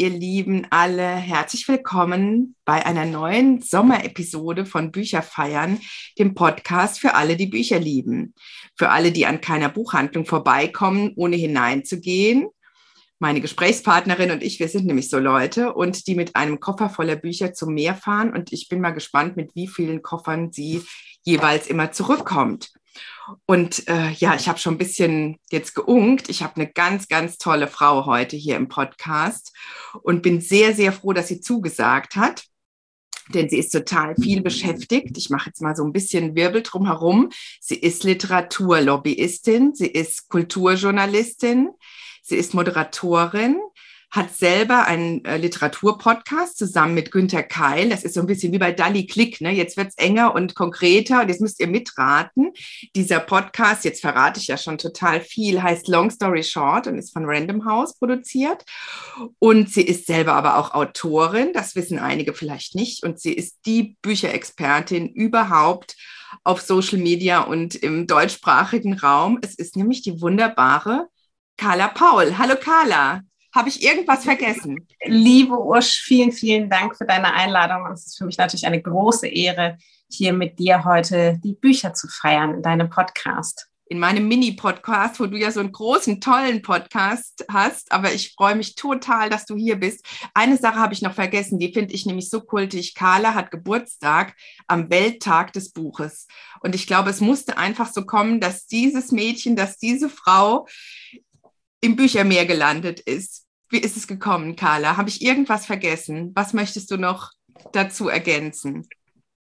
Ihr Lieben alle, herzlich willkommen bei einer neuen Sommerepisode von Bücherfeiern, dem Podcast für alle, die Bücher lieben. Für alle, die an keiner Buchhandlung vorbeikommen, ohne hineinzugehen. Meine Gesprächspartnerin und ich, wir sind nämlich so Leute und die mit einem Koffer voller Bücher zum Meer fahren. Und ich bin mal gespannt, mit wie vielen Koffern sie jeweils immer zurückkommt. Und äh, ja, ich habe schon ein bisschen jetzt geungt. Ich habe eine ganz, ganz tolle Frau heute hier im Podcast und bin sehr, sehr froh, dass sie zugesagt hat. Denn sie ist total viel beschäftigt. Ich mache jetzt mal so ein bisschen Wirbel drumherum. Sie ist Literaturlobbyistin, sie ist Kulturjournalistin, sie ist Moderatorin, hat selber einen äh, Literaturpodcast zusammen mit Günter Keil. Das ist so ein bisschen wie bei Dali Klick. Ne? Jetzt wird's enger und konkreter und jetzt müsst ihr mitraten. Dieser Podcast, jetzt verrate ich ja schon total viel, heißt Long Story Short und ist von Random House produziert. Und sie ist selber aber auch Autorin. Das wissen einige vielleicht nicht. Und sie ist die Bücherexpertin überhaupt auf Social Media und im deutschsprachigen Raum. Es ist nämlich die wunderbare Carla Paul. Hallo Carla. Habe ich irgendwas vergessen? Liebe Ursch, vielen, vielen Dank für deine Einladung. Und es ist für mich natürlich eine große Ehre, hier mit dir heute die Bücher zu feiern in deinem Podcast. In meinem Mini-Podcast, wo du ja so einen großen, tollen Podcast hast. Aber ich freue mich total, dass du hier bist. Eine Sache habe ich noch vergessen, die finde ich nämlich so kultig. Carla hat Geburtstag am Welttag des Buches. Und ich glaube, es musste einfach so kommen, dass dieses Mädchen, dass diese Frau im Büchermeer gelandet ist. Wie ist es gekommen, Carla? Habe ich irgendwas vergessen? Was möchtest du noch dazu ergänzen?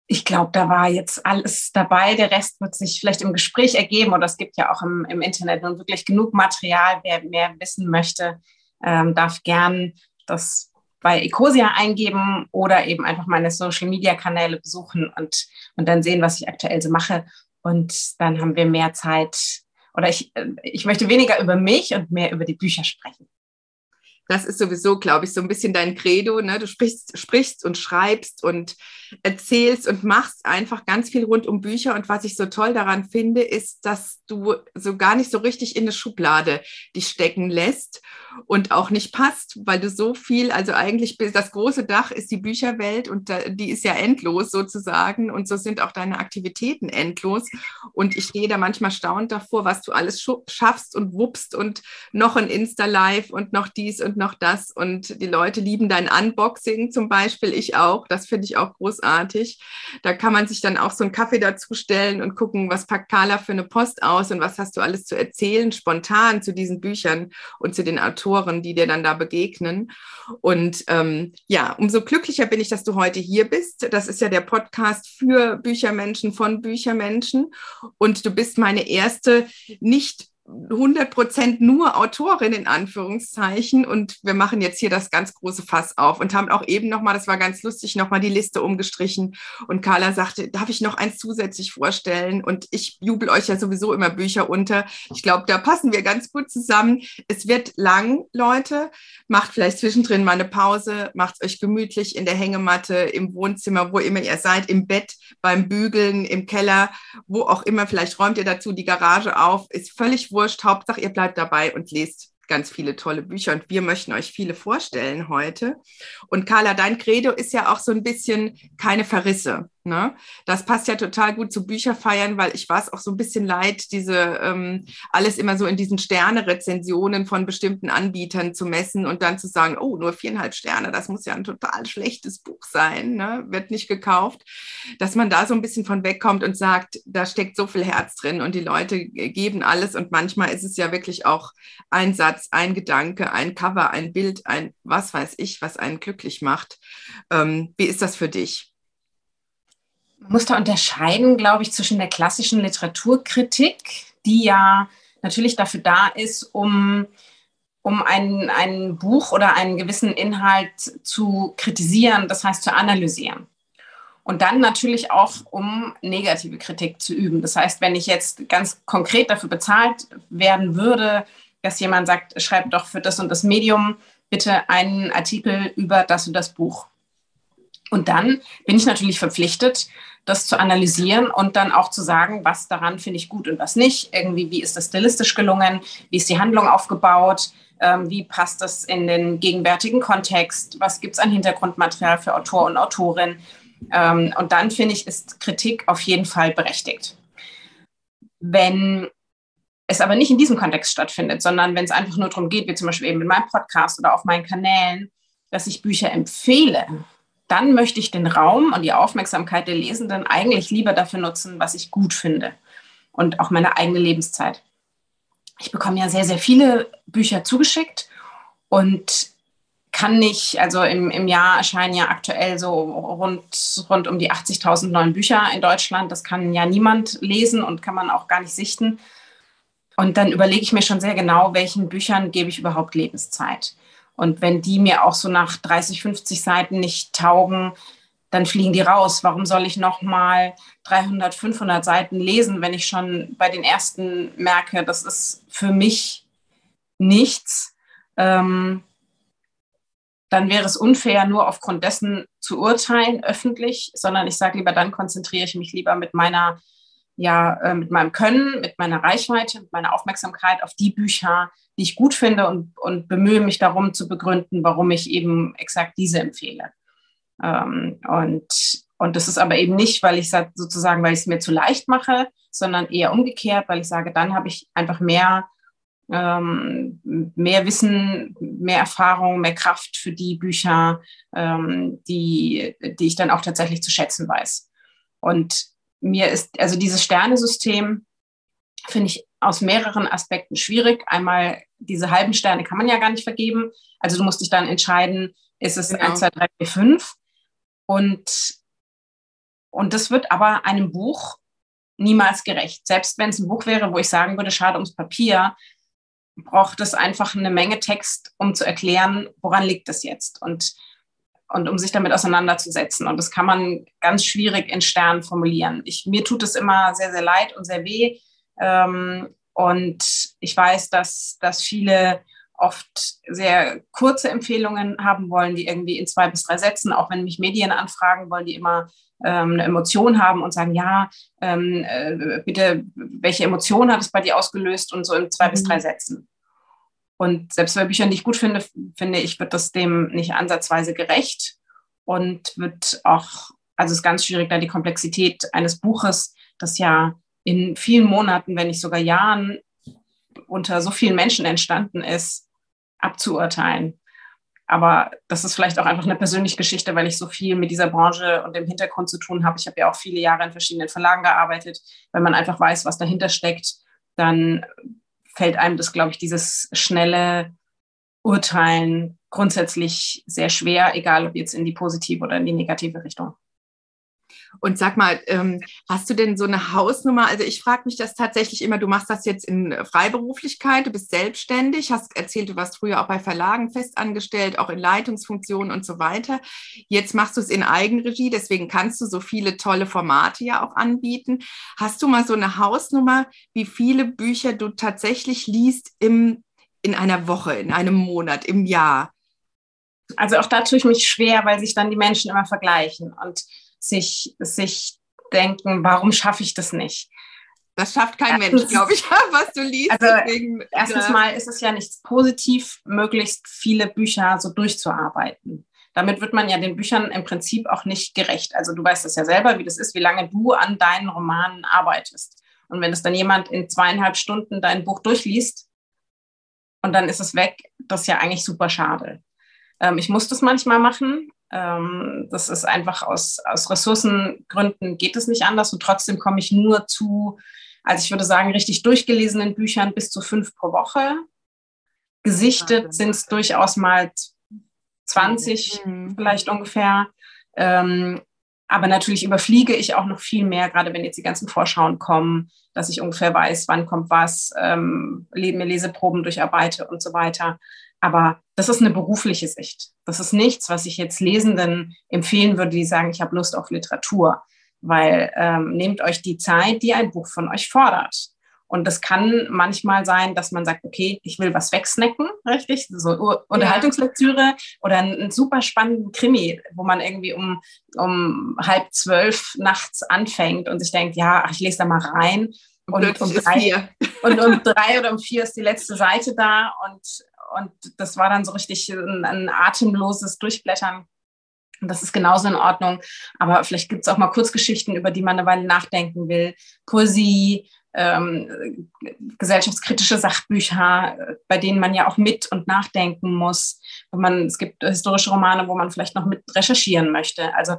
Ich glaube, da war jetzt alles dabei. Der Rest wird sich vielleicht im Gespräch ergeben oder es gibt ja auch im, im Internet nun wirklich genug Material. Wer mehr wissen möchte, ähm, darf gern das bei Ecosia eingeben oder eben einfach meine Social Media Kanäle besuchen und, und dann sehen, was ich aktuell so mache. Und dann haben wir mehr Zeit, oder ich, äh, ich möchte weniger über mich und mehr über die Bücher sprechen. Das ist sowieso, glaube ich, so ein bisschen dein Credo. Ne? Du sprichst, sprichst und schreibst und erzählst und machst einfach ganz viel rund um Bücher. Und was ich so toll daran finde, ist, dass du so gar nicht so richtig in eine Schublade dich stecken lässt und auch nicht passt, weil du so viel, also eigentlich das große Dach ist die Bücherwelt und die ist ja endlos sozusagen. Und so sind auch deine Aktivitäten endlos. Und ich stehe da manchmal staunend davor, was du alles schaffst und wuppst und noch ein Insta-Live und noch dies und noch das und die Leute lieben dein Unboxing zum Beispiel, ich auch, das finde ich auch großartig. Da kann man sich dann auch so einen Kaffee dazu stellen und gucken, was packt Carla für eine Post aus und was hast du alles zu erzählen, spontan zu diesen Büchern und zu den Autoren, die dir dann da begegnen. Und ähm, ja, umso glücklicher bin ich, dass du heute hier bist. Das ist ja der Podcast für Büchermenschen von Büchermenschen und du bist meine erste nicht 100 Prozent nur Autorin in Anführungszeichen und wir machen jetzt hier das ganz große Fass auf und haben auch eben nochmal, das war ganz lustig, nochmal die Liste umgestrichen und Carla sagte, darf ich noch eins zusätzlich vorstellen und ich jubel euch ja sowieso immer Bücher unter. Ich glaube, da passen wir ganz gut zusammen. Es wird lang, Leute. Macht vielleicht zwischendrin mal eine Pause, macht euch gemütlich in der Hängematte, im Wohnzimmer, wo immer ihr seid, im Bett, beim Bügeln, im Keller, wo auch immer. Vielleicht räumt ihr dazu die Garage auf. Ist völlig wurscht. Hauptsache, ihr bleibt dabei und lest ganz viele tolle Bücher und wir möchten euch viele vorstellen heute. Und Carla, dein Credo ist ja auch so ein bisschen keine Verrisse. Ne? Das passt ja total gut zu Bücherfeiern, weil ich war es auch so ein bisschen leid, diese ähm, alles immer so in diesen Sterne-Rezensionen von bestimmten Anbietern zu messen und dann zu sagen, oh, nur viereinhalb Sterne, das muss ja ein total schlechtes Buch sein, ne? wird nicht gekauft. Dass man da so ein bisschen von wegkommt und sagt, da steckt so viel Herz drin und die Leute geben alles und manchmal ist es ja wirklich auch ein Satz, ein Gedanke, ein Cover, ein Bild, ein was weiß ich, was einen glücklich macht. Ähm, wie ist das für dich? Man muss da unterscheiden, glaube ich, zwischen der klassischen Literaturkritik, die ja natürlich dafür da ist, um, um ein, ein Buch oder einen gewissen Inhalt zu kritisieren, das heißt zu analysieren. Und dann natürlich auch, um negative Kritik zu üben. Das heißt, wenn ich jetzt ganz konkret dafür bezahlt werden würde, dass jemand sagt, schreib doch für das und das Medium bitte einen Artikel über das und das Buch. Und dann bin ich natürlich verpflichtet, das zu analysieren und dann auch zu sagen, was daran finde ich gut und was nicht. Irgendwie, wie ist das stilistisch gelungen? Wie ist die Handlung aufgebaut? Ähm, wie passt das in den gegenwärtigen Kontext? Was gibt es an Hintergrundmaterial für Autor und Autorin? Ähm, und dann finde ich, ist Kritik auf jeden Fall berechtigt. Wenn es aber nicht in diesem Kontext stattfindet, sondern wenn es einfach nur darum geht, wie zum Beispiel eben in meinem Podcast oder auf meinen Kanälen, dass ich Bücher empfehle, dann möchte ich den Raum und die Aufmerksamkeit der Lesenden eigentlich lieber dafür nutzen, was ich gut finde und auch meine eigene Lebenszeit. Ich bekomme ja sehr, sehr viele Bücher zugeschickt und kann nicht, also im, im Jahr erscheinen ja aktuell so rund, rund um die 80.000 neuen Bücher in Deutschland. Das kann ja niemand lesen und kann man auch gar nicht sichten. Und dann überlege ich mir schon sehr genau, welchen Büchern gebe ich überhaupt Lebenszeit. Und wenn die mir auch so nach 30, 50 Seiten nicht taugen, dann fliegen die raus. Warum soll ich noch mal 300, 500 Seiten lesen, wenn ich schon bei den ersten merke, das ist für mich nichts? Ähm, dann wäre es unfair, nur aufgrund dessen zu urteilen öffentlich, sondern ich sage lieber, dann konzentriere ich mich lieber mit meiner, ja, äh, mit meinem Können, mit meiner Reichweite, mit meiner Aufmerksamkeit auf die Bücher, die ich gut finde und, und bemühe mich darum zu begründen, warum ich eben exakt diese empfehle. Ähm, und, und das ist aber eben nicht, weil ich sozusagen, weil ich es mir zu leicht mache, sondern eher umgekehrt, weil ich sage, dann habe ich einfach mehr, ähm, mehr Wissen, mehr Erfahrung, mehr Kraft für die Bücher, ähm, die, die ich dann auch tatsächlich zu schätzen weiß. Und mir ist, also dieses Sternesystem finde ich aus mehreren Aspekten schwierig. Einmal diese halben Sterne kann man ja gar nicht vergeben. Also du musst dich dann entscheiden, ist es genau. 1, 2, 3, 4, 5 und, und das wird aber einem Buch niemals gerecht. Selbst wenn es ein Buch wäre, wo ich sagen würde, schade ums Papier, braucht es einfach eine Menge Text, um zu erklären, woran liegt es jetzt und, und um sich damit auseinanderzusetzen. Und das kann man ganz schwierig in Sternen formulieren. Ich, mir tut es immer sehr, sehr leid und sehr weh. Ähm, und ich weiß, dass, dass viele oft sehr kurze Empfehlungen haben wollen, die irgendwie in zwei bis drei Sätzen, auch wenn mich Medien anfragen, wollen die immer ähm, eine Emotion haben und sagen, ja, ähm, äh, bitte, welche Emotion hat es bei dir ausgelöst und so in zwei mhm. bis drei. Sätzen. Und selbst bei Büchern, die ich gut finde, finde ich, wird das dem nicht ansatzweise gerecht und wird auch, also es ist ganz schwierig, da die Komplexität eines Buches, das ja in vielen Monaten, wenn nicht sogar Jahren unter so vielen Menschen entstanden ist, abzuurteilen. Aber das ist vielleicht auch einfach eine persönliche Geschichte, weil ich so viel mit dieser Branche und dem Hintergrund zu tun habe. Ich habe ja auch viele Jahre in verschiedenen Verlagen gearbeitet. Wenn man einfach weiß, was dahinter steckt, dann fällt einem das, glaube ich, dieses schnelle Urteilen grundsätzlich sehr schwer, egal ob jetzt in die positive oder in die negative Richtung. Und sag mal, ähm, hast du denn so eine Hausnummer? Also ich frage mich das tatsächlich immer, du machst das jetzt in Freiberuflichkeit, du bist selbstständig, hast erzählt, du warst früher auch bei Verlagen festangestellt, auch in Leitungsfunktionen und so weiter. Jetzt machst du es in Eigenregie, deswegen kannst du so viele tolle Formate ja auch anbieten. Hast du mal so eine Hausnummer, wie viele Bücher du tatsächlich liest im, in einer Woche, in einem Monat, im Jahr? Also auch da tue ich mich schwer, weil sich dann die Menschen immer vergleichen. Und sich, sich denken, warum schaffe ich das nicht? Das schafft kein Mensch, glaube ich, was du liest. Also deswegen, erstens mal ist es ja nicht positiv, möglichst viele Bücher so durchzuarbeiten. Damit wird man ja den Büchern im Prinzip auch nicht gerecht. Also du weißt das ja selber, wie das ist, wie lange du an deinen Romanen arbeitest. Und wenn es dann jemand in zweieinhalb Stunden dein Buch durchliest und dann ist es weg, das ist ja eigentlich super schade. Ähm, ich muss das manchmal machen, ähm, das ist einfach aus, aus Ressourcengründen geht es nicht anders und trotzdem komme ich nur zu, also ich würde sagen, richtig durchgelesenen Büchern bis zu fünf pro Woche. Gesichtet sind es durchaus mal 20 mhm. vielleicht ungefähr. Ähm, aber natürlich überfliege ich auch noch viel mehr, gerade wenn jetzt die ganzen Vorschauen kommen, dass ich ungefähr weiß, wann kommt was, ähm, mir Leseproben durcharbeite und so weiter. Aber das ist eine berufliche Sicht. Das ist nichts, was ich jetzt Lesenden empfehlen würde, die sagen, ich habe Lust auf Literatur. Weil ähm, nehmt euch die Zeit, die ein Buch von euch fordert. Und das kann manchmal sein, dass man sagt, okay, ich will was wegsnacken, richtig? So Unterhaltungslektüre oder einen super spannenden Krimi, wo man irgendwie um, um halb zwölf nachts anfängt und sich denkt, ja, ach, ich lese da mal rein. Und, und um, drei, und um drei oder um vier ist die letzte Seite da und und das war dann so richtig ein, ein atemloses Durchblättern. Und das ist genauso in Ordnung. Aber vielleicht gibt es auch mal Kurzgeschichten, über die man eine Weile nachdenken will. Poesie, ähm, gesellschaftskritische Sachbücher, bei denen man ja auch mit und nachdenken muss. Wenn man, es gibt historische Romane, wo man vielleicht noch mit recherchieren möchte. Also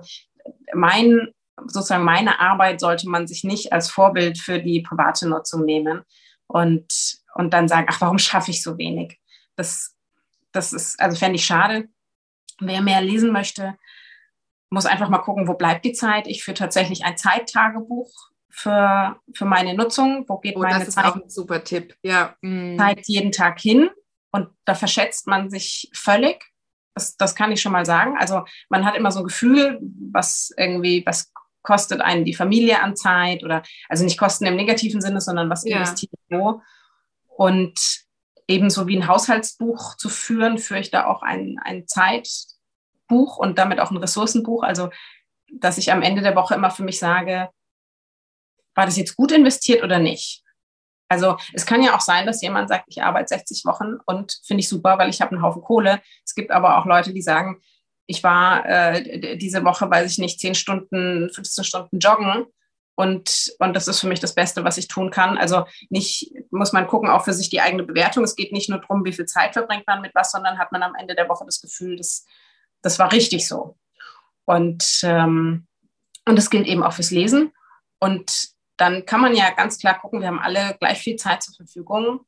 mein, sozusagen meine Arbeit sollte man sich nicht als Vorbild für die private Nutzung nehmen und, und dann sagen, ach, warum schaffe ich so wenig? Das, das ist, also fände ich schade. Wer mehr lesen möchte, muss einfach mal gucken, wo bleibt die Zeit. Ich führe tatsächlich ein Zeittagebuch für, für meine Nutzung. Wo geht oh, meine das Zeit? ist auch ein super Tipp. Ja. Mm. Zeit jeden Tag hin und da verschätzt man sich völlig. Das, das kann ich schon mal sagen. Also man hat immer so ein Gefühl, was irgendwie, was kostet einen die Familie an Zeit oder also nicht Kosten im negativen Sinne, sondern was ja. investiert wo. Und ebenso wie ein Haushaltsbuch zu führen, führe ich da auch ein, ein Zeitbuch und damit auch ein Ressourcenbuch. Also dass ich am Ende der Woche immer für mich sage, war das jetzt gut investiert oder nicht? Also es kann ja auch sein, dass jemand sagt, ich arbeite 60 Wochen und finde ich super, weil ich habe einen Haufen Kohle. Es gibt aber auch Leute, die sagen, ich war äh, diese Woche, weiß ich nicht, 10 Stunden, 15 Stunden joggen und, und das ist für mich das Beste, was ich tun kann. Also nicht, muss man gucken, auch für sich die eigene Bewertung. Es geht nicht nur darum, wie viel Zeit verbringt man mit was, sondern hat man am Ende der Woche das Gefühl, dass, das war richtig so. Und, ähm, und das gilt eben auch fürs Lesen. Und dann kann man ja ganz klar gucken, wir haben alle gleich viel Zeit zur Verfügung.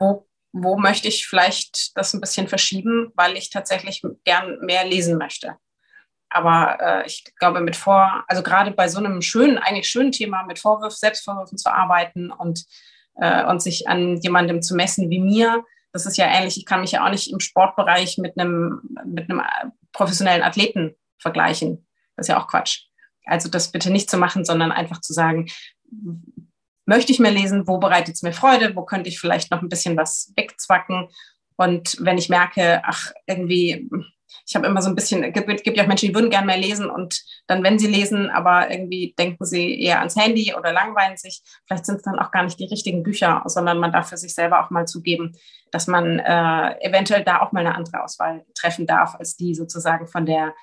Wo, wo möchte ich vielleicht das ein bisschen verschieben, weil ich tatsächlich gern mehr lesen möchte? Aber äh, ich glaube, mit Vor, also gerade bei so einem schönen, eigentlich schönen Thema mit Vorwürfen, Selbstvorwürfen zu arbeiten und, äh, und sich an jemandem zu messen wie mir, das ist ja ähnlich. Ich kann mich ja auch nicht im Sportbereich mit einem, mit einem professionellen Athleten vergleichen. Das ist ja auch Quatsch. Also das bitte nicht zu machen, sondern einfach zu sagen, möchte ich mehr lesen, wo bereitet es mir Freude, wo könnte ich vielleicht noch ein bisschen was wegzwacken. Und wenn ich merke, ach, irgendwie, ich habe immer so ein bisschen, es gibt, gibt ja auch Menschen, die würden gerne mehr lesen und dann, wenn sie lesen, aber irgendwie denken sie eher ans Handy oder langweilen sich, vielleicht sind es dann auch gar nicht die richtigen Bücher, sondern man darf für sich selber auch mal zugeben, dass man äh, eventuell da auch mal eine andere Auswahl treffen darf, als die sozusagen von der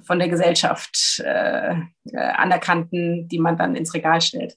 von der Gesellschaft äh, äh, anerkannten, die man dann ins Regal stellt.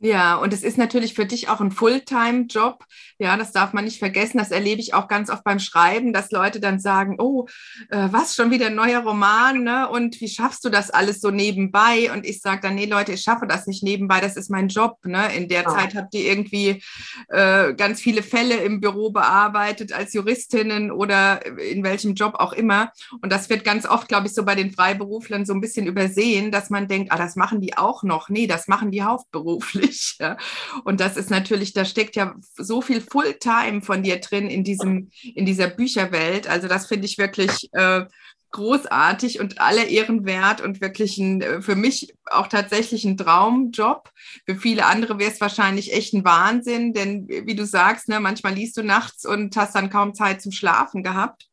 Ja, und es ist natürlich für dich auch ein Fulltime-Job. Ja, das darf man nicht vergessen. Das erlebe ich auch ganz oft beim Schreiben, dass Leute dann sagen, oh, äh, was, schon wieder ein neuer Roman, ne? Und wie schaffst du das alles so nebenbei? Und ich sage dann, nee, Leute, ich schaffe das nicht nebenbei, das ist mein Job, ne? In der ja. Zeit habt ihr irgendwie äh, ganz viele Fälle im Büro bearbeitet als Juristinnen oder in welchem Job auch immer. Und das wird ganz oft, glaube ich, so bei den Freiberuflern so ein bisschen übersehen, dass man denkt, ah, das machen die auch noch. Nee, das machen die hauptberuflich. Ja. Und das ist natürlich, da steckt ja so viel Fulltime von dir drin in, diesem, in dieser Bücherwelt. Also das finde ich wirklich äh, großartig und alle Ehren wert und wirklich ein, äh, für mich auch tatsächlich ein Traumjob. Für viele andere wäre es wahrscheinlich echt ein Wahnsinn, denn wie du sagst, ne, manchmal liest du nachts und hast dann kaum Zeit zum Schlafen gehabt.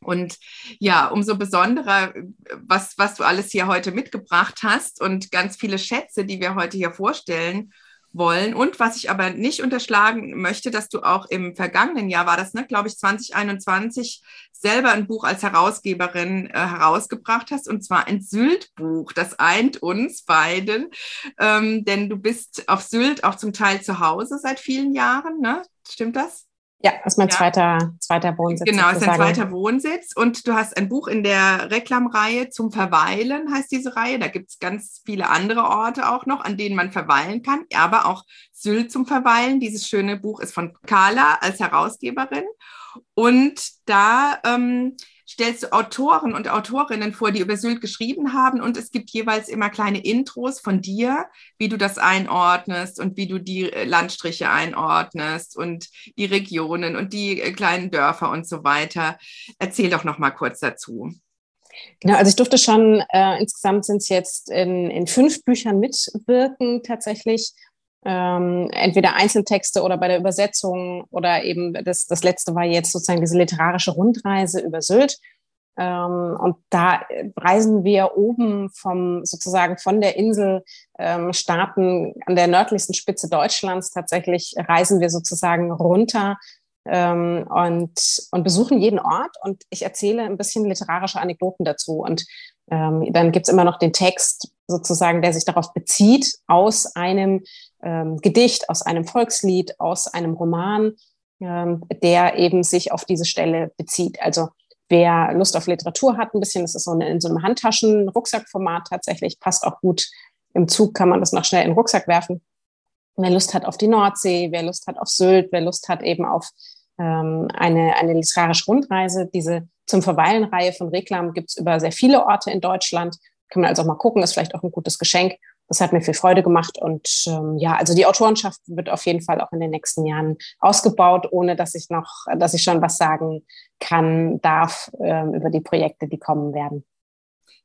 Und ja, umso besonderer, was, was du alles hier heute mitgebracht hast und ganz viele Schätze, die wir heute hier vorstellen wollen. Und was ich aber nicht unterschlagen möchte, dass du auch im vergangenen Jahr war das, ne, glaube ich, 2021 selber ein Buch als Herausgeberin äh, herausgebracht hast, und zwar ein Sylt-Buch. Das eint uns beiden, ähm, denn du bist auf Sylt auch zum Teil zu Hause seit vielen Jahren, ne? Stimmt das? Ja, das ist mein ja. zweiter, zweiter Wohnsitz. Genau, ist ein zweiter Wohnsitz. Und du hast ein Buch in der Reklamreihe zum Verweilen, heißt diese Reihe. Da gibt es ganz viele andere Orte auch noch, an denen man verweilen kann, aber auch Sylt zum Verweilen. Dieses schöne Buch ist von Carla als Herausgeberin. Und da ähm, stellst du Autoren und Autorinnen vor, die über Sylt geschrieben haben und es gibt jeweils immer kleine Intros von dir, wie du das einordnest und wie du die äh, Landstriche einordnest und die Regionen und die äh, kleinen Dörfer und so weiter. Erzähl doch noch mal kurz dazu. Genau, also ich durfte schon, äh, insgesamt sind es jetzt in, in fünf Büchern mitwirken tatsächlich ähm, entweder Einzeltexte oder bei der Übersetzung oder eben das, das letzte war jetzt sozusagen diese literarische Rundreise über Sylt. Ähm, und da reisen wir oben vom sozusagen von der Insel ähm, starten an der nördlichsten Spitze Deutschlands tatsächlich reisen wir sozusagen runter ähm, und, und besuchen jeden Ort und ich erzähle ein bisschen literarische Anekdoten dazu. Und ähm, dann gibt es immer noch den Text sozusagen, der sich darauf bezieht, aus einem ähm, Gedicht, aus einem Volkslied, aus einem Roman, ähm, der eben sich auf diese Stelle bezieht. Also wer Lust auf Literatur hat, ein bisschen, das ist so eine, in so einem Handtaschen-Rucksackformat tatsächlich, passt auch gut. Im Zug kann man das noch schnell in den Rucksack werfen. Wer Lust hat auf die Nordsee, wer Lust hat auf Sylt, wer Lust hat eben auf ähm, eine, eine literarische Rundreise, diese zum Verweilen-Reihe von Reklam gibt es über sehr viele Orte in Deutschland. Kann man also auch mal gucken, ist vielleicht auch ein gutes Geschenk. Das hat mir viel Freude gemacht und ähm, ja, also die Autorenschaft wird auf jeden Fall auch in den nächsten Jahren ausgebaut, ohne dass ich noch, dass ich schon was sagen kann, darf ähm, über die Projekte, die kommen werden.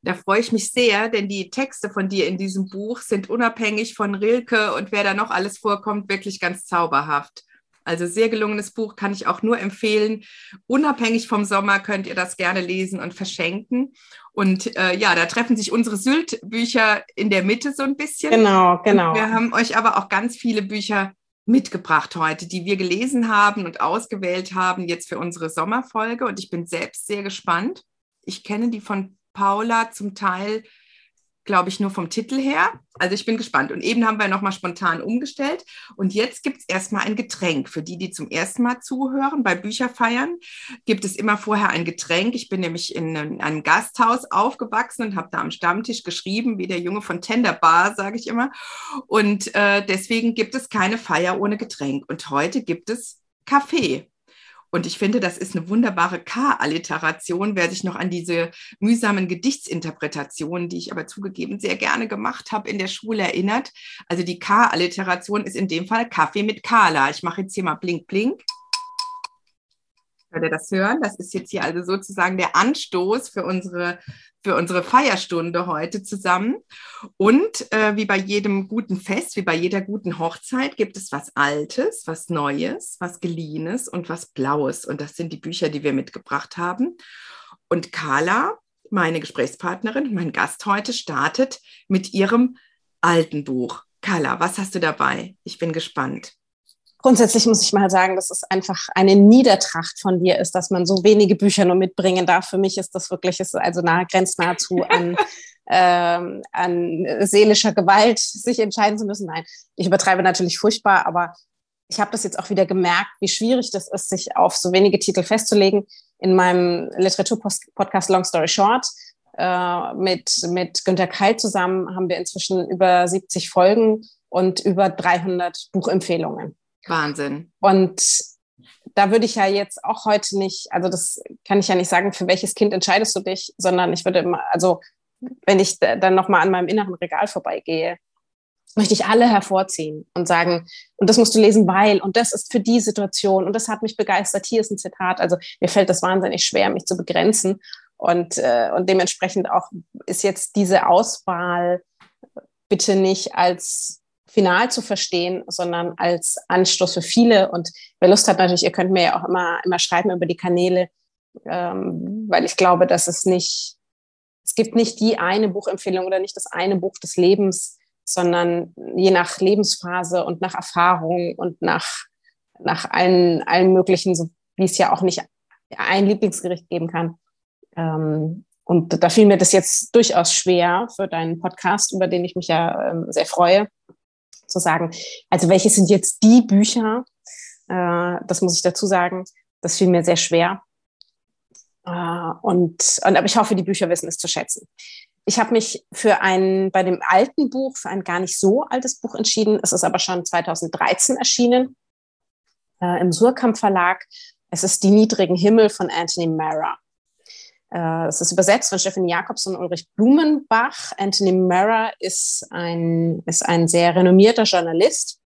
Da freue ich mich sehr, denn die Texte von dir in diesem Buch sind unabhängig von Rilke und wer da noch alles vorkommt, wirklich ganz zauberhaft. Also sehr gelungenes Buch kann ich auch nur empfehlen. Unabhängig vom Sommer könnt ihr das gerne lesen und verschenken. Und äh, ja, da treffen sich unsere Sylt-Bücher in der Mitte so ein bisschen. Genau, genau. Und wir haben euch aber auch ganz viele Bücher mitgebracht heute, die wir gelesen haben und ausgewählt haben jetzt für unsere Sommerfolge. Und ich bin selbst sehr gespannt. Ich kenne die von Paula zum Teil glaube ich, nur vom Titel her. Also ich bin gespannt. Und eben haben wir nochmal spontan umgestellt. Und jetzt gibt es erstmal ein Getränk. Für die, die zum ersten Mal zuhören, bei Bücherfeiern gibt es immer vorher ein Getränk. Ich bin nämlich in einem Gasthaus aufgewachsen und habe da am Stammtisch geschrieben, wie der Junge von Tender Bar, sage ich immer. Und äh, deswegen gibt es keine Feier ohne Getränk. Und heute gibt es Kaffee. Und ich finde, das ist eine wunderbare K-Alliteration, wer sich noch an diese mühsamen Gedichtsinterpretationen, die ich aber zugegeben sehr gerne gemacht habe, in der Schule erinnert. Also die K-Alliteration ist in dem Fall Kaffee mit Kala. Ich mache jetzt hier mal blink, blink. Könnt ihr das hören? Das ist jetzt hier also sozusagen der Anstoß für unsere für unsere Feierstunde heute zusammen. Und äh, wie bei jedem guten Fest, wie bei jeder guten Hochzeit, gibt es was Altes, was Neues, was Geliehenes und was Blaues. Und das sind die Bücher, die wir mitgebracht haben. Und Carla, meine Gesprächspartnerin, mein Gast heute, startet mit ihrem alten Buch. Carla, was hast du dabei? Ich bin gespannt grundsätzlich muss ich mal sagen, dass es einfach eine Niedertracht von dir ist, dass man so wenige Bücher nur mitbringen darf. Für mich ist das wirklich, ist also nahe, grenzt nahezu an, ähm, an seelischer Gewalt, sich entscheiden zu müssen. Nein, ich übertreibe natürlich furchtbar, aber ich habe das jetzt auch wieder gemerkt, wie schwierig das ist, sich auf so wenige Titel festzulegen. In meinem Literaturpodcast Long Story Short äh, mit, mit Günter Keil zusammen haben wir inzwischen über 70 Folgen und über 300 Buchempfehlungen. Wahnsinn. Und da würde ich ja jetzt auch heute nicht, also das kann ich ja nicht sagen, für welches Kind entscheidest du dich, sondern ich würde immer, also wenn ich dann nochmal an meinem inneren Regal vorbeigehe, möchte ich alle hervorziehen und sagen, und das musst du lesen, weil, und das ist für die Situation, und das hat mich begeistert, hier ist ein Zitat. Also mir fällt das wahnsinnig schwer, mich zu begrenzen. Und, äh, und dementsprechend auch ist jetzt diese Auswahl bitte nicht als final zu verstehen, sondern als Anstoß für viele. Und wer Lust hat, natürlich, ihr könnt mir ja auch immer, immer schreiben über die Kanäle, ähm, weil ich glaube, dass es nicht, es gibt nicht die eine Buchempfehlung oder nicht das eine Buch des Lebens, sondern je nach Lebensphase und nach Erfahrung und nach, nach allen, allen möglichen, so wie es ja auch nicht ein Lieblingsgericht geben kann. Ähm, und da fiel mir das jetzt durchaus schwer für deinen Podcast, über den ich mich ja ähm, sehr freue, zu sagen, also welche sind jetzt die Bücher, äh, das muss ich dazu sagen, das fiel mir sehr schwer. Äh, und, und aber ich hoffe, die Bücher wissen es zu schätzen. Ich habe mich für ein, bei dem alten Buch, für ein gar nicht so altes Buch entschieden. Es ist aber schon 2013 erschienen äh, im Surkamp Verlag. Es ist Die niedrigen Himmel von Anthony Mara. Äh, es ist übersetzt von Stephanie Jakobs und Ulrich Blumenbach. Anthony Mara ist ein, ist ein sehr renommierter Journalist.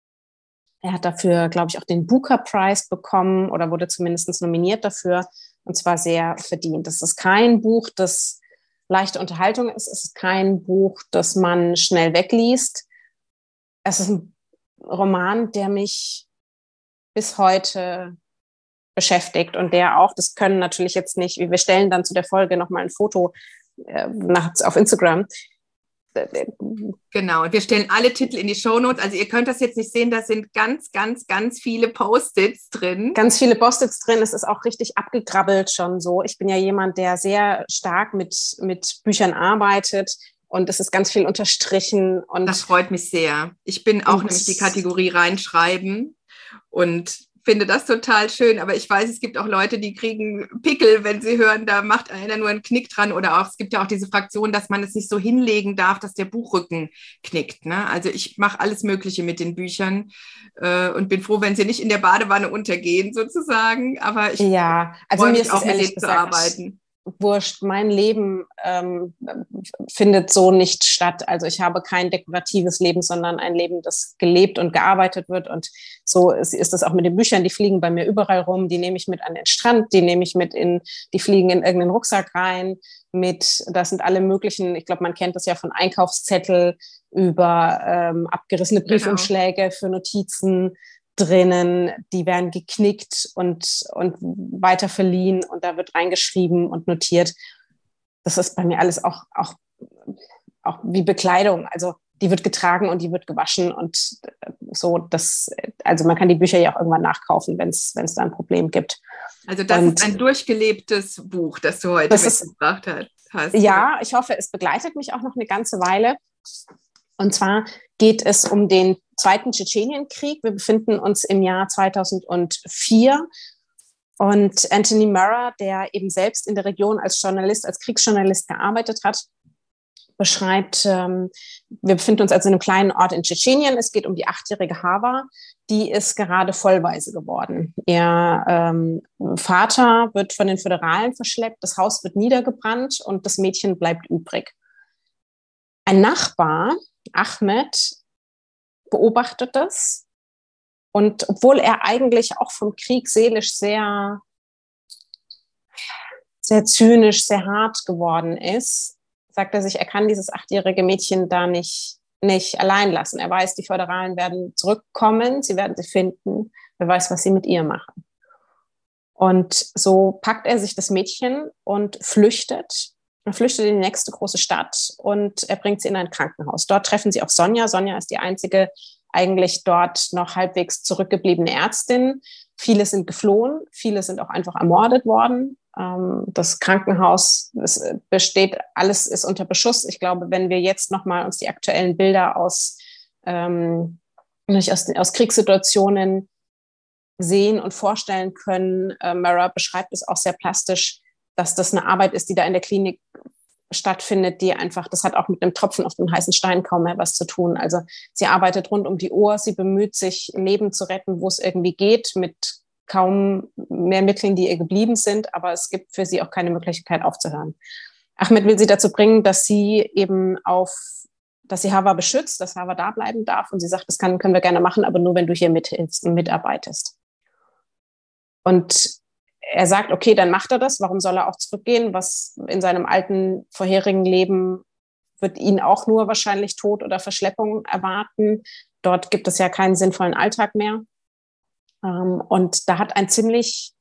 Er hat dafür, glaube ich, auch den Booker Prize bekommen oder wurde zumindest nominiert dafür und zwar sehr verdient. Das ist kein Buch, das leichte Unterhaltung ist. Es ist kein Buch, das man schnell wegliest. Es ist ein Roman, der mich bis heute beschäftigt und der auch, das können natürlich jetzt nicht, wir stellen dann zu der Folge nochmal ein Foto äh, nachts auf Instagram. Genau, und wir stellen alle Titel in die Shownotes. Also ihr könnt das jetzt nicht sehen, da sind ganz, ganz, ganz viele Post-its drin. Ganz viele Post-its drin. Es ist auch richtig abgekrabbelt schon so. Ich bin ja jemand, der sehr stark mit, mit Büchern arbeitet. Und es ist ganz viel unterstrichen. Und das freut mich sehr. Ich bin auch nämlich die Kategorie reinschreiben. Und finde das total schön, aber ich weiß, es gibt auch Leute, die kriegen Pickel, wenn sie hören, da macht einer nur einen Knick dran oder auch, es gibt ja auch diese Fraktion, dass man es nicht so hinlegen darf, dass der Buchrücken knickt. Ne? Also ich mache alles Mögliche mit den Büchern äh, und bin froh, wenn sie nicht in der Badewanne untergehen sozusagen, aber ich ja, also freue mich auch mit denen zu arbeiten wurscht, mein Leben ähm, findet so nicht statt. Also ich habe kein dekoratives Leben, sondern ein Leben, das gelebt und gearbeitet wird. Und so ist, ist das auch mit den Büchern. Die fliegen bei mir überall rum. Die nehme ich mit an den Strand, die nehme ich mit in, die fliegen in irgendeinen Rucksack rein. Mit, das sind alle möglichen, ich glaube, man kennt das ja von Einkaufszettel über ähm, abgerissene genau. Briefumschläge genau. für Notizen drinnen, die werden geknickt und, und weiter verliehen und da wird reingeschrieben und notiert. Das ist bei mir alles auch, auch, auch wie Bekleidung. Also die wird getragen und die wird gewaschen und so, das, also man kann die Bücher ja auch irgendwann nachkaufen, wenn es da ein Problem gibt. Also das und ist ein durchgelebtes Buch, das du heute das mitgebracht hast. Ja, ich hoffe, es begleitet mich auch noch eine ganze Weile. Und zwar geht es um den Zweiten Tschetschenienkrieg. Wir befinden uns im Jahr 2004 und Anthony Murrah, der eben selbst in der Region als Journalist, als Kriegsjournalist gearbeitet hat, beschreibt, ähm, wir befinden uns also in einem kleinen Ort in Tschetschenien. Es geht um die achtjährige Hava, die ist gerade vollweise geworden. Ihr ähm, Vater wird von den Föderalen verschleppt, das Haus wird niedergebrannt und das Mädchen bleibt übrig. Ein Nachbar, Ahmed, beobachtet das. Und obwohl er eigentlich auch vom Krieg seelisch sehr, sehr zynisch, sehr hart geworden ist, sagt er sich, er kann dieses achtjährige Mädchen da nicht, nicht allein lassen. Er weiß, die Föderalen werden zurückkommen, sie werden sie finden. Wer weiß, was sie mit ihr machen. Und so packt er sich das Mädchen und flüchtet er flüchtet in die nächste große Stadt und er bringt sie in ein Krankenhaus. Dort treffen sie auf Sonja. Sonja ist die einzige eigentlich dort noch halbwegs zurückgebliebene Ärztin. Viele sind geflohen, viele sind auch einfach ermordet worden. Ähm, das Krankenhaus besteht, alles ist unter Beschuss. Ich glaube, wenn wir jetzt nochmal uns die aktuellen Bilder aus, ähm, aus, aus Kriegssituationen sehen und vorstellen können, äh, Mara beschreibt es auch sehr plastisch, dass das eine Arbeit ist, die da in der Klinik stattfindet, die einfach, das hat auch mit einem Tropfen auf dem heißen Stein kaum mehr was zu tun. Also sie arbeitet rund um die Uhr, sie bemüht sich, Leben zu retten, wo es irgendwie geht, mit kaum mehr Mitteln, die ihr geblieben sind, aber es gibt für sie auch keine Möglichkeit aufzuhören. Ahmed will sie dazu bringen, dass sie eben auf, dass sie Hava beschützt, dass Hava da bleiben darf und sie sagt, das kann, können wir gerne machen, aber nur wenn du hier mithilfst und mitarbeitest. Und er sagt, okay, dann macht er das. Warum soll er auch zurückgehen? Was in seinem alten vorherigen Leben wird ihn auch nur wahrscheinlich Tod oder Verschleppung erwarten. Dort gibt es ja keinen sinnvollen Alltag mehr. Ähm, und da hat ein ziemlich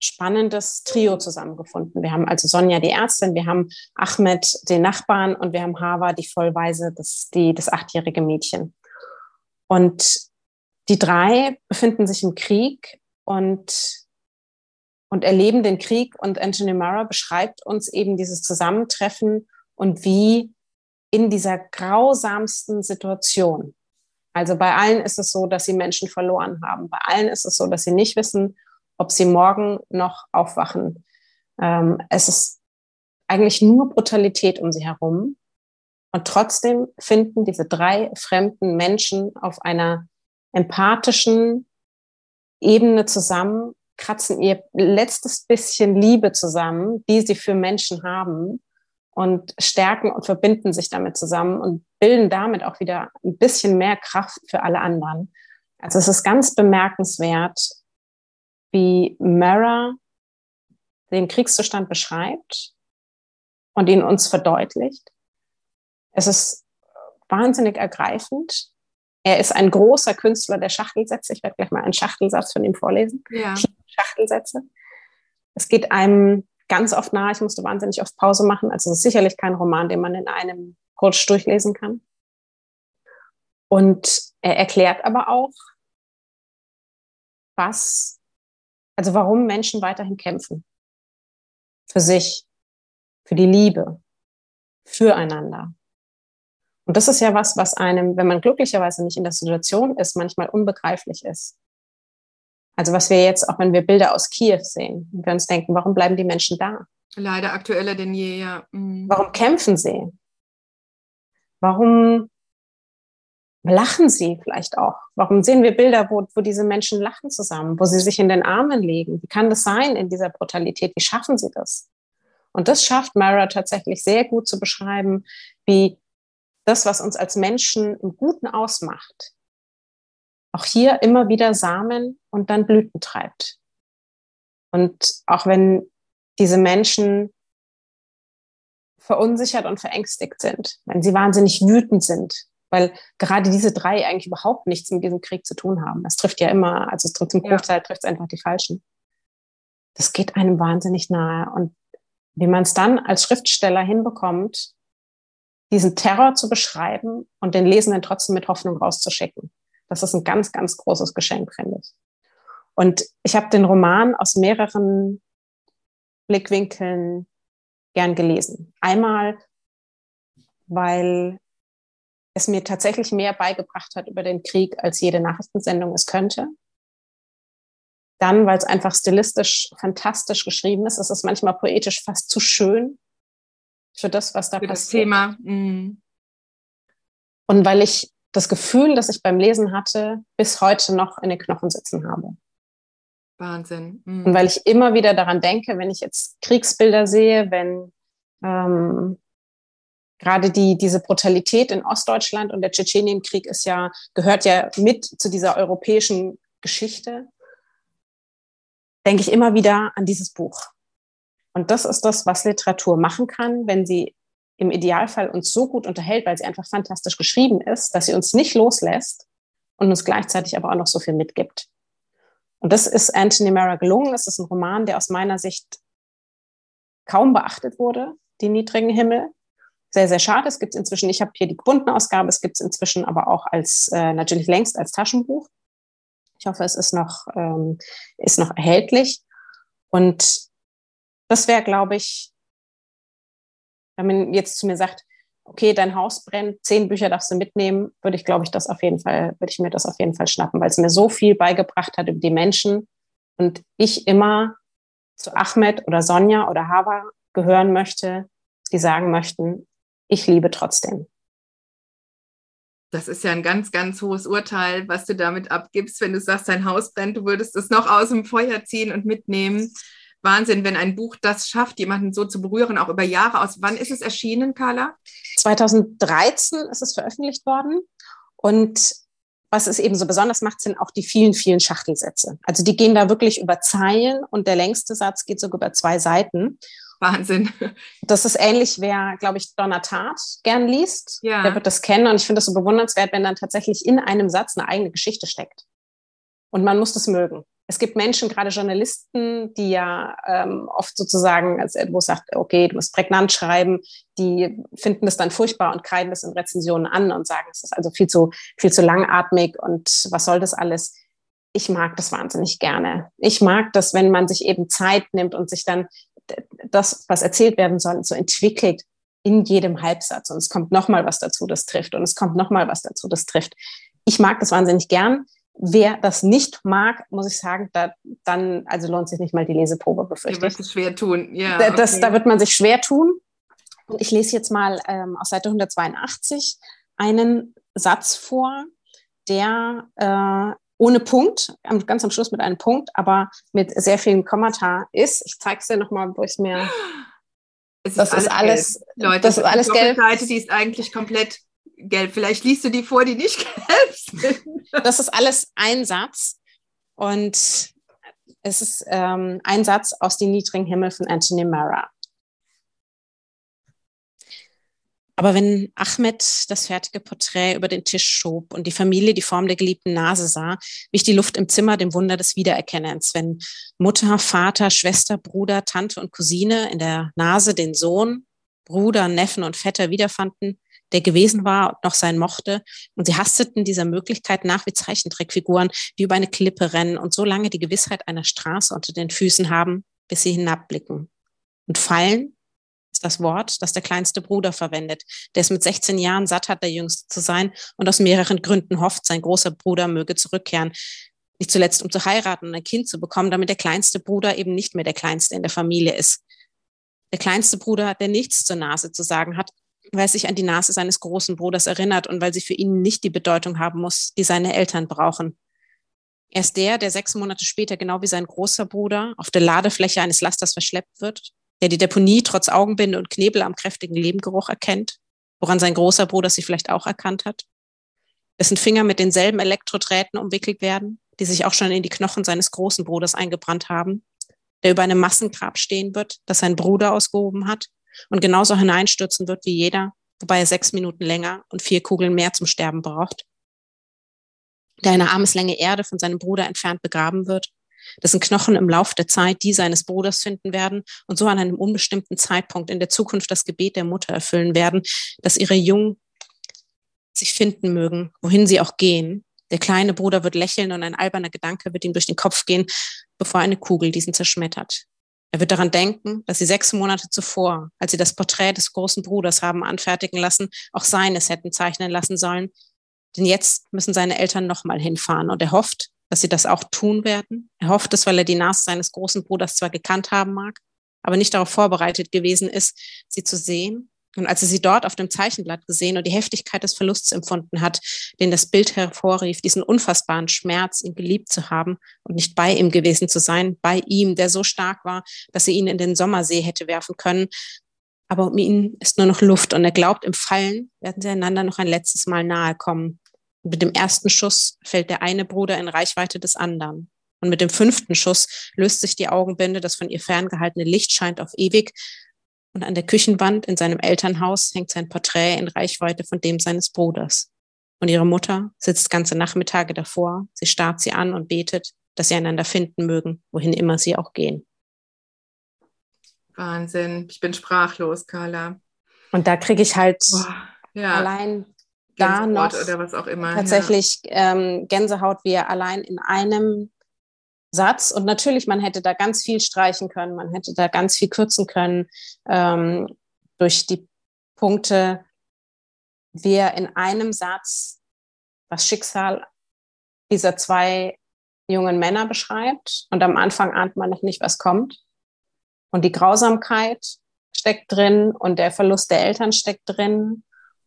spannendes Trio zusammengefunden. Wir haben also Sonja, die Ärztin, wir haben Ahmed, den Nachbarn, und wir haben Hava, die Vollweise, das, die, das achtjährige Mädchen. Und die drei befinden sich im Krieg und und erleben den Krieg. Und Anthony Mara beschreibt uns eben dieses Zusammentreffen und wie in dieser grausamsten Situation. Also bei allen ist es so, dass sie Menschen verloren haben. Bei allen ist es so, dass sie nicht wissen, ob sie morgen noch aufwachen. Ähm, es ist eigentlich nur Brutalität um sie herum. Und trotzdem finden diese drei fremden Menschen auf einer empathischen Ebene zusammen kratzen ihr letztes bisschen Liebe zusammen, die sie für Menschen haben und stärken und verbinden sich damit zusammen und bilden damit auch wieder ein bisschen mehr Kraft für alle anderen. Also es ist ganz bemerkenswert, wie Mara den Kriegszustand beschreibt und ihn uns verdeutlicht. Es ist wahnsinnig ergreifend. Er ist ein großer Künstler der Schachtelsätze. Ich werde gleich mal einen Schachtelsatz von ihm vorlesen. Ja. Schachtelsätze. Es geht einem ganz oft nah. Ich musste wahnsinnig oft Pause machen. Also es ist sicherlich kein Roman, den man in einem Rutsch durchlesen kann. Und er erklärt aber auch, was, also warum Menschen weiterhin kämpfen. Für sich, für die Liebe, füreinander. Und das ist ja was, was einem, wenn man glücklicherweise nicht in der Situation ist, manchmal unbegreiflich ist. Also was wir jetzt, auch wenn wir Bilder aus Kiew sehen, wir uns denken, warum bleiben die Menschen da? Leider aktueller denn je, ja. Mhm. Warum kämpfen sie? Warum lachen sie vielleicht auch? Warum sehen wir Bilder, wo, wo diese Menschen lachen zusammen, wo sie sich in den Armen legen? Wie kann das sein in dieser Brutalität? Wie schaffen sie das? Und das schafft Mara tatsächlich sehr gut zu beschreiben, wie das, was uns als Menschen im Guten ausmacht, auch hier immer wieder Samen und dann Blüten treibt. Und auch wenn diese Menschen verunsichert und verängstigt sind, wenn sie wahnsinnig wütend sind, weil gerade diese drei eigentlich überhaupt nichts mit diesem Krieg zu tun haben. Es trifft ja immer, also es trifft im Großteil, ja. trifft es einfach die Falschen. Das geht einem wahnsinnig nahe. Und wie man es dann als Schriftsteller hinbekommt, diesen Terror zu beschreiben und den Lesenden trotzdem mit Hoffnung rauszuschicken. Das ist ein ganz, ganz großes Geschenk, finde ich. Und ich habe den Roman aus mehreren Blickwinkeln gern gelesen. Einmal, weil es mir tatsächlich mehr beigebracht hat über den Krieg, als jede Nachrichtensendung es könnte. Dann, weil es einfach stilistisch fantastisch geschrieben ist. Es ist manchmal poetisch fast zu schön für das, was da für passiert. Das Thema. Mhm. Und weil ich das Gefühl, das ich beim Lesen hatte, bis heute noch in den Knochen sitzen habe. Wahnsinn. Mhm. Und weil ich immer wieder daran denke, wenn ich jetzt Kriegsbilder sehe, wenn ähm, gerade die, diese Brutalität in Ostdeutschland und der Tschetschenienkrieg ist ja, gehört ja mit zu dieser europäischen Geschichte, denke ich immer wieder an dieses Buch. Und das ist das, was Literatur machen kann, wenn sie im Idealfall uns so gut unterhält, weil sie einfach fantastisch geschrieben ist, dass sie uns nicht loslässt und uns gleichzeitig aber auch noch so viel mitgibt. Und das ist Anthony Mara gelungen. Das ist ein Roman, der aus meiner Sicht kaum beachtet wurde, die niedrigen Himmel. Sehr, sehr schade. Es gibt inzwischen, ich habe hier die gebundene Ausgabe, es gibt es inzwischen aber auch als, äh, natürlich längst als Taschenbuch. Ich hoffe, es ist noch, ähm, ist noch erhältlich. Und das wäre, glaube ich, wenn man jetzt zu mir sagt, okay, dein Haus brennt, zehn Bücher darfst du mitnehmen, würde ich, glaube ich, das auf jeden Fall, würde ich mir das auf jeden Fall schnappen, weil es mir so viel beigebracht hat über die Menschen und ich immer zu Ahmed oder Sonja oder Hava gehören möchte, die sagen möchten, ich liebe trotzdem. Das ist ja ein ganz, ganz hohes Urteil, was du damit abgibst, wenn du sagst, dein Haus brennt, du würdest es noch aus dem Feuer ziehen und mitnehmen. Wahnsinn, wenn ein Buch das schafft, jemanden so zu berühren, auch über Jahre aus. Wann ist es erschienen, Carla? 2013 ist es veröffentlicht worden. Und was es eben so besonders macht, sind auch die vielen, vielen Schachtelsätze. Also die gehen da wirklich über Zeilen und der längste Satz geht sogar über zwei Seiten. Wahnsinn. Das ist ähnlich, wer, glaube ich, Donner Tat gern liest. Ja. Der wird das kennen. Und ich finde es so bewundernswert, wenn dann tatsächlich in einem Satz eine eigene Geschichte steckt. Und man muss das mögen es gibt Menschen, gerade Journalisten, die ja ähm, oft sozusagen, wo sagt, okay, du musst prägnant schreiben, die finden das dann furchtbar und kreiden das in Rezensionen an und sagen, es ist also viel zu, viel zu langatmig und was soll das alles? Ich mag das wahnsinnig gerne. Ich mag das, wenn man sich eben Zeit nimmt und sich dann das, was erzählt werden soll, so entwickelt in jedem Halbsatz. Und es kommt nochmal was dazu, das trifft. Und es kommt nochmal was dazu, das trifft. Ich mag das wahnsinnig gern. Wer das nicht mag, muss ich sagen, da, dann also lohnt sich nicht mal die Leseprobe, befürchte ich. wird schwer tun, ja. Okay. Das, da wird man sich schwer tun. Und ich lese jetzt mal ähm, aus Seite 182 einen Satz vor, der äh, ohne Punkt, ganz am Schluss mit einem Punkt, aber mit sehr vielen Kommata ist. Ich zeige es dir nochmal, wo ich es mir. Es das ist alles, alles Leute, das ist alles gelb. Seite, die ist eigentlich komplett gelb. Vielleicht liest du die vor, die nicht gelb sind. Das ist alles ein Satz. Und es ist ähm, ein Satz aus Die niedrigen Himmel von Anthony Mara. Aber wenn Ahmed das fertige Porträt über den Tisch schob und die Familie die Form der geliebten Nase sah, wich die Luft im Zimmer dem Wunder des Wiedererkennens, wenn Mutter, Vater, Schwester, Bruder, Tante und Cousine in der Nase den Sohn, Bruder, Neffen und Vetter wiederfanden, der gewesen war und noch sein mochte. Und sie hasteten dieser Möglichkeit nach wie Zeichentrickfiguren, die über eine Klippe rennen und so lange die Gewissheit einer Straße unter den Füßen haben, bis sie hinabblicken. Und fallen ist das Wort, das der kleinste Bruder verwendet, der es mit 16 Jahren satt hat, der Jüngste zu sein und aus mehreren Gründen hofft, sein großer Bruder möge zurückkehren. Nicht zuletzt, um zu heiraten und ein Kind zu bekommen, damit der kleinste Bruder eben nicht mehr der kleinste in der Familie ist. Der kleinste Bruder, der nichts zur Nase zu sagen hat, weil er sich an die Nase seines großen Bruders erinnert und weil sie für ihn nicht die Bedeutung haben muss, die seine Eltern brauchen. Er ist der, der sechs Monate später, genau wie sein großer Bruder, auf der Ladefläche eines Lasters verschleppt wird, der die Deponie trotz Augenbinde und Knebel am kräftigen Lebengeruch erkennt, woran sein großer Bruder sie vielleicht auch erkannt hat, dessen Finger mit denselben Elektrodrähten umwickelt werden, die sich auch schon in die Knochen seines großen Bruders eingebrannt haben, der über einem Massengrab stehen wird, das sein Bruder ausgehoben hat und genauso hineinstürzen wird wie jeder, wobei er sechs Minuten länger und vier Kugeln mehr zum Sterben braucht, der eine Armeslänge Erde von seinem Bruder entfernt begraben wird, dessen Knochen im Lauf der Zeit die seines Bruders finden werden und so an einem unbestimmten Zeitpunkt in der Zukunft das Gebet der Mutter erfüllen werden, dass ihre Jungen sich finden mögen, wohin sie auch gehen. Der kleine Bruder wird lächeln und ein alberner Gedanke wird ihm durch den Kopf gehen, bevor eine Kugel diesen zerschmettert. Er wird daran denken, dass sie sechs Monate zuvor, als sie das Porträt des großen Bruders haben anfertigen lassen, auch seines hätten zeichnen lassen sollen. Denn jetzt müssen seine Eltern nochmal hinfahren und er hofft, dass sie das auch tun werden. Er hofft es, weil er die Nase seines großen Bruders zwar gekannt haben mag, aber nicht darauf vorbereitet gewesen ist, sie zu sehen und als er sie dort auf dem Zeichenblatt gesehen und die Heftigkeit des Verlusts empfunden hat, den das Bild hervorrief, diesen unfassbaren Schmerz, ihn geliebt zu haben und nicht bei ihm gewesen zu sein, bei ihm, der so stark war, dass er ihn in den Sommersee hätte werfen können. Aber um ihn ist nur noch Luft und er glaubt, im Fallen werden sie einander noch ein letztes Mal nahe kommen. Und mit dem ersten Schuss fällt der eine Bruder in Reichweite des anderen. Und mit dem fünften Schuss löst sich die Augenbinde, das von ihr ferngehaltene Licht scheint auf ewig und an der Küchenwand in seinem Elternhaus hängt sein Porträt in Reichweite von dem seines Bruders. Und ihre Mutter sitzt ganze Nachmittage davor, sie starrt sie an und betet, dass sie einander finden mögen, wohin immer sie auch gehen. Wahnsinn, ich bin sprachlos, Carla. Und da kriege ich halt Boah, ja. allein da noch tatsächlich ja. ähm, Gänsehaut, wie er allein in einem Satz. Und natürlich, man hätte da ganz viel streichen können, man hätte da ganz viel kürzen können ähm, durch die Punkte, wie er in einem Satz das Schicksal dieser zwei jungen Männer beschreibt. Und am Anfang ahnt man noch nicht, was kommt. Und die Grausamkeit steckt drin und der Verlust der Eltern steckt drin.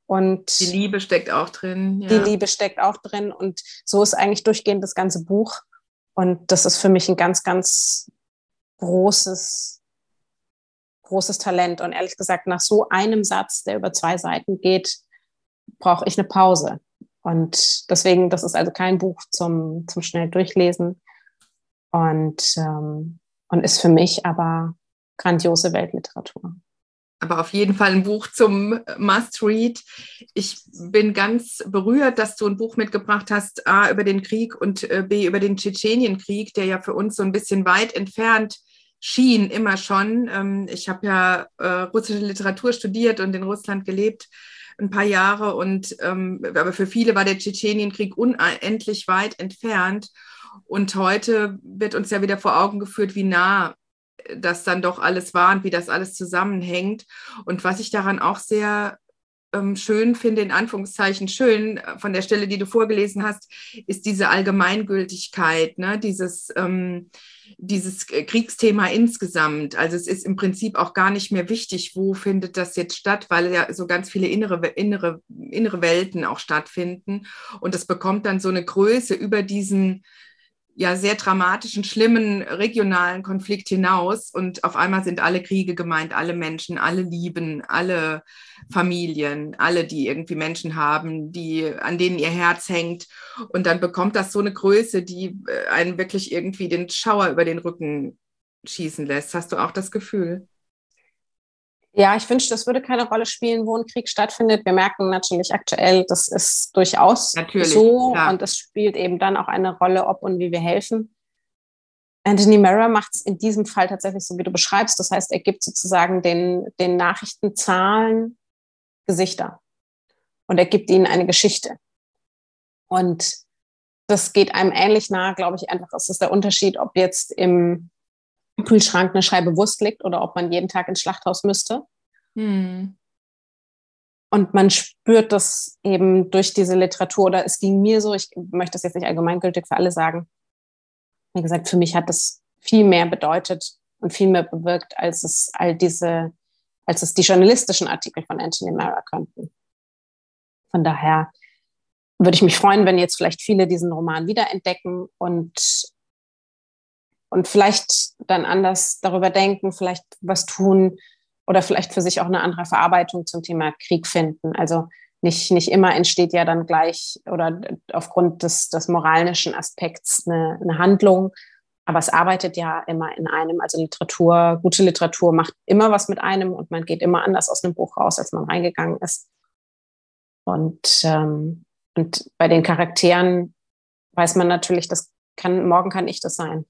Und die Liebe steckt auch drin. Ja. Die Liebe steckt auch drin. Und so ist eigentlich durchgehend das ganze Buch. Und das ist für mich ein ganz, ganz großes, großes Talent. Und ehrlich gesagt, nach so einem Satz, der über zwei Seiten geht, brauche ich eine Pause. Und deswegen, das ist also kein Buch zum, zum schnell durchlesen. Und, ähm, und ist für mich aber grandiose Weltliteratur aber auf jeden Fall ein Buch zum Must-Read. Ich bin ganz berührt, dass du ein Buch mitgebracht hast, A, über den Krieg und äh, B, über den Tschetschenienkrieg, der ja für uns so ein bisschen weit entfernt schien, immer schon. Ähm, ich habe ja äh, russische Literatur studiert und in Russland gelebt ein paar Jahre und ähm, aber für viele war der Tschetschenienkrieg unendlich weit entfernt. Und heute wird uns ja wieder vor Augen geführt, wie nah das dann doch alles war und wie das alles zusammenhängt. Und was ich daran auch sehr ähm, schön finde, in Anführungszeichen schön, äh, von der Stelle, die du vorgelesen hast, ist diese Allgemeingültigkeit, ne? dieses, ähm, dieses Kriegsthema insgesamt. Also es ist im Prinzip auch gar nicht mehr wichtig, wo findet das jetzt statt, weil ja so ganz viele innere, innere, innere Welten auch stattfinden. Und das bekommt dann so eine Größe über diesen ja sehr dramatischen, schlimmen regionalen Konflikt hinaus. Und auf einmal sind alle Kriege gemeint, alle Menschen, alle Lieben, alle Familien, alle, die irgendwie Menschen haben, die, an denen ihr Herz hängt. Und dann bekommt das so eine Größe, die äh, einen wirklich irgendwie den Schauer über den Rücken schießen lässt. Hast du auch das Gefühl? Ja, ich wünschte, das würde keine Rolle spielen, wo ein Krieg stattfindet. Wir merken natürlich aktuell, das ist durchaus natürlich, so klar. und es spielt eben dann auch eine Rolle, ob und wie wir helfen. Anthony Mara macht es in diesem Fall tatsächlich so, wie du beschreibst. Das heißt, er gibt sozusagen den, den Nachrichtenzahlen Gesichter und er gibt ihnen eine Geschichte. Und das geht einem ähnlich nahe, glaube ich, einfach. Es ist der Unterschied, ob jetzt im Kühlschrank eine Scheibe Wurst liegt oder ob man jeden Tag ins Schlachthaus müsste. Hm. Und man spürt das eben durch diese Literatur, oder es ging mir so, ich möchte das jetzt nicht allgemeingültig für alle sagen. Wie gesagt, für mich hat das viel mehr bedeutet und viel mehr bewirkt, als es all diese, als es die journalistischen Artikel von Anthony Mara könnten. Von daher würde ich mich freuen, wenn jetzt vielleicht viele diesen Roman wiederentdecken und und vielleicht dann anders darüber denken, vielleicht was tun oder vielleicht für sich auch eine andere Verarbeitung zum Thema Krieg finden. Also nicht, nicht immer entsteht ja dann gleich oder aufgrund des, des moralischen Aspekts eine, eine Handlung, aber es arbeitet ja immer in einem. Also Literatur, gute Literatur macht immer was mit einem und man geht immer anders aus einem Buch raus, als man reingegangen ist. Und, ähm, und bei den Charakteren weiß man natürlich, das kann, morgen kann ich das sein.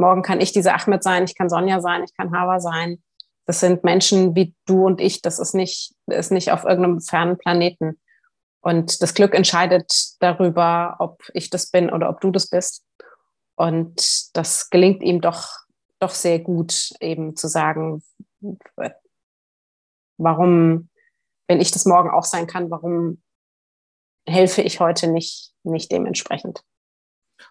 Morgen kann ich diese Ahmed sein, ich kann Sonja sein, ich kann Hava sein. Das sind Menschen wie du und ich. Das ist nicht, ist nicht auf irgendeinem fernen Planeten. Und das Glück entscheidet darüber, ob ich das bin oder ob du das bist. Und das gelingt ihm doch, doch sehr gut, eben zu sagen, warum, wenn ich das morgen auch sein kann, warum helfe ich heute nicht, nicht dementsprechend?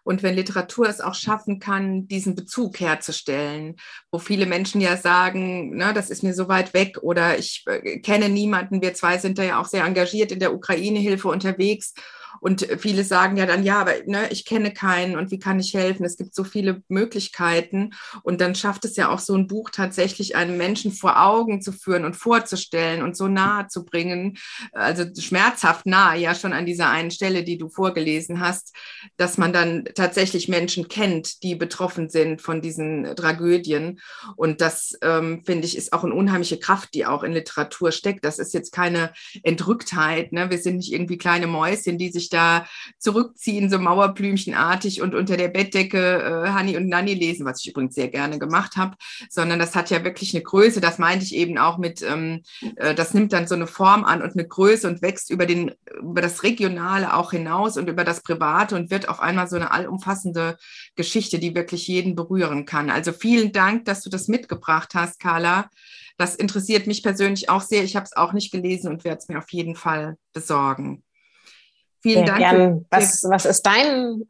Und wenn Literatur es auch schaffen kann, diesen Bezug herzustellen, wo viele Menschen ja sagen, na, das ist mir so weit weg oder ich äh, kenne niemanden, wir zwei sind da ja auch sehr engagiert in der Ukraine-Hilfe unterwegs und viele sagen ja dann, ja, aber ne, ich kenne keinen und wie kann ich helfen? Es gibt so viele Möglichkeiten. Und dann schafft es ja auch so ein Buch tatsächlich einem Menschen vor Augen zu führen und vorzustellen und so nahe zu bringen. Also schmerzhaft nahe, ja schon an dieser einen Stelle, die du vorgelesen hast, dass man dann tatsächlich Menschen kennt, die betroffen sind von diesen Tragödien. Und das, ähm, finde ich, ist auch eine unheimliche Kraft, die auch in Literatur steckt. Das ist jetzt keine Entrücktheit. Ne? Wir sind nicht irgendwie kleine Mäuschen, die sich da zurückziehen, so Mauerblümchenartig und unter der Bettdecke äh, Honey und Nanny lesen, was ich übrigens sehr gerne gemacht habe, sondern das hat ja wirklich eine Größe. Das meinte ich eben auch mit, ähm, äh, das nimmt dann so eine Form an und eine Größe und wächst über, den, über das Regionale auch hinaus und über das Private und wird auf einmal so eine allumfassende Geschichte, die wirklich jeden berühren kann. Also vielen Dank, dass du das mitgebracht hast, Carla. Das interessiert mich persönlich auch sehr. Ich habe es auch nicht gelesen und werde es mir auf jeden Fall besorgen. Vielen Dank. Gern. Was, was ist dein,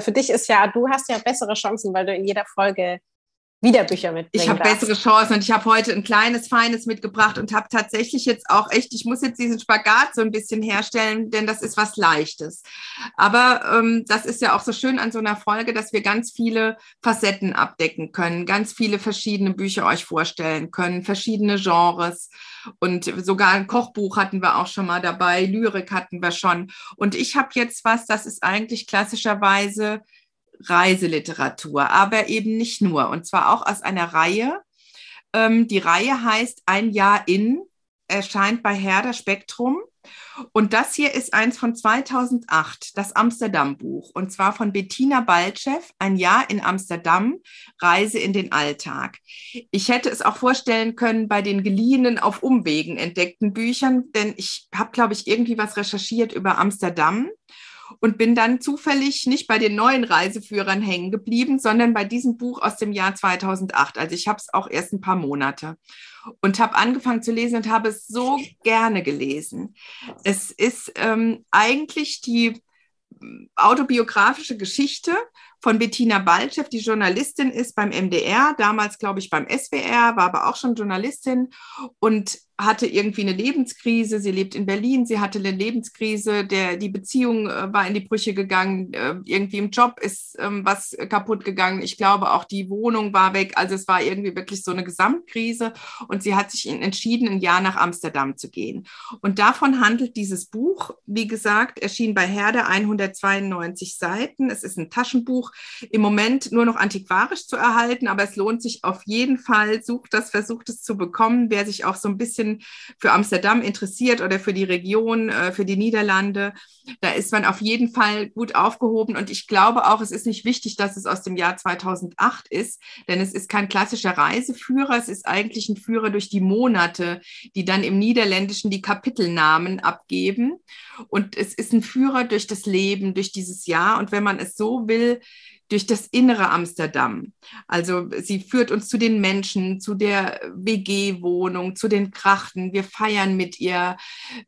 für dich ist ja, du hast ja bessere Chancen, weil du in jeder Folge wieder Bücher mitbringen Ich habe bessere Chancen und ich habe heute ein kleines, feines mitgebracht und habe tatsächlich jetzt auch echt, ich muss jetzt diesen Spagat so ein bisschen herstellen, denn das ist was Leichtes. Aber ähm, das ist ja auch so schön an so einer Folge, dass wir ganz viele Facetten abdecken können, ganz viele verschiedene Bücher euch vorstellen können, verschiedene Genres und sogar ein Kochbuch hatten wir auch schon mal dabei, Lyrik hatten wir schon. Und ich habe jetzt was, das ist eigentlich klassischerweise Reiseliteratur, aber eben nicht nur. Und zwar auch aus einer Reihe. Ähm, die Reihe heißt Ein Jahr in, erscheint bei Herder Spektrum. Und das hier ist eins von 2008, das Amsterdam-Buch. Und zwar von Bettina Baltschew, Ein Jahr in Amsterdam, Reise in den Alltag. Ich hätte es auch vorstellen können bei den geliehenen auf Umwegen entdeckten Büchern, denn ich habe, glaube ich, irgendwie was recherchiert über Amsterdam und bin dann zufällig nicht bei den neuen Reiseführern hängen geblieben, sondern bei diesem Buch aus dem Jahr 2008. Also ich habe es auch erst ein paar Monate und habe angefangen zu lesen und habe es so gerne gelesen. Es ist ähm, eigentlich die hm, autobiografische Geschichte von Bettina Balchev, die Journalistin ist beim MDR, damals glaube ich beim SWR, war aber auch schon Journalistin und hatte irgendwie eine Lebenskrise. Sie lebt in Berlin. Sie hatte eine Lebenskrise. Der, die Beziehung äh, war in die Brüche gegangen. Äh, irgendwie im Job ist ähm, was kaputt gegangen. Ich glaube, auch die Wohnung war weg. Also es war irgendwie wirklich so eine Gesamtkrise. Und sie hat sich entschieden, ein Jahr nach Amsterdam zu gehen. Und davon handelt dieses Buch. Wie gesagt, erschien bei Herde 192 Seiten. Es ist ein Taschenbuch. Im Moment nur noch antiquarisch zu erhalten, aber es lohnt sich auf jeden Fall. Sucht das, versucht es zu bekommen. Wer sich auch so ein bisschen für Amsterdam interessiert oder für die Region, äh, für die Niederlande, da ist man auf jeden Fall gut aufgehoben. Und ich glaube auch, es ist nicht wichtig, dass es aus dem Jahr 2008 ist, denn es ist kein klassischer Reiseführer. Es ist eigentlich ein Führer durch die Monate, die dann im Niederländischen die Kapitelnamen abgeben. Und es ist ein Führer durch das Leben, durch dieses Jahr. Und wenn man es so will, durch das innere Amsterdam. Also sie führt uns zu den Menschen, zu der WG-Wohnung, zu den Krachten. Wir feiern mit ihr.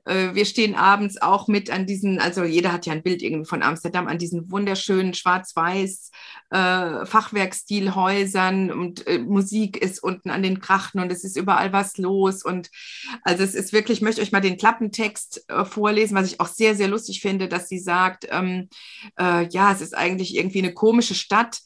Äh, wir stehen abends auch mit an diesen, also jeder hat ja ein Bild irgendwie von Amsterdam, an diesen wunderschönen schwarz-weiß äh, Fachwerkstilhäusern und äh, Musik ist unten an den Krachten und es ist überall was los. Und also es ist wirklich, ich möchte euch mal den Klappentext vorlesen, was ich auch sehr, sehr lustig finde, dass sie sagt, ähm, äh, ja, es ist eigentlich irgendwie eine komische Stadt,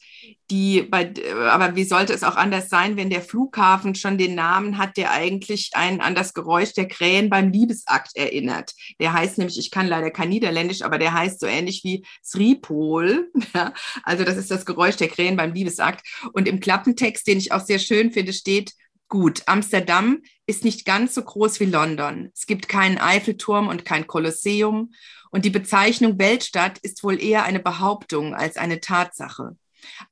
die bei, aber wie sollte es auch anders sein, wenn der Flughafen schon den Namen hat, der eigentlich einen an das Geräusch der Krähen beim Liebesakt erinnert. Der heißt nämlich, ich kann leider kein Niederländisch, aber der heißt so ähnlich wie Sripol. Ja, also das ist das Geräusch der Krähen beim Liebesakt. Und im Klappentext, den ich auch sehr schön finde, steht, Gut, Amsterdam ist nicht ganz so groß wie London. Es gibt keinen Eiffelturm und kein Kolosseum. Und die Bezeichnung Weltstadt ist wohl eher eine Behauptung als eine Tatsache.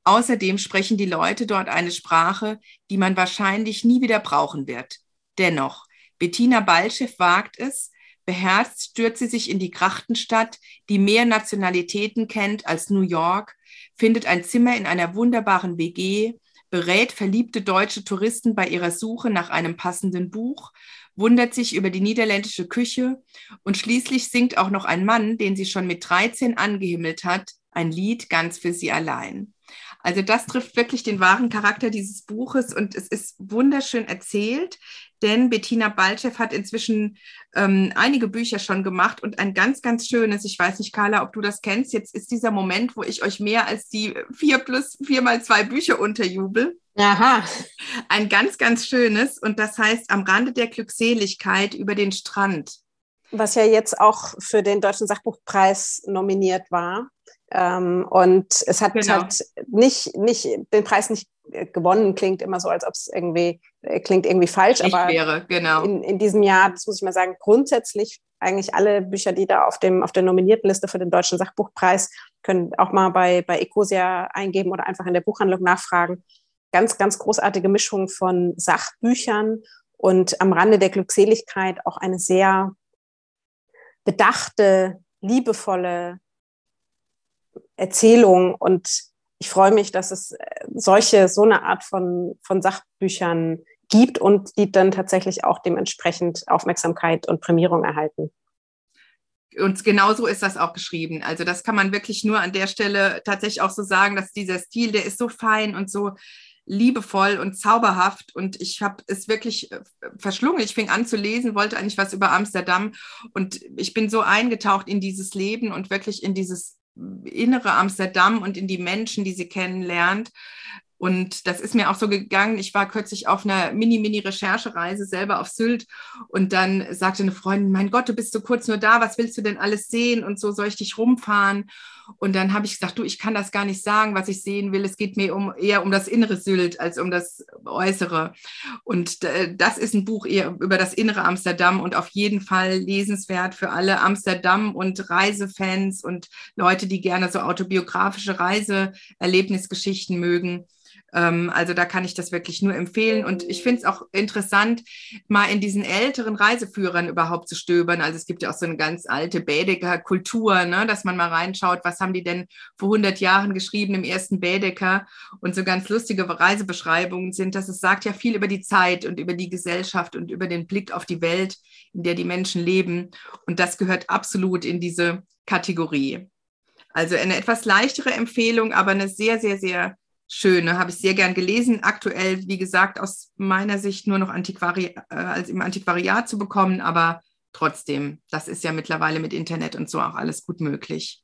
Außerdem sprechen die Leute dort eine Sprache, die man wahrscheinlich nie wieder brauchen wird. Dennoch, Bettina Ballschiff wagt es, beherzt stürzt sie sich in die Krachtenstadt, die mehr Nationalitäten kennt als New York, findet ein Zimmer in einer wunderbaren WG, berät verliebte deutsche Touristen bei ihrer Suche nach einem passenden Buch, wundert sich über die niederländische Küche und schließlich singt auch noch ein Mann, den sie schon mit 13 angehimmelt hat, ein Lied ganz für sie allein. Also das trifft wirklich den wahren Charakter dieses Buches und es ist wunderschön erzählt, denn Bettina Balchev hat inzwischen ähm, einige Bücher schon gemacht und ein ganz, ganz schönes, ich weiß nicht, Carla, ob du das kennst, jetzt ist dieser Moment, wo ich euch mehr als die vier plus vier mal zwei Bücher unterjubel. Aha. Ein ganz, ganz schönes und das heißt Am Rande der Glückseligkeit über den Strand. Was ja jetzt auch für den Deutschen Sachbuchpreis nominiert war. Ähm, und es hat genau. halt nicht, nicht, den Preis nicht gewonnen, klingt immer so, als ob es irgendwie, äh, klingt irgendwie falsch. Ich aber wäre, genau. In, in diesem Jahr, das muss ich mal sagen, grundsätzlich eigentlich alle Bücher, die da auf, dem, auf der nominierten Liste für den Deutschen Sachbuchpreis, können auch mal bei, bei Ecosia eingeben oder einfach in der Buchhandlung nachfragen. Ganz, ganz großartige Mischung von Sachbüchern und am Rande der Glückseligkeit auch eine sehr bedachte, liebevolle Erzählung. Und ich freue mich, dass es äh, solche, so eine Art von, von Sachbüchern gibt und die dann tatsächlich auch dementsprechend Aufmerksamkeit und Prämierung erhalten. Und genau so ist das auch geschrieben. Also das kann man wirklich nur an der Stelle tatsächlich auch so sagen, dass dieser Stil, der ist so fein und so liebevoll und zauberhaft und ich habe es wirklich äh, verschlungen. Ich fing an zu lesen, wollte eigentlich was über Amsterdam und ich bin so eingetaucht in dieses Leben und wirklich in dieses innere Amsterdam und in die Menschen, die sie kennenlernt. Und das ist mir auch so gegangen. Ich war kürzlich auf einer Mini-Mini-Recherchereise selber auf Sylt und dann sagte eine Freundin, mein Gott, du bist so kurz nur da, was willst du denn alles sehen und so soll ich dich rumfahren? Und dann habe ich gesagt, du, ich kann das gar nicht sagen, was ich sehen will. Es geht mir um, eher um das innere Sylt als um das Äußere. Und äh, das ist ein Buch eher über das innere Amsterdam und auf jeden Fall lesenswert für alle Amsterdam- und Reisefans und Leute, die gerne so autobiografische Reiseerlebnisgeschichten mögen. Ähm, also da kann ich das wirklich nur empfehlen. Und ich finde es auch interessant, mal in diesen älteren Reiseführern überhaupt zu stöbern. Also es gibt ja auch so eine ganz alte Bädeker Kultur, ne? dass man mal reinschaut, was haben die denn vor 100 Jahren geschrieben im ersten Bädeker. Und so ganz lustige Reisebeschreibungen sind, dass es sagt ja viel über die Zeit und über die Gesellschaft und über den Blick auf die Welt, in der die Menschen leben. Und das gehört absolut in diese Kategorie. Also eine etwas leichtere Empfehlung, aber eine sehr, sehr, sehr schön. Habe ich sehr gern gelesen. Aktuell, wie gesagt, aus meiner Sicht nur noch Antiquari äh, als im Antiquariat zu bekommen, aber trotzdem, das ist ja mittlerweile mit Internet und so auch alles gut möglich.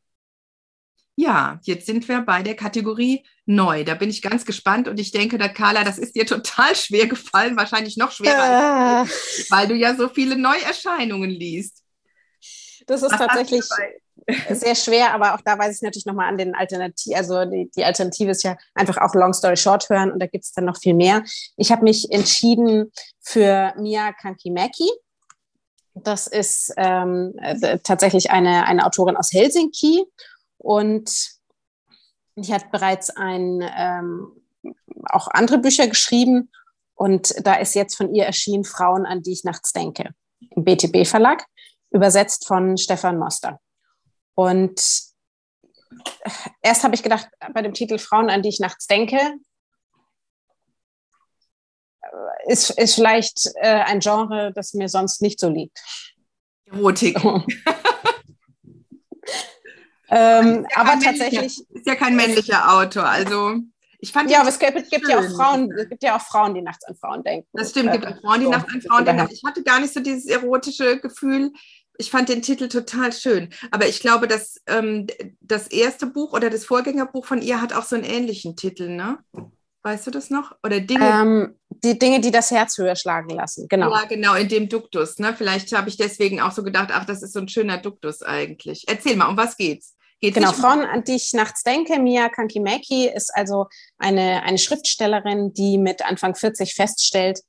Ja, jetzt sind wir bei der Kategorie neu. Da bin ich ganz gespannt und ich denke, da Carla, das ist dir total schwer gefallen, wahrscheinlich noch schwerer, äh. weil du ja so viele Neuerscheinungen liest. Das ist Was tatsächlich sehr schwer, aber auch da weiß ich natürlich nochmal an den Alternativen. Also die, die, Alternative ist ja einfach auch Long Story Short hören und da gibt es dann noch viel mehr. Ich habe mich entschieden für Mia Kankimaki. Das ist ähm, äh, tatsächlich eine, eine Autorin aus Helsinki und die hat bereits ein, ähm, auch andere Bücher geschrieben. Und da ist jetzt von ihr erschienen Frauen, an die ich nachts denke, im BTB Verlag, übersetzt von Stefan Moster. Und erst habe ich gedacht, bei dem Titel Frauen, an die ich nachts denke, ist, ist vielleicht äh, ein Genre, das mir sonst nicht so liegt. Erotik. Ähm, ja aber tatsächlich. Ist ja kein männlicher Autor, also. Ich fand ja, aber es gibt, gibt ja auch Frauen, es gibt ja auch Frauen, die nachts an Frauen denken. Das stimmt, es gibt auch Frauen, die so, nachts an Frauen denken. Ich hatte gar nicht so dieses erotische Gefühl. Ich fand den Titel total schön. Aber ich glaube, dass ähm, das erste Buch oder das Vorgängerbuch von ihr hat auch so einen ähnlichen Titel, ne? Weißt du das noch? Oder Dinge? Ähm, die Dinge, die das Herz höher schlagen lassen, genau. Ja, genau, in dem Duktus. Ne? Vielleicht habe ich deswegen auch so gedacht, ach, das ist so ein schöner Duktus eigentlich. Erzähl mal, um was geht's? Geht genau, Frauen, an die ich nachts denke. Mia Kankimaki ist also eine, eine Schriftstellerin, die mit Anfang 40 feststellt, es,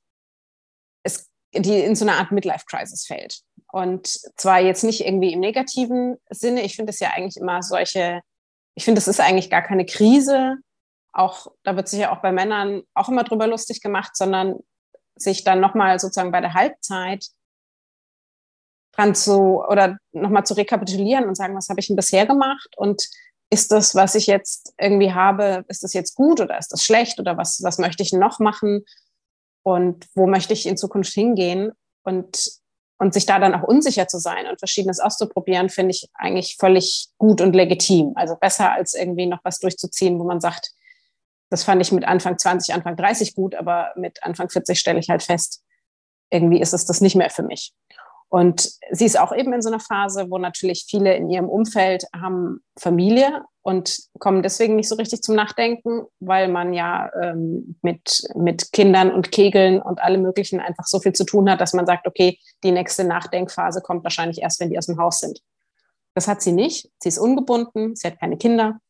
die in so eine Art Midlife-Crisis fällt. Und zwar jetzt nicht irgendwie im negativen Sinne. Ich finde es ja eigentlich immer solche, ich finde, es ist eigentlich gar keine Krise. Auch, da wird sich ja auch bei Männern auch immer drüber lustig gemacht, sondern sich dann nochmal sozusagen bei der Halbzeit dran zu oder nochmal zu rekapitulieren und sagen, was habe ich denn bisher gemacht und ist das, was ich jetzt irgendwie habe, ist das jetzt gut oder ist das schlecht oder was, was möchte ich noch machen und wo möchte ich in Zukunft hingehen und, und sich da dann auch unsicher zu sein und Verschiedenes auszuprobieren, finde ich eigentlich völlig gut und legitim. Also besser als irgendwie noch was durchzuziehen, wo man sagt, das fand ich mit Anfang 20, Anfang 30 gut, aber mit Anfang 40 stelle ich halt fest, irgendwie ist es das nicht mehr für mich. Und sie ist auch eben in so einer Phase, wo natürlich viele in ihrem Umfeld haben Familie und kommen deswegen nicht so richtig zum Nachdenken, weil man ja ähm, mit, mit Kindern und Kegeln und allem Möglichen einfach so viel zu tun hat, dass man sagt, okay, die nächste Nachdenkphase kommt wahrscheinlich erst, wenn die aus dem Haus sind. Das hat sie nicht. Sie ist ungebunden, sie hat keine Kinder.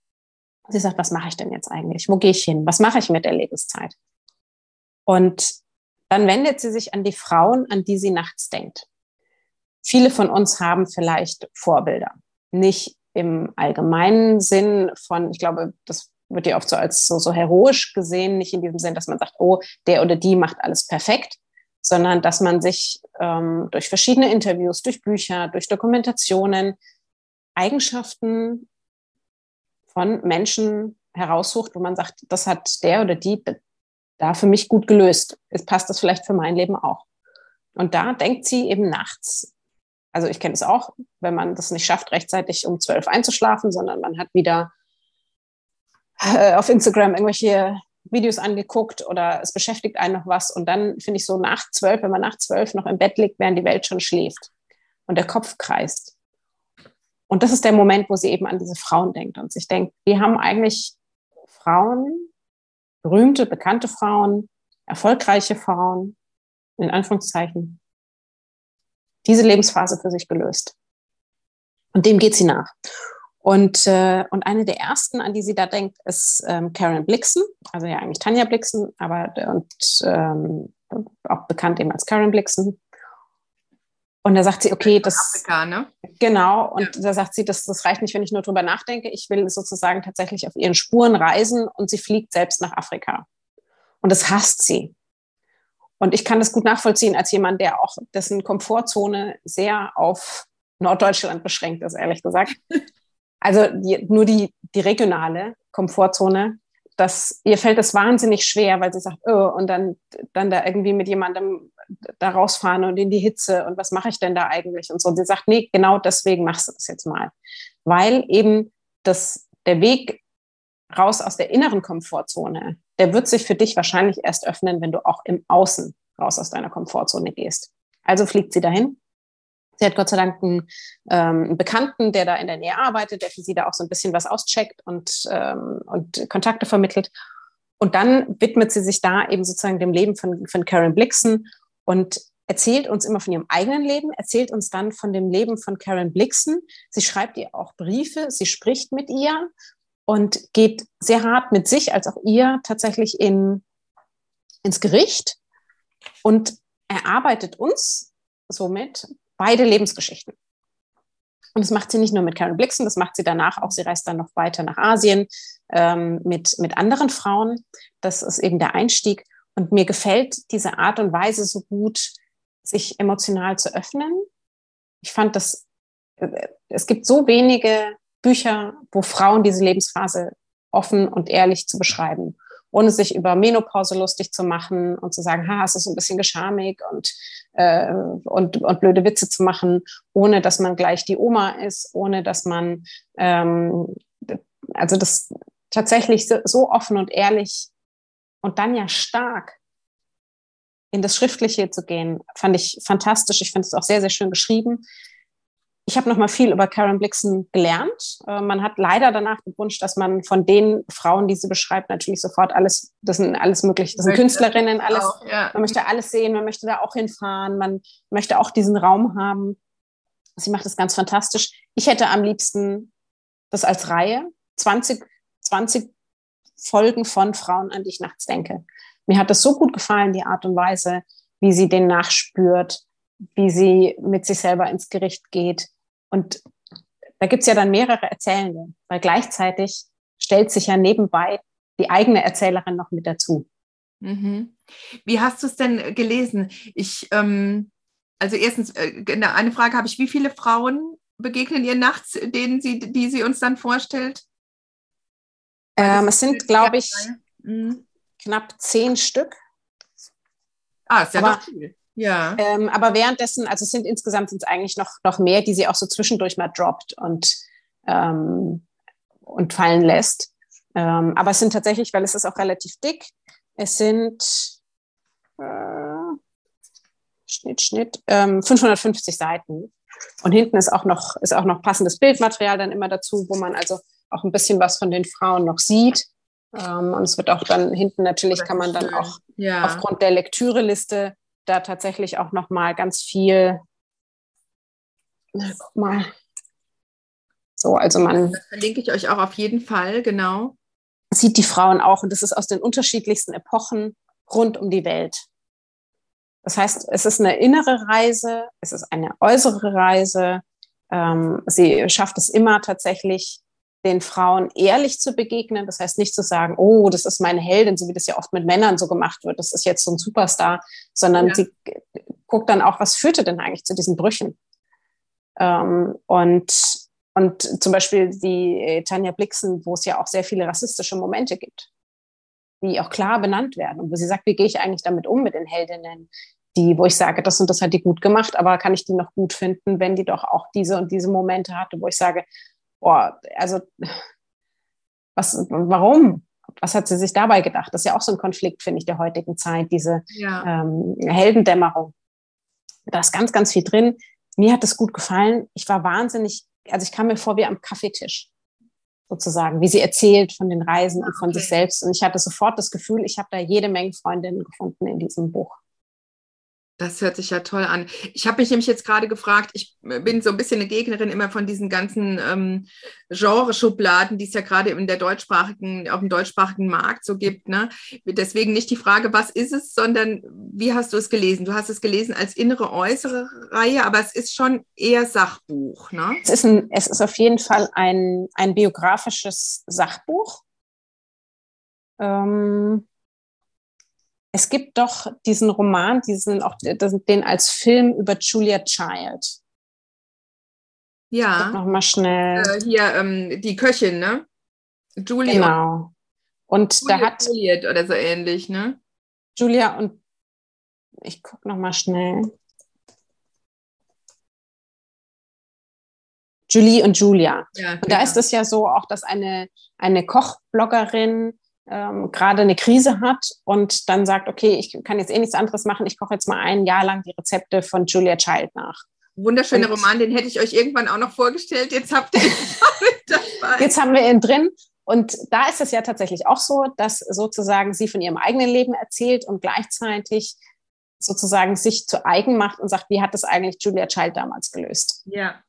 Sie sagt, was mache ich denn jetzt eigentlich? Wo gehe ich hin? Was mache ich mit der Lebenszeit? Und dann wendet sie sich an die Frauen, an die sie nachts denkt viele von uns haben vielleicht Vorbilder. Nicht im allgemeinen Sinn von, ich glaube, das wird ja oft so als so, so heroisch gesehen, nicht in diesem Sinn, dass man sagt, oh, der oder die macht alles perfekt, sondern dass man sich ähm, durch verschiedene Interviews, durch Bücher, durch Dokumentationen Eigenschaften von Menschen heraussucht, wo man sagt, das hat der oder die da für mich gut gelöst. Jetzt passt das vielleicht für mein Leben auch. Und da denkt sie eben nachts also ich kenne es auch, wenn man das nicht schafft, rechtzeitig um zwölf einzuschlafen, sondern man hat wieder äh, auf Instagram irgendwelche Videos angeguckt oder es beschäftigt einen noch was. Und dann finde ich so nach zwölf, wenn man nach zwölf noch im Bett liegt, während die Welt schon schläft und der Kopf kreist. Und das ist der Moment, wo sie eben an diese Frauen denkt und sich denkt, die haben eigentlich Frauen, berühmte, bekannte Frauen, erfolgreiche Frauen, in Anführungszeichen, diese Lebensphase für sich gelöst. Und dem geht sie nach. Und, äh, und eine der ersten, an die sie da denkt, ist ähm, Karen Blixen, also ja eigentlich Tanja Blixen, aber und ähm, auch bekannt eben als Karen Blixen. Und da sagt sie, okay, das. Afrika, ne? Genau. Und ja. da sagt sie, das, das reicht nicht, wenn ich nur drüber nachdenke. Ich will sozusagen tatsächlich auf ihren Spuren reisen und sie fliegt selbst nach Afrika. Und das hasst sie. Und ich kann das gut nachvollziehen als jemand, der auch dessen Komfortzone sehr auf Norddeutschland beschränkt ist, ehrlich gesagt. Also die, nur die, die regionale Komfortzone, das, ihr fällt es wahnsinnig schwer, weil sie sagt, oh, und dann, dann da irgendwie mit jemandem da rausfahren und in die Hitze und was mache ich denn da eigentlich und so. Und sie sagt, nee, genau deswegen machst du das jetzt mal. Weil eben das, der Weg raus aus der inneren Komfortzone, der wird sich für dich wahrscheinlich erst öffnen, wenn du auch im Außen raus aus deiner Komfortzone gehst. Also fliegt sie dahin. Sie hat Gott sei Dank einen, ähm, Bekannten, der da in der Nähe arbeitet, der für sie da auch so ein bisschen was auscheckt und, ähm, und Kontakte vermittelt. Und dann widmet sie sich da eben sozusagen dem Leben von, von Karen Blixen und erzählt uns immer von ihrem eigenen Leben, erzählt uns dann von dem Leben von Karen Blixen. Sie schreibt ihr auch Briefe, sie spricht mit ihr und geht sehr hart mit sich als auch ihr tatsächlich in, ins Gericht und erarbeitet uns somit beide Lebensgeschichten. Und das macht sie nicht nur mit Karen Blixen, das macht sie danach auch. Sie reist dann noch weiter nach Asien ähm, mit, mit anderen Frauen. Das ist eben der Einstieg. Und mir gefällt diese Art und Weise so gut, sich emotional zu öffnen. Ich fand das, äh, es gibt so wenige Bücher, wo Frauen diese Lebensphase offen und ehrlich zu beschreiben ohne sich über Menopause lustig zu machen und zu sagen, ha, es ist ein bisschen geschamig und, äh, und, und blöde Witze zu machen, ohne dass man gleich die Oma ist, ohne dass man, ähm, also das tatsächlich so, so offen und ehrlich und dann ja stark in das Schriftliche zu gehen, fand ich fantastisch. Ich finde es auch sehr, sehr schön geschrieben ich habe noch mal viel über Karen Blixen gelernt. Äh, man hat leider danach gewünscht, dass man von den Frauen, die sie beschreibt, natürlich sofort alles, das sind alles mögliche, das sind Künstlerinnen, alles, auch, ja. man möchte alles sehen, man möchte da auch hinfahren, man möchte auch diesen Raum haben. Sie macht das ganz fantastisch. Ich hätte am liebsten das als Reihe, 20, 20 Folgen von Frauen, an die ich nachts denke. Mir hat das so gut gefallen, die Art und Weise, wie sie den nachspürt, wie sie mit sich selber ins Gericht geht. Und da gibt es ja dann mehrere Erzählende, weil gleichzeitig stellt sich ja nebenbei die eigene Erzählerin noch mit dazu. Mhm. Wie hast du es denn gelesen? Ich, ähm, also erstens, äh, eine Frage habe ich, wie viele Frauen begegnen ihr nachts, denen sie, die sie uns dann vorstellt? Ähm, es sind, glaube ich, mhm. knapp zehn Stück. Ah, ist ja Aber, doch viel. Ja. Ähm, aber währenddessen, also es sind insgesamt sind es eigentlich noch, noch mehr, die sie auch so zwischendurch mal droppt und, ähm, und fallen lässt. Ähm, aber es sind tatsächlich, weil es ist auch relativ dick, es sind äh, Schnitt, Schnitt, ähm, 550 Seiten. Und hinten ist auch noch, ist auch noch passendes Bildmaterial dann immer dazu, wo man also auch ein bisschen was von den Frauen noch sieht. Ähm, und es wird auch dann hinten natürlich, kann man dann auch ja. aufgrund der Lektüreliste da tatsächlich auch noch mal ganz viel. Na, guck mal. So, also man. Das verlinke ich euch auch auf jeden Fall, genau. Sieht die Frauen auch und das ist aus den unterschiedlichsten Epochen rund um die Welt. Das heißt, es ist eine innere Reise, es ist eine äußere Reise. Ähm, sie schafft es immer tatsächlich, den Frauen ehrlich zu begegnen. Das heißt nicht zu sagen, oh, das ist meine Heldin, so wie das ja oft mit Männern so gemacht wird, das ist jetzt so ein Superstar, sondern ja. sie guckt dann auch, was führte denn eigentlich zu diesen Brüchen? Ähm, und, und zum Beispiel die äh, Tanja Blixen, wo es ja auch sehr viele rassistische Momente gibt, die auch klar benannt werden und wo sie sagt, wie gehe ich eigentlich damit um mit den Heldinnen? Die, wo ich sage, das und das hat die gut gemacht, aber kann ich die noch gut finden, wenn die doch auch diese und diese Momente hatte, wo ich sage, boah, also was, warum? Was hat sie sich dabei gedacht? Das ist ja auch so ein Konflikt, finde ich, der heutigen Zeit, diese ja. ähm, Heldendämmerung. Da ist ganz, ganz viel drin. Mir hat es gut gefallen. Ich war wahnsinnig, also ich kam mir vor wie am Kaffeetisch sozusagen, wie sie erzählt von den Reisen und von okay. sich selbst. Und ich hatte sofort das Gefühl, ich habe da jede Menge Freundinnen gefunden in diesem Buch. Das hört sich ja toll an. Ich habe mich nämlich jetzt gerade gefragt, ich bin so ein bisschen eine Gegnerin immer von diesen ganzen ähm, Genreschubladen, die es ja gerade in der deutschsprachigen, auf dem deutschsprachigen Markt so gibt. Ne? Deswegen nicht die Frage, was ist es, sondern wie hast du es gelesen? Du hast es gelesen als innere, äußere Reihe, aber es ist schon eher Sachbuch. Ne? Es, ist ein, es ist auf jeden Fall ein, ein biografisches Sachbuch. Ähm es gibt doch diesen Roman, diesen auch den als Film über Julia Child. Ja. Noch mal schnell. Äh, hier ähm, die Köchin, ne? Julia. Genau. Und Julia da hat Juliet oder so ähnlich, ne? Julia und ich gucke noch mal schnell. Julie und Julia. Ja, und da genau. ist es ja so auch, dass eine, eine Kochbloggerin ähm, gerade eine Krise hat und dann sagt, okay, ich kann jetzt eh nichts anderes machen, ich koche jetzt mal ein Jahr lang die Rezepte von Julia Child nach. Wunderschöner und, Roman, den hätte ich euch irgendwann auch noch vorgestellt. Jetzt habt ihr ihn dabei. Jetzt haben wir ihn drin. Und da ist es ja tatsächlich auch so, dass sozusagen sie von ihrem eigenen Leben erzählt und gleichzeitig sozusagen sich zu eigen macht und sagt, wie hat das eigentlich Julia Child damals gelöst? Ja.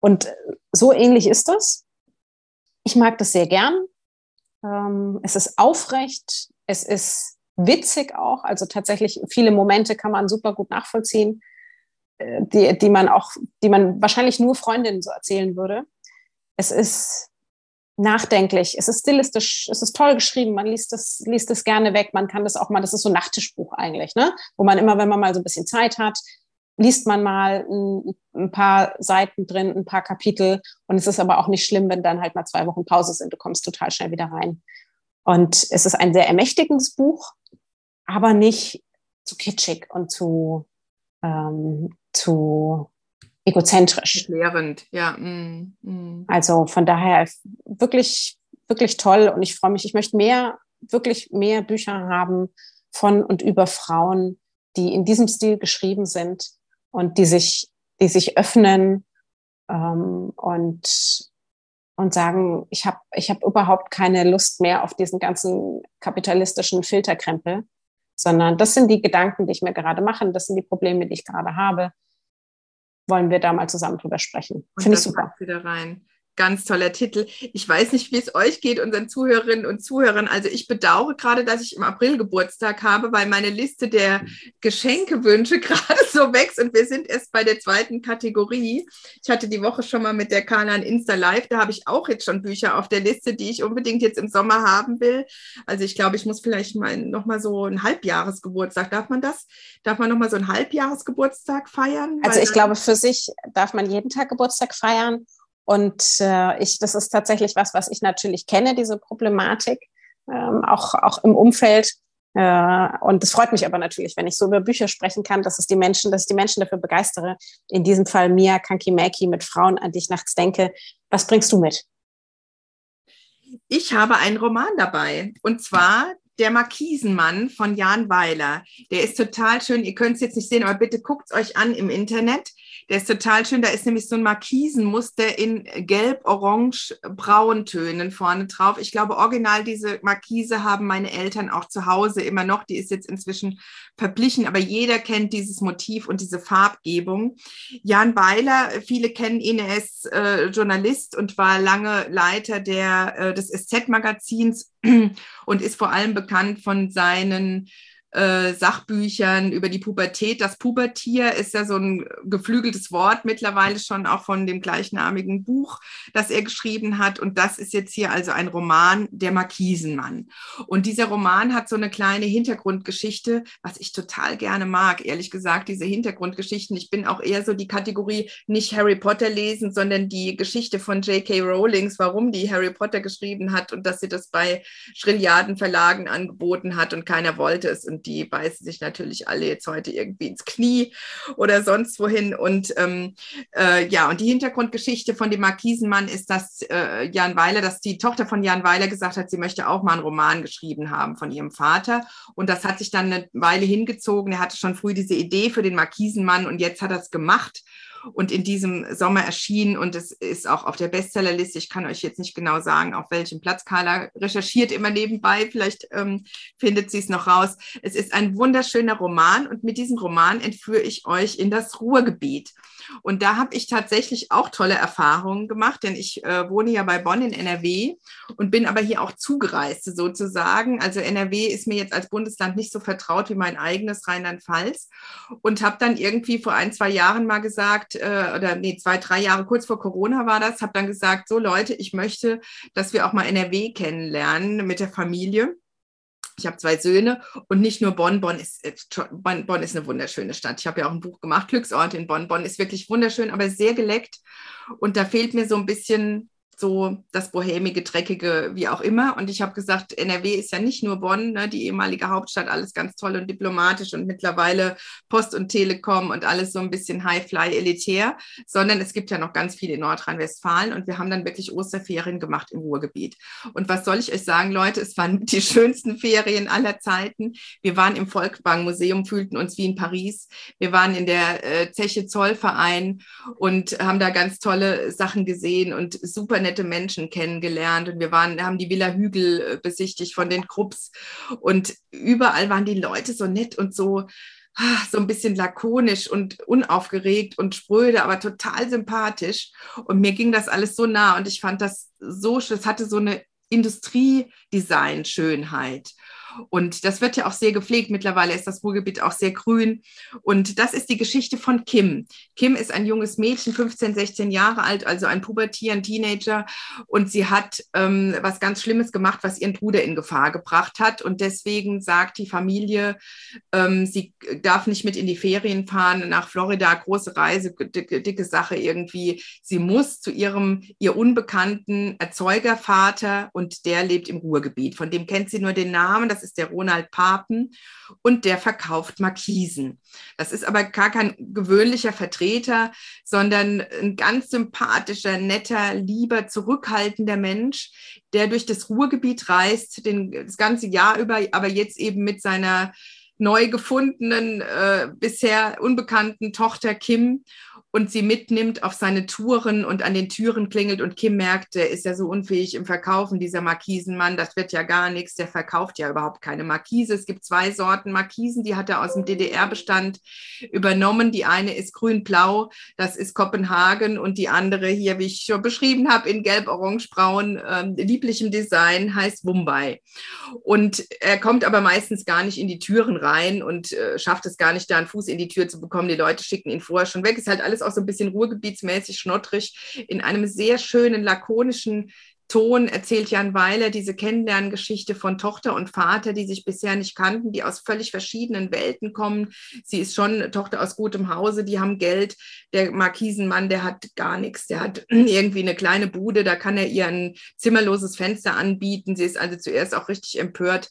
Und so ähnlich ist das. Ich mag das sehr gern. Ähm, es ist aufrecht, es ist witzig auch. Also tatsächlich viele Momente kann man super gut nachvollziehen, äh, die, die man auch, die man wahrscheinlich nur Freundinnen so erzählen würde. Es ist nachdenklich, es ist stilistisch, es ist toll geschrieben, man liest es, liest es gerne weg, man kann das auch mal, das ist so ein Nachttischbuch eigentlich, ne? wo man immer, wenn man mal so ein bisschen Zeit hat, liest man mal ein, ein, paar Seiten drin, ein paar Kapitel. Und es ist aber auch nicht schlimm, wenn dann halt mal zwei Wochen Pause sind. Du kommst total schnell wieder rein. Und es ist ein sehr ermächtigendes Buch, aber nicht zu kitschig und zu, ähm, zu egozentrisch. Erklärend, ja. Mm, mm. Also von daher wirklich, wirklich toll. Und ich freue mich, ich möchte mehr, wirklich mehr Bücher haben von und über Frauen, die in diesem Stil geschrieben sind und die sich, die sich öffnen ähm, und, und sagen, ich habe ich hab überhaupt keine Lust mehr auf diesen ganzen kapitalistischen Filterkrempel, sondern das sind die Gedanken, die ich mir gerade mache, das sind die Probleme, die ich gerade habe. Wollen wir da mal zusammen drüber sprechen? Finde ich super. Wieder rein. Ganz toller Titel. Ich weiß nicht, wie es euch geht, unseren Zuhörerinnen und Zuhörern. Also ich bedauere gerade, dass ich im April Geburtstag habe, weil meine Liste der Geschenkewünsche gerade so wächst und wir sind erst bei der zweiten Kategorie. Ich hatte die Woche schon mal mit der Carla ein Insta Live, da habe ich auch jetzt schon Bücher auf der Liste, die ich unbedingt jetzt im Sommer haben will. Also ich glaube, ich muss vielleicht mal noch mal so ein Halbjahresgeburtstag. Darf man das? Darf man noch mal so ein Halbjahresgeburtstag feiern? Also ich glaube, für sich darf man jeden Tag Geburtstag feiern. Und äh, ich, das ist tatsächlich was, was ich natürlich kenne, diese Problematik, ähm, auch, auch im Umfeld. Äh, und es freut mich aber natürlich, wenn ich so über Bücher sprechen kann, dass es die Menschen, dass ich die Menschen dafür begeistere. In diesem Fall Mia Kankimaki mit Frauen, an die ich nachts denke. Was bringst du mit? Ich habe einen Roman dabei. Und zwar der Markisenmann von Jan Weiler. Der ist total schön. Ihr könnt es jetzt nicht sehen, aber bitte guckt es euch an im Internet. Der ist total schön. Da ist nämlich so ein Markisenmuster in gelb, orange, braun Tönen vorne drauf. Ich glaube, original diese Markise haben meine Eltern auch zu Hause immer noch. Die ist jetzt inzwischen verblichen, aber jeder kennt dieses Motiv und diese Farbgebung. Jan Weiler, viele kennen ihn, er ist äh, Journalist und war lange Leiter der, äh, des SZ-Magazins und ist vor allem bekannt von seinen äh, Sachbüchern über die Pubertät. Das Pubertier ist ja so ein geflügeltes Wort mittlerweile schon auch von dem gleichnamigen Buch, das er geschrieben hat. Und das ist jetzt hier also ein Roman, Der Markisenmann. Und dieser Roman hat so eine kleine Hintergrundgeschichte, was ich total gerne mag, ehrlich gesagt, diese Hintergrundgeschichten. Ich bin auch eher so die Kategorie nicht Harry Potter lesen, sondern die Geschichte von J.K. Rowlings, warum die Harry Potter geschrieben hat und dass sie das bei Schrilliarden Verlagen angeboten hat und keiner wollte es. Und die beißen sich natürlich alle jetzt heute irgendwie ins Knie oder sonst wohin. Und ähm, äh, ja, und die Hintergrundgeschichte von dem Markisenmann ist, dass äh, Jan Weiler, dass die Tochter von Jan Weiler gesagt hat, sie möchte auch mal einen Roman geschrieben haben von ihrem Vater. Und das hat sich dann eine Weile hingezogen. Er hatte schon früh diese Idee für den Markisenmann und jetzt hat er es gemacht und in diesem Sommer erschien und es ist auch auf der Bestsellerliste. Ich kann euch jetzt nicht genau sagen, auf welchem Platz Carla recherchiert immer nebenbei. Vielleicht ähm, findet sie es noch raus. Es ist ein wunderschöner Roman und mit diesem Roman entführe ich euch in das Ruhrgebiet. Und da habe ich tatsächlich auch tolle Erfahrungen gemacht, denn ich äh, wohne ja bei Bonn in NRW und bin aber hier auch zugereist sozusagen. Also NRW ist mir jetzt als Bundesland nicht so vertraut wie mein eigenes Rheinland-Pfalz und habe dann irgendwie vor ein, zwei Jahren mal gesagt, äh, oder nee, zwei, drei Jahre kurz vor Corona war das, habe dann gesagt, so Leute, ich möchte, dass wir auch mal NRW kennenlernen mit der Familie. Ich habe zwei Söhne und nicht nur Bonn. Bonn ist, äh, Bonn ist eine wunderschöne Stadt. Ich habe ja auch ein Buch gemacht, Glücksorte in Bonn. Bonn ist wirklich wunderschön, aber sehr geleckt. Und da fehlt mir so ein bisschen so das bohämige, dreckige, wie auch immer. Und ich habe gesagt, NRW ist ja nicht nur Bonn, ne, die ehemalige Hauptstadt, alles ganz toll und diplomatisch und mittlerweile Post und Telekom und alles so ein bisschen High-Fly elitär, sondern es gibt ja noch ganz viel in Nordrhein-Westfalen und wir haben dann wirklich Osterferien gemacht im Ruhrgebiet. Und was soll ich euch sagen, Leute, es waren die schönsten Ferien aller Zeiten. Wir waren im Volksbank Museum, fühlten uns wie in Paris. Wir waren in der äh, Zeche Zollverein und haben da ganz tolle Sachen gesehen und super nette Menschen kennengelernt und wir waren, haben die Villa Hügel äh, besichtigt von den Krupps und überall waren die Leute so nett und so ah, so ein bisschen lakonisch und unaufgeregt und spröde, aber total sympathisch. Und mir ging das alles so nah und ich fand das so, das hatte so eine Industriedesign-Schönheit. Und das wird ja auch sehr gepflegt. Mittlerweile ist das Ruhrgebiet auch sehr grün. Und das ist die Geschichte von Kim. Kim ist ein junges Mädchen, 15, 16 Jahre alt, also ein Pubertier, ein Teenager. Und sie hat ähm, was ganz Schlimmes gemacht, was ihren Bruder in Gefahr gebracht hat. Und deswegen sagt die Familie, ähm, sie darf nicht mit in die Ferien fahren nach Florida, große Reise, dicke, dicke Sache irgendwie. Sie muss zu ihrem, ihr unbekannten Erzeugervater und der lebt im Ruhrgebiet. Von dem kennt sie nur den Namen. Das ist der Ronald Papen und der verkauft Markisen. Das ist aber gar kein gewöhnlicher Vertreter, sondern ein ganz sympathischer, netter, lieber, zurückhaltender Mensch, der durch das Ruhrgebiet reist, den, das ganze Jahr über, aber jetzt eben mit seiner neu gefundenen, äh, bisher unbekannten Tochter Kim und sie mitnimmt auf seine Touren und an den Türen klingelt und Kim merkt, der ist ja so unfähig im Verkaufen, dieser Markisenmann, das wird ja gar nichts, der verkauft ja überhaupt keine Markise. Es gibt zwei Sorten Markisen, die hat er aus dem DDR-Bestand übernommen. Die eine ist grün-blau, das ist Kopenhagen und die andere hier, wie ich schon beschrieben habe, in gelb-orange-braun, äh, lieblichem Design, heißt Mumbai. Und er kommt aber meistens gar nicht in die Türen rein und äh, schafft es gar nicht, da einen Fuß in die Tür zu bekommen. Die Leute schicken ihn vorher schon weg. Ist halt alles auch so ein bisschen ruhrgebietsmäßig schnottrig, in einem sehr schönen, lakonischen Ton erzählt Jan Weiler diese Kennenlerngeschichte von Tochter und Vater, die sich bisher nicht kannten, die aus völlig verschiedenen Welten kommen. Sie ist schon Tochter aus gutem Hause, die haben Geld. Der Markisenmann, der hat gar nichts. Der hat irgendwie eine kleine Bude, da kann er ihr ein zimmerloses Fenster anbieten. Sie ist also zuerst auch richtig empört.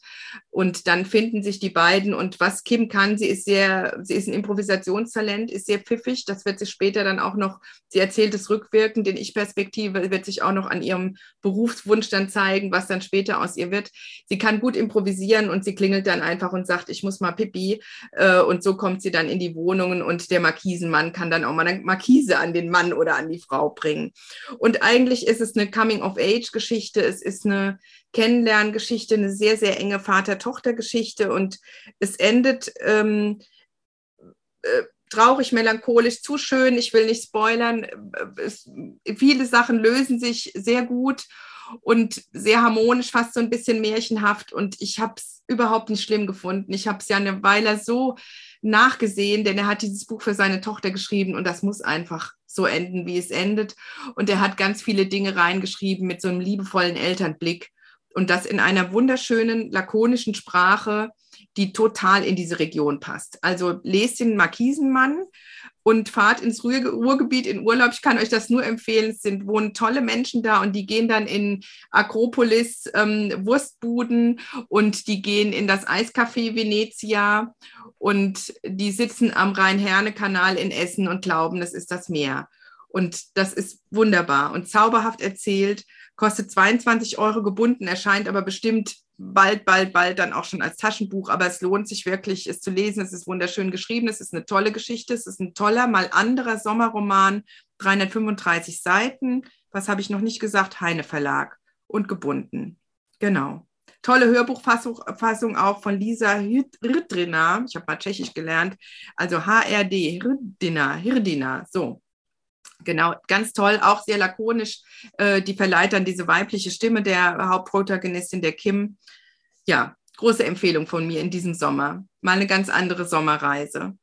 Und dann finden sich die beiden. Und was Kim kann, sie ist sehr, sie ist ein Improvisationstalent, ist sehr pfiffig. Das wird sich später dann auch noch, sie erzählt es rückwirkend, in Ich-Perspektive wird sich auch noch an ihrem Berufswunsch dann zeigen, was dann später aus ihr wird. Sie kann gut improvisieren und sie klingelt dann einfach und sagt, ich muss mal Pipi. Äh, und so kommt sie dann in die Wohnungen und der Markisenmann kann dann auch mal eine Markise an den Mann oder an die Frau bringen. Und eigentlich ist es eine Coming-of-Age-Geschichte. Es ist eine Kennenlerngeschichte, eine sehr, sehr enge Vater-Tochter-Geschichte und es endet ähm, äh, traurig, melancholisch, zu schön. Ich will nicht spoilern. Es, viele Sachen lösen sich sehr gut und sehr harmonisch, fast so ein bisschen märchenhaft. Und ich habe es überhaupt nicht schlimm gefunden. Ich habe es ja eine Weile so nachgesehen, denn er hat dieses Buch für seine Tochter geschrieben und das muss einfach so enden, wie es endet. Und er hat ganz viele Dinge reingeschrieben mit so einem liebevollen Elternblick und das in einer wunderschönen, lakonischen Sprache, die total in diese Region passt. Also lest den Markisenmann und fahrt ins Ruhr Ruhrgebiet in Urlaub. Ich kann euch das nur empfehlen. Es sind, wohnen tolle Menschen da und die gehen dann in Akropolis ähm, Wurstbuden und die gehen in das Eiscafé Venezia und die sitzen am Rhein-Herne-Kanal in Essen und glauben, das ist das Meer. Und das ist wunderbar und zauberhaft erzählt, kostet 22 Euro gebunden, erscheint aber bestimmt bald, bald, bald dann auch schon als Taschenbuch. Aber es lohnt sich wirklich, es zu lesen. Es ist wunderschön geschrieben. Es ist eine tolle Geschichte. Es ist ein toller, mal anderer Sommerroman. 335 Seiten. Was habe ich noch nicht gesagt? Heine Verlag und gebunden. Genau. Tolle Hörbuchfassung auch von Lisa Hirdina. Ich habe mal Tschechisch gelernt. Also HRD, Hirdina, Hirdina. So. Genau, ganz toll, auch sehr lakonisch. Äh, die verleiht dann diese weibliche Stimme der Hauptprotagonistin, der Kim. Ja, große Empfehlung von mir in diesem Sommer. Mal eine ganz andere Sommerreise.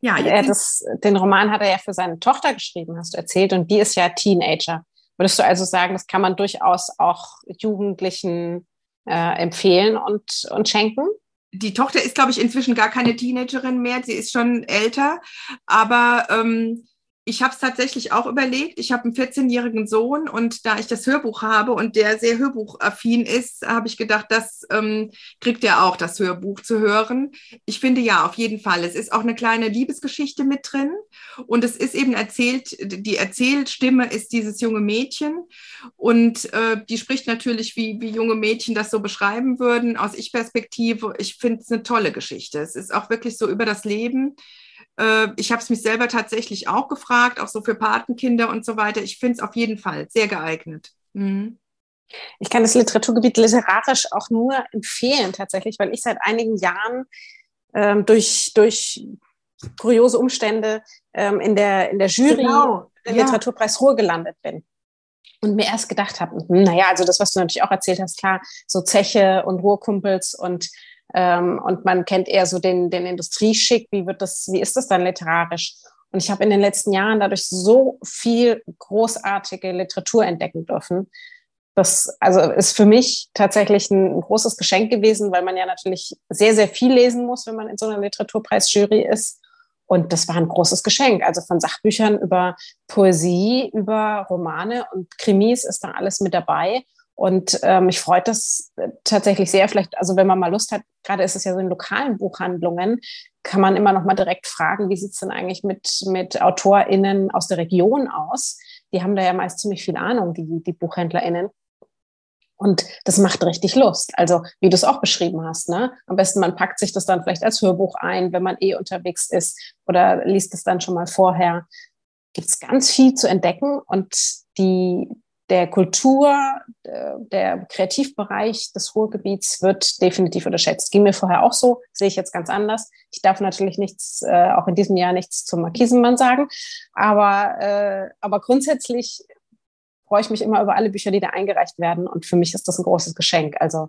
Ja, das, den Roman hat er ja für seine Tochter geschrieben, hast du erzählt, und die ist ja Teenager. Würdest du also sagen, das kann man durchaus auch Jugendlichen äh, empfehlen und, und schenken? Die Tochter ist, glaube ich, inzwischen gar keine Teenagerin mehr. Sie ist schon älter, aber ähm, ich habe es tatsächlich auch überlegt. Ich habe einen 14-jährigen Sohn und da ich das Hörbuch habe und der sehr hörbuchaffin ist, habe ich gedacht, das ähm, kriegt er auch, das Hörbuch zu hören. Ich finde ja, auf jeden Fall. Es ist auch eine kleine Liebesgeschichte mit drin und es ist eben erzählt, die Erzählstimme ist dieses junge Mädchen und äh, die spricht natürlich, wie, wie junge Mädchen das so beschreiben würden, aus Ich-Perspektive. Ich finde es eine tolle Geschichte. Es ist auch wirklich so über das Leben äh, ich habe es mich selber tatsächlich auch gefragt, auch so für Patenkinder und so weiter. Ich finde es auf jeden Fall sehr geeignet. Mhm. Ich kann das Literaturgebiet literarisch auch nur empfehlen, tatsächlich, weil ich seit einigen Jahren ähm, durch, durch kuriose Umstände ähm, in, der, in der Jury genau. ja. Literaturpreis Ruhr gelandet bin. Und mir erst gedacht habe, hm, naja, also das, was du natürlich auch erzählt hast, klar, so Zeche und Ruhrkumpels und ähm, und man kennt eher so den, den Industrieschick. Wie wird das, wie ist das dann literarisch? Und ich habe in den letzten Jahren dadurch so viel großartige Literatur entdecken dürfen. Das also ist für mich tatsächlich ein, großes Geschenk gewesen, weil man ja natürlich sehr, sehr viel lesen muss, wenn man in so einer Literaturpreisjury ist. Und das war ein großes Geschenk. Also von Sachbüchern über Poesie, über Romane und Krimis ist da alles mit dabei. Und ähm, mich freut das äh, tatsächlich sehr. Vielleicht, also wenn man mal Lust hat, gerade ist es ja so in lokalen Buchhandlungen, kann man immer noch mal direkt fragen, wie sieht es denn eigentlich mit, mit AutorInnen aus der Region aus? Die haben da ja meist ziemlich viel Ahnung, die, die BuchhändlerInnen. Und das macht richtig Lust. Also, wie du es auch beschrieben hast, ne? Am besten man packt sich das dann vielleicht als Hörbuch ein, wenn man eh unterwegs ist oder liest es dann schon mal vorher. Gibt es ganz viel zu entdecken und die, der Kultur, äh, der Kreativbereich des Ruhrgebiets wird definitiv unterschätzt. Ging mir vorher auch so, sehe ich jetzt ganz anders. Ich darf natürlich nichts, äh, auch in diesem Jahr nichts zum Markisenmann sagen, aber, äh, aber grundsätzlich freue ich mich immer über alle Bücher, die da eingereicht werden und für mich ist das ein großes Geschenk. Also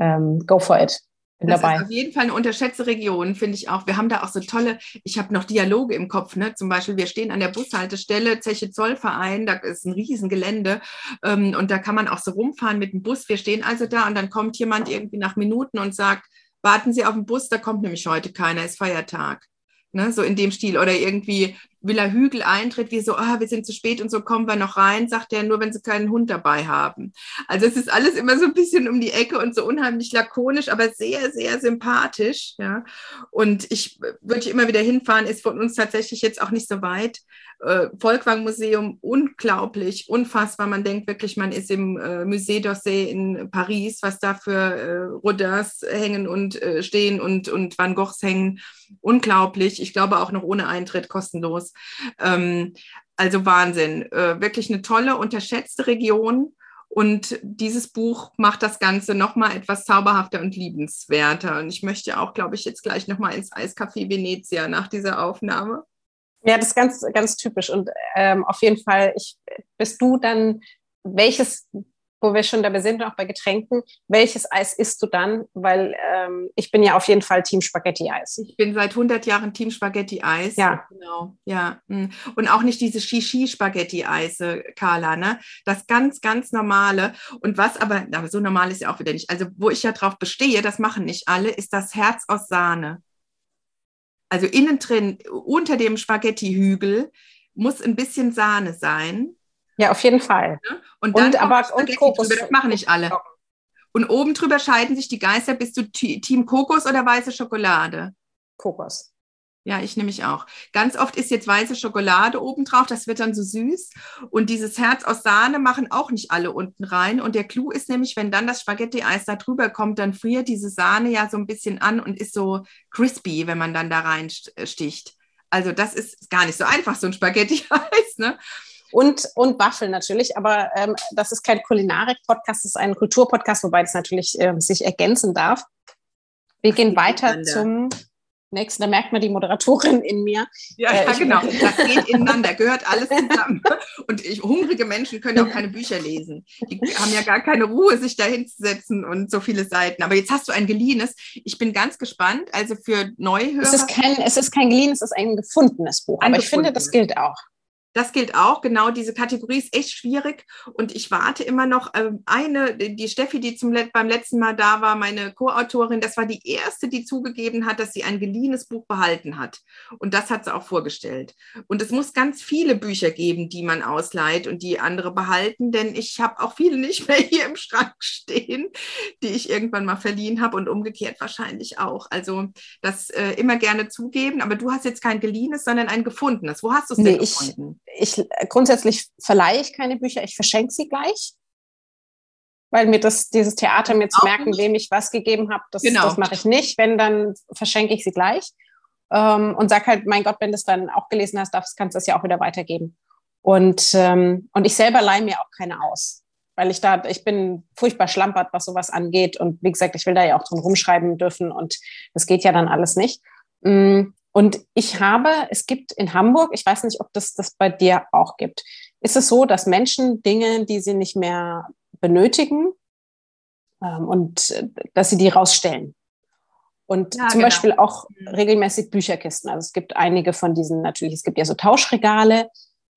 ähm, go for it das dabei. ist auf jeden Fall eine unterschätzte Region, finde ich auch. Wir haben da auch so tolle, ich habe noch Dialoge im Kopf, ne? Zum Beispiel, wir stehen an der Bushaltestelle, Zeche Zollverein, da ist ein Riesengelände ähm, und da kann man auch so rumfahren mit dem Bus. Wir stehen also da und dann kommt jemand irgendwie nach Minuten und sagt, warten Sie auf den Bus, da kommt nämlich heute keiner, ist Feiertag. Ne, so in dem Stil. Oder irgendwie Villa Hügel eintritt, wie so, ah, wir sind zu spät und so kommen wir noch rein, sagt er nur, wenn sie keinen Hund dabei haben. Also es ist alles immer so ein bisschen um die Ecke und so unheimlich lakonisch, aber sehr, sehr sympathisch. Ja. Und ich würde immer wieder hinfahren, ist von uns tatsächlich jetzt auch nicht so weit. Äh, Volkwang Museum, unglaublich, unfassbar. Man denkt wirklich, man ist im äh, Musée d'Orsay in Paris, was da für äh, Rodins hängen und äh, stehen und, und Van Goghs hängen. Unglaublich. Ich glaube auch noch ohne Eintritt kostenlos. Ähm, also Wahnsinn. Äh, wirklich eine tolle, unterschätzte Region. Und dieses Buch macht das Ganze nochmal etwas zauberhafter und liebenswerter. Und ich möchte auch, glaube ich, jetzt gleich nochmal ins Eiscafé Venezia nach dieser Aufnahme. Ja, das ist ganz, ganz typisch. Und ähm, auf jeden Fall, ich, bist du dann, welches wo wir schon dabei sind, auch bei Getränken, welches Eis isst du dann? Weil ähm, ich bin ja auf jeden Fall Team Spaghetti-Eis. Ich bin seit 100 Jahren Team Spaghetti-Eis. Ja. Genau, ja. Hm. Und auch nicht diese Shishi-Spaghetti-Eise, Carla, ne? Das ganz, ganz normale. Und was aber, aber so normal ist ja auch wieder nicht. Also, wo ich ja drauf bestehe, das machen nicht alle, ist das Herz aus Sahne. Also innen drin, unter dem Spaghetti-Hügel, muss ein bisschen Sahne sein ja, auf jeden Fall. Und dann und, aber, und Kokos. Drüber. Das machen nicht alle. Und oben drüber scheiden sich die Geister. Bist du Team Kokos oder weiße Schokolade? Kokos. Ja, ich nehme mich auch. Ganz oft ist jetzt weiße Schokolade oben drauf, das wird dann so süß. Und dieses Herz aus Sahne machen auch nicht alle unten rein. Und der Clou ist nämlich, wenn dann das Spaghetti-Eis da drüber kommt, dann friert diese Sahne ja so ein bisschen an und ist so crispy, wenn man dann da reinsticht. Also das ist gar nicht so einfach, so ein Spaghetti-Eis. Ne? und, und Waffeln natürlich. Aber ähm, das ist kein Kulinarik-Podcast, das ist ein Kulturpodcast, wobei das natürlich äh, sich ergänzen darf. Wir gehen weiter zum nächsten. Da merkt man die Moderatorin in mir. Ja, äh, ja genau. Das geht ineinander, gehört alles zusammen. Und ich, hungrige Menschen können ja auch keine Bücher lesen. Die haben ja gar keine Ruhe, sich da hinzusetzen und so viele Seiten. Aber jetzt hast du ein geliehenes. Ich bin ganz gespannt. Also für Neuhörer. Es ist kein, es ist kein geliehenes, es ist ein gefundenes Buch. Aber ich finde, das gilt auch. Das gilt auch, genau. Diese Kategorie ist echt schwierig und ich warte immer noch. Ähm, eine, die Steffi, die zum, beim letzten Mal da war, meine Co-Autorin, das war die erste, die zugegeben hat, dass sie ein geliehenes Buch behalten hat. Und das hat sie auch vorgestellt. Und es muss ganz viele Bücher geben, die man ausleiht und die andere behalten, denn ich habe auch viele nicht mehr hier im Schrank stehen, die ich irgendwann mal verliehen habe und umgekehrt wahrscheinlich auch. Also das äh, immer gerne zugeben, aber du hast jetzt kein geliehenes, sondern ein gefundenes. Wo hast du es nee, denn gefunden? ich grundsätzlich verleihe ich keine Bücher, ich verschenke sie gleich. Weil mir das, dieses Theater mir zu merken, wem ich was gegeben habe, das, genau. das mache ich nicht. Wenn, dann verschenke ich sie gleich. Ähm, und sag halt, mein Gott, wenn du es dann auch gelesen hast, darfst, kannst du es ja auch wieder weitergeben. Und, ähm, und ich selber leihe mir auch keine aus. Weil ich da, ich bin furchtbar schlampert, was sowas angeht. Und wie gesagt, ich will da ja auch drin rumschreiben dürfen und das geht ja dann alles nicht. Mm, und ich habe, es gibt in Hamburg, ich weiß nicht, ob das das bei dir auch gibt, ist es so, dass Menschen Dinge, die sie nicht mehr benötigen, ähm, und äh, dass sie die rausstellen. Und ja, zum genau. Beispiel auch mhm. regelmäßig Bücherkisten. Also es gibt einige von diesen natürlich, es gibt ja so Tauschregale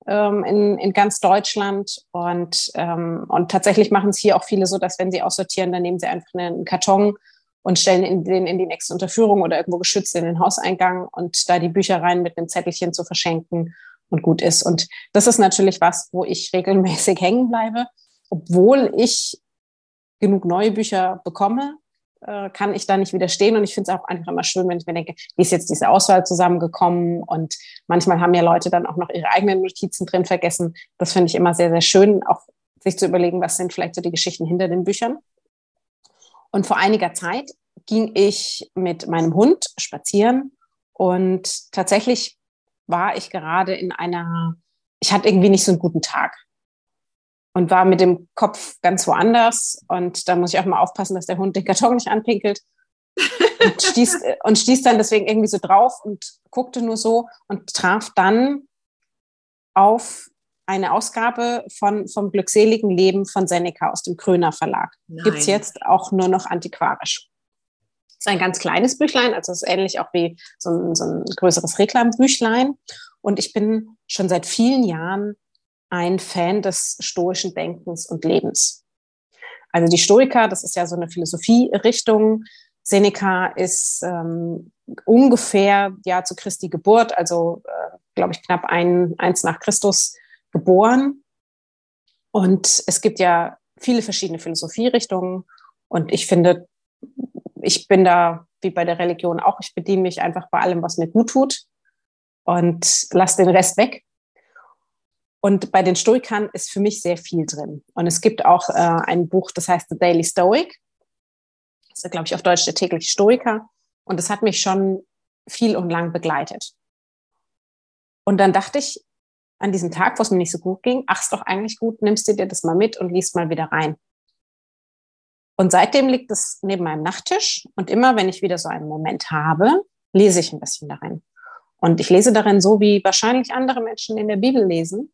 ähm, in, in ganz Deutschland. Und, ähm, und tatsächlich machen es hier auch viele so, dass wenn sie aussortieren, dann nehmen sie einfach einen Karton und stellen in den in die nächste Unterführung oder irgendwo geschützt in den Hauseingang und da die Bücher rein mit einem Zettelchen zu verschenken und gut ist. Und das ist natürlich was, wo ich regelmäßig hängen bleibe, obwohl ich genug neue Bücher bekomme, äh, kann ich da nicht widerstehen. Und ich finde es auch einfach immer schön, wenn ich mir denke, wie ist jetzt diese Auswahl zusammengekommen? Und manchmal haben ja Leute dann auch noch ihre eigenen Notizen drin vergessen. Das finde ich immer sehr, sehr schön, auch sich zu überlegen, was sind vielleicht so die Geschichten hinter den Büchern. Und vor einiger Zeit ging ich mit meinem Hund spazieren und tatsächlich war ich gerade in einer, ich hatte irgendwie nicht so einen guten Tag und war mit dem Kopf ganz woanders. Und da muss ich auch mal aufpassen, dass der Hund den Karton nicht anpinkelt. und, stieß, und stieß dann deswegen irgendwie so drauf und guckte nur so und traf dann auf eine Ausgabe von Vom glückseligen Leben von Seneca aus dem Kröner Verlag. Gibt es jetzt auch nur noch antiquarisch. ist ein ganz kleines Büchlein, also ist ähnlich auch wie so ein, so ein größeres Reklambüchlein. Und ich bin schon seit vielen Jahren ein Fan des stoischen Denkens und Lebens. Also die Stoiker, das ist ja so eine Philosophierichtung. Seneca ist ähm, ungefähr ja zu Christi Geburt, also äh, glaube ich knapp ein, eins nach Christus geboren. Und es gibt ja viele verschiedene Philosophierichtungen. Und ich finde, ich bin da wie bei der Religion auch, ich bediene mich einfach bei allem, was mir gut tut und lasse den Rest weg. Und bei den Stoikern ist für mich sehr viel drin. Und es gibt auch äh, ein Buch, das heißt The Daily Stoic. Das ist, glaube ich, auf Deutsch der tägliche Stoiker. Und das hat mich schon viel und lang begleitet. Und dann dachte ich, an diesem Tag, wo es mir nicht so gut ging, ach, ist doch eigentlich gut, nimmst du dir das mal mit und liest mal wieder rein. Und seitdem liegt es neben meinem Nachttisch und immer, wenn ich wieder so einen Moment habe, lese ich ein bisschen darin. Und ich lese darin so, wie wahrscheinlich andere Menschen in der Bibel lesen.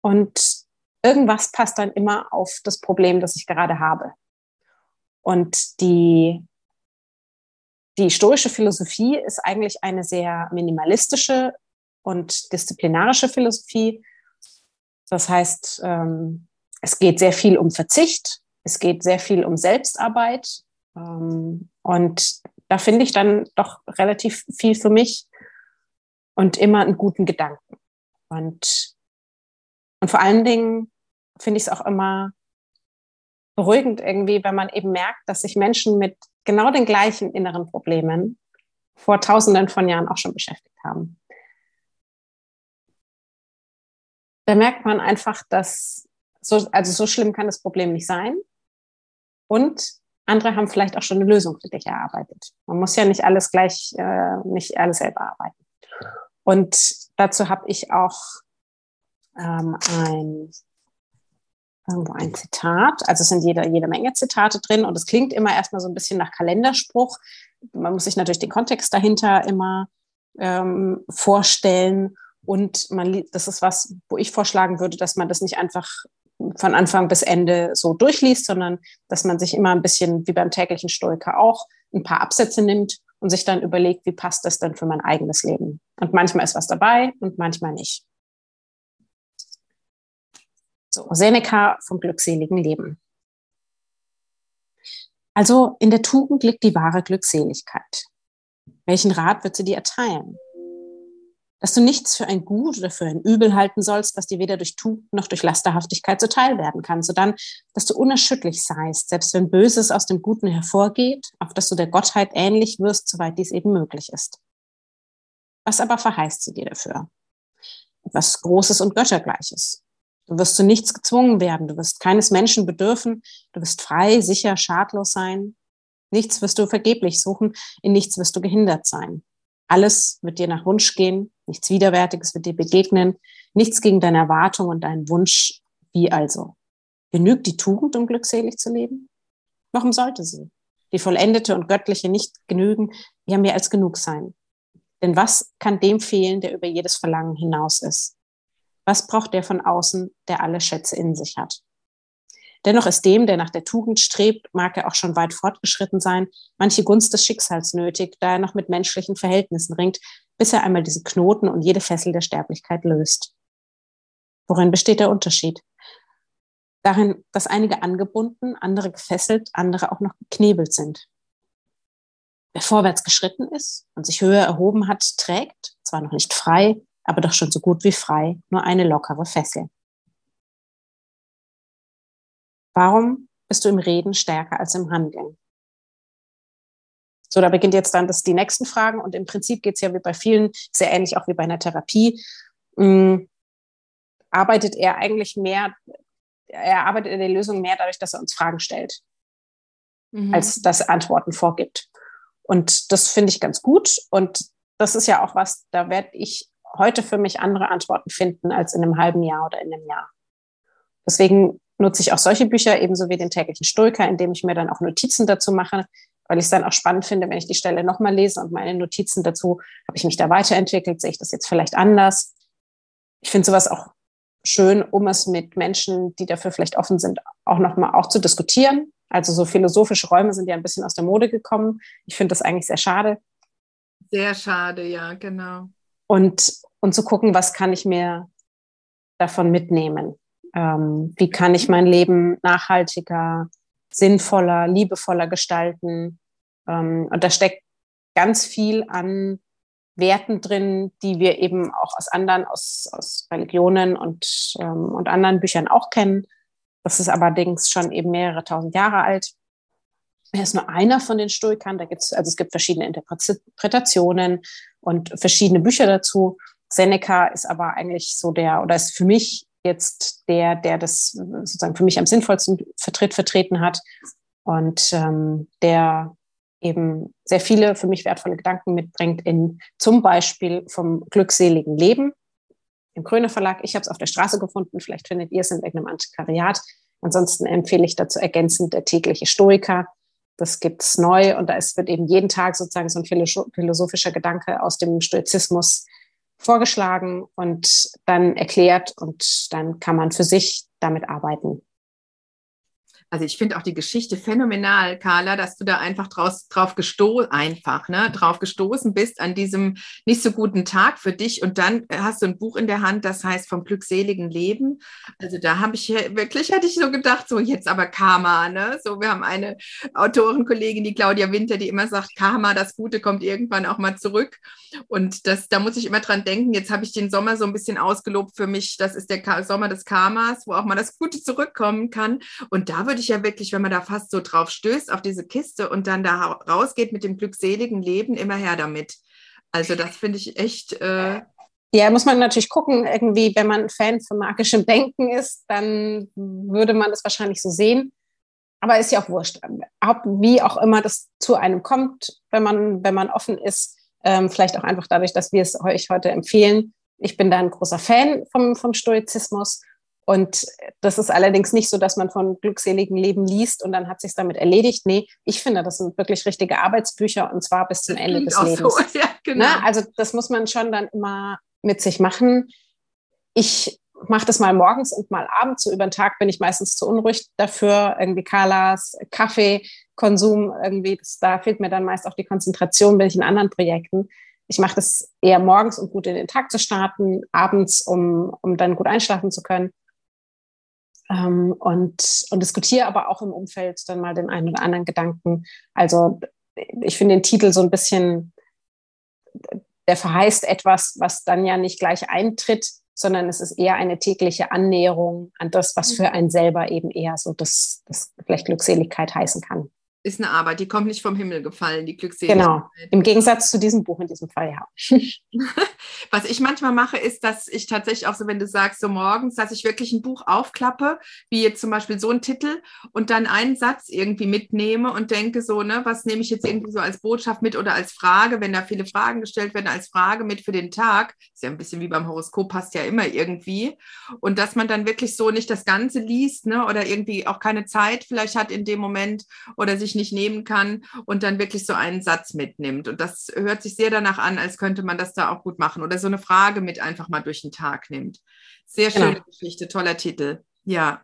Und irgendwas passt dann immer auf das Problem, das ich gerade habe. Und die, die stoische Philosophie ist eigentlich eine sehr minimalistische und disziplinarische Philosophie. Das heißt, ähm, es geht sehr viel um Verzicht, es geht sehr viel um Selbstarbeit. Ähm, und da finde ich dann doch relativ viel für mich und immer einen guten Gedanken. Und, und vor allen Dingen finde ich es auch immer beruhigend irgendwie, wenn man eben merkt, dass sich Menschen mit genau den gleichen inneren Problemen vor Tausenden von Jahren auch schon beschäftigt haben. Da merkt man einfach, dass so, also so schlimm kann das Problem nicht sein. Und andere haben vielleicht auch schon eine Lösung für dich erarbeitet. Man muss ja nicht alles gleich, äh, nicht alles selber arbeiten. Und dazu habe ich auch ähm, ein, irgendwo ein Zitat. Also es sind jede, jede Menge Zitate drin und es klingt immer erstmal so ein bisschen nach Kalenderspruch. Man muss sich natürlich den Kontext dahinter immer ähm, vorstellen. Und man, das ist was, wo ich vorschlagen würde, dass man das nicht einfach von Anfang bis Ende so durchliest, sondern dass man sich immer ein bisschen, wie beim täglichen Stoiker auch, ein paar Absätze nimmt und sich dann überlegt, wie passt das denn für mein eigenes Leben. Und manchmal ist was dabei und manchmal nicht. So, Seneca vom glückseligen Leben. Also in der Tugend liegt die wahre Glückseligkeit. Welchen Rat wird sie dir erteilen? Dass du nichts für ein Gut oder für ein Übel halten sollst, was dir weder durch Tugend noch durch Lasterhaftigkeit zuteil werden kann, sondern dass du unerschütterlich seist, selbst wenn Böses aus dem Guten hervorgeht, auf dass du der Gottheit ähnlich wirst, soweit dies eben möglich ist. Was aber verheißt sie dir dafür? Etwas Großes und Göttergleiches. Du wirst zu nichts gezwungen werden, du wirst keines Menschen bedürfen, du wirst frei, sicher, schadlos sein. Nichts wirst du vergeblich suchen, in nichts wirst du gehindert sein. Alles wird dir nach Wunsch gehen, nichts Widerwärtiges wird dir begegnen, nichts gegen deine Erwartung und deinen Wunsch. Wie also? Genügt die Tugend, um glückselig zu leben? Warum sollte sie? Die vollendete und göttliche nicht genügen, ja mehr als genug sein. Denn was kann dem fehlen, der über jedes Verlangen hinaus ist? Was braucht der von außen, der alle Schätze in sich hat? Dennoch ist dem, der nach der Tugend strebt, mag er auch schon weit fortgeschritten sein, manche Gunst des Schicksals nötig, da er noch mit menschlichen Verhältnissen ringt, bis er einmal diesen Knoten und jede Fessel der Sterblichkeit löst. Worin besteht der Unterschied? Darin, dass einige angebunden, andere gefesselt, andere auch noch geknebelt sind. Wer vorwärts geschritten ist und sich höher erhoben hat, trägt, zwar noch nicht frei, aber doch schon so gut wie frei, nur eine lockere Fessel. Warum bist du im Reden stärker als im Handeln? So, da beginnt jetzt dann das, die nächsten Fragen und im Prinzip geht es ja wie bei vielen, sehr ähnlich auch wie bei einer Therapie. Ähm, arbeitet er eigentlich mehr, er arbeitet in der Lösung mehr dadurch, dass er uns Fragen stellt, mhm. als dass er Antworten vorgibt. Und das finde ich ganz gut. Und das ist ja auch was, da werde ich heute für mich andere Antworten finden als in einem halben Jahr oder in einem Jahr. Deswegen nutze ich auch solche Bücher, ebenso wie den täglichen Stoiker, indem ich mir dann auch Notizen dazu mache, weil ich es dann auch spannend finde, wenn ich die Stelle nochmal lese und meine Notizen dazu, habe ich mich da weiterentwickelt, sehe ich das jetzt vielleicht anders. Ich finde sowas auch schön, um es mit Menschen, die dafür vielleicht offen sind, auch nochmal auch zu diskutieren. Also so philosophische Räume sind ja ein bisschen aus der Mode gekommen. Ich finde das eigentlich sehr schade. Sehr schade, ja, genau. Und, und zu gucken, was kann ich mir davon mitnehmen. Ähm, wie kann ich mein Leben nachhaltiger, sinnvoller, liebevoller gestalten? Ähm, und da steckt ganz viel an Werten drin, die wir eben auch aus anderen, aus, aus Religionen und, ähm, und anderen Büchern auch kennen. Das ist allerdings schon eben mehrere tausend Jahre alt. Er ist nur einer von den Stoikern. Da gibt's, also es gibt verschiedene Interpretationen und verschiedene Bücher dazu. Seneca ist aber eigentlich so der, oder ist für mich jetzt der, der das sozusagen für mich am sinnvollsten vertritt, vertreten hat und ähm, der eben sehr viele für mich wertvolle Gedanken mitbringt in zum Beispiel vom glückseligen Leben im Kröner Verlag. Ich habe es auf der Straße gefunden, vielleicht findet ihr es in irgendeinem Antiquariat. Ansonsten empfehle ich dazu ergänzend der tägliche Stoiker. Das gibt es neu und da ist, wird eben jeden Tag sozusagen so ein philosophischer Gedanke aus dem Stoizismus vorgeschlagen und dann erklärt und dann kann man für sich damit arbeiten. Also ich finde auch die Geschichte phänomenal, Carla, dass du da einfach draus, drauf gestoßen, einfach, ne, drauf gestoßen bist an diesem nicht so guten Tag für dich und dann hast du ein Buch in der Hand, das heißt vom glückseligen Leben. Also da habe ich wirklich, hätte ich so gedacht, so jetzt aber Karma, ne? So, wir haben eine Autorenkollegin, die Claudia Winter, die immer sagt, Karma, das Gute kommt irgendwann auch mal zurück. Und das, da muss ich immer dran denken, jetzt habe ich den Sommer so ein bisschen ausgelobt für mich. Das ist der Sommer des Karmas, wo auch mal das Gute zurückkommen kann. Und da würde ich ja wirklich, wenn man da fast so drauf stößt, auf diese Kiste und dann da rausgeht mit dem glückseligen Leben, immer her damit. Also das finde ich echt. Äh ja, muss man natürlich gucken, irgendwie, wenn man Fan von magischem Denken ist, dann würde man das wahrscheinlich so sehen. Aber ist ja auch wurscht. Wie auch immer das zu einem kommt, wenn man, wenn man offen ist, ähm, vielleicht auch einfach dadurch, dass wir es euch heute empfehlen. Ich bin da ein großer Fan vom, vom Stoizismus und das ist allerdings nicht so, dass man von glückseligen Leben liest und dann hat sich damit erledigt. Nee, ich finde, das sind wirklich richtige Arbeitsbücher und zwar bis zum Ende des Lebens. So. Ja, genau. Na, also das muss man schon dann immer mit sich machen. Ich mache das mal morgens und mal abends. So über den Tag bin ich meistens zu unruhig dafür. Irgendwie Carlas, Kaffeekonsum, irgendwie, das, da fehlt mir dann meist auch die Konzentration, bin ich in anderen Projekten. Ich mache das eher morgens, um gut in den Tag zu starten, abends, um, um dann gut einschlafen zu können. Ähm, und, und diskutiere aber auch im Umfeld dann mal den einen oder anderen Gedanken. Also ich finde den Titel so ein bisschen, der verheißt etwas, was dann ja nicht gleich eintritt, sondern es ist eher eine tägliche Annäherung an das, was für einen selber eben eher so das, das vielleicht Glückseligkeit heißen kann ist eine Arbeit, die kommt nicht vom Himmel gefallen, die Glückseligkeit. Genau, im Gegensatz zu diesem Buch in diesem Fall, ja. Was ich manchmal mache, ist, dass ich tatsächlich auch so, wenn du sagst, so morgens, dass ich wirklich ein Buch aufklappe, wie jetzt zum Beispiel so ein Titel und dann einen Satz irgendwie mitnehme und denke so, ne, was nehme ich jetzt irgendwie so als Botschaft mit oder als Frage, wenn da viele Fragen gestellt werden, als Frage mit für den Tag. Ist ja ein bisschen wie beim Horoskop, passt ja immer irgendwie. Und dass man dann wirklich so nicht das Ganze liest, ne, oder irgendwie auch keine Zeit vielleicht hat in dem Moment oder sich nicht nehmen kann und dann wirklich so einen Satz mitnimmt. Und das hört sich sehr danach an, als könnte man das da auch gut machen oder so eine Frage mit einfach mal durch den Tag nimmt. Sehr schöne genau. Geschichte, toller Titel. Ja.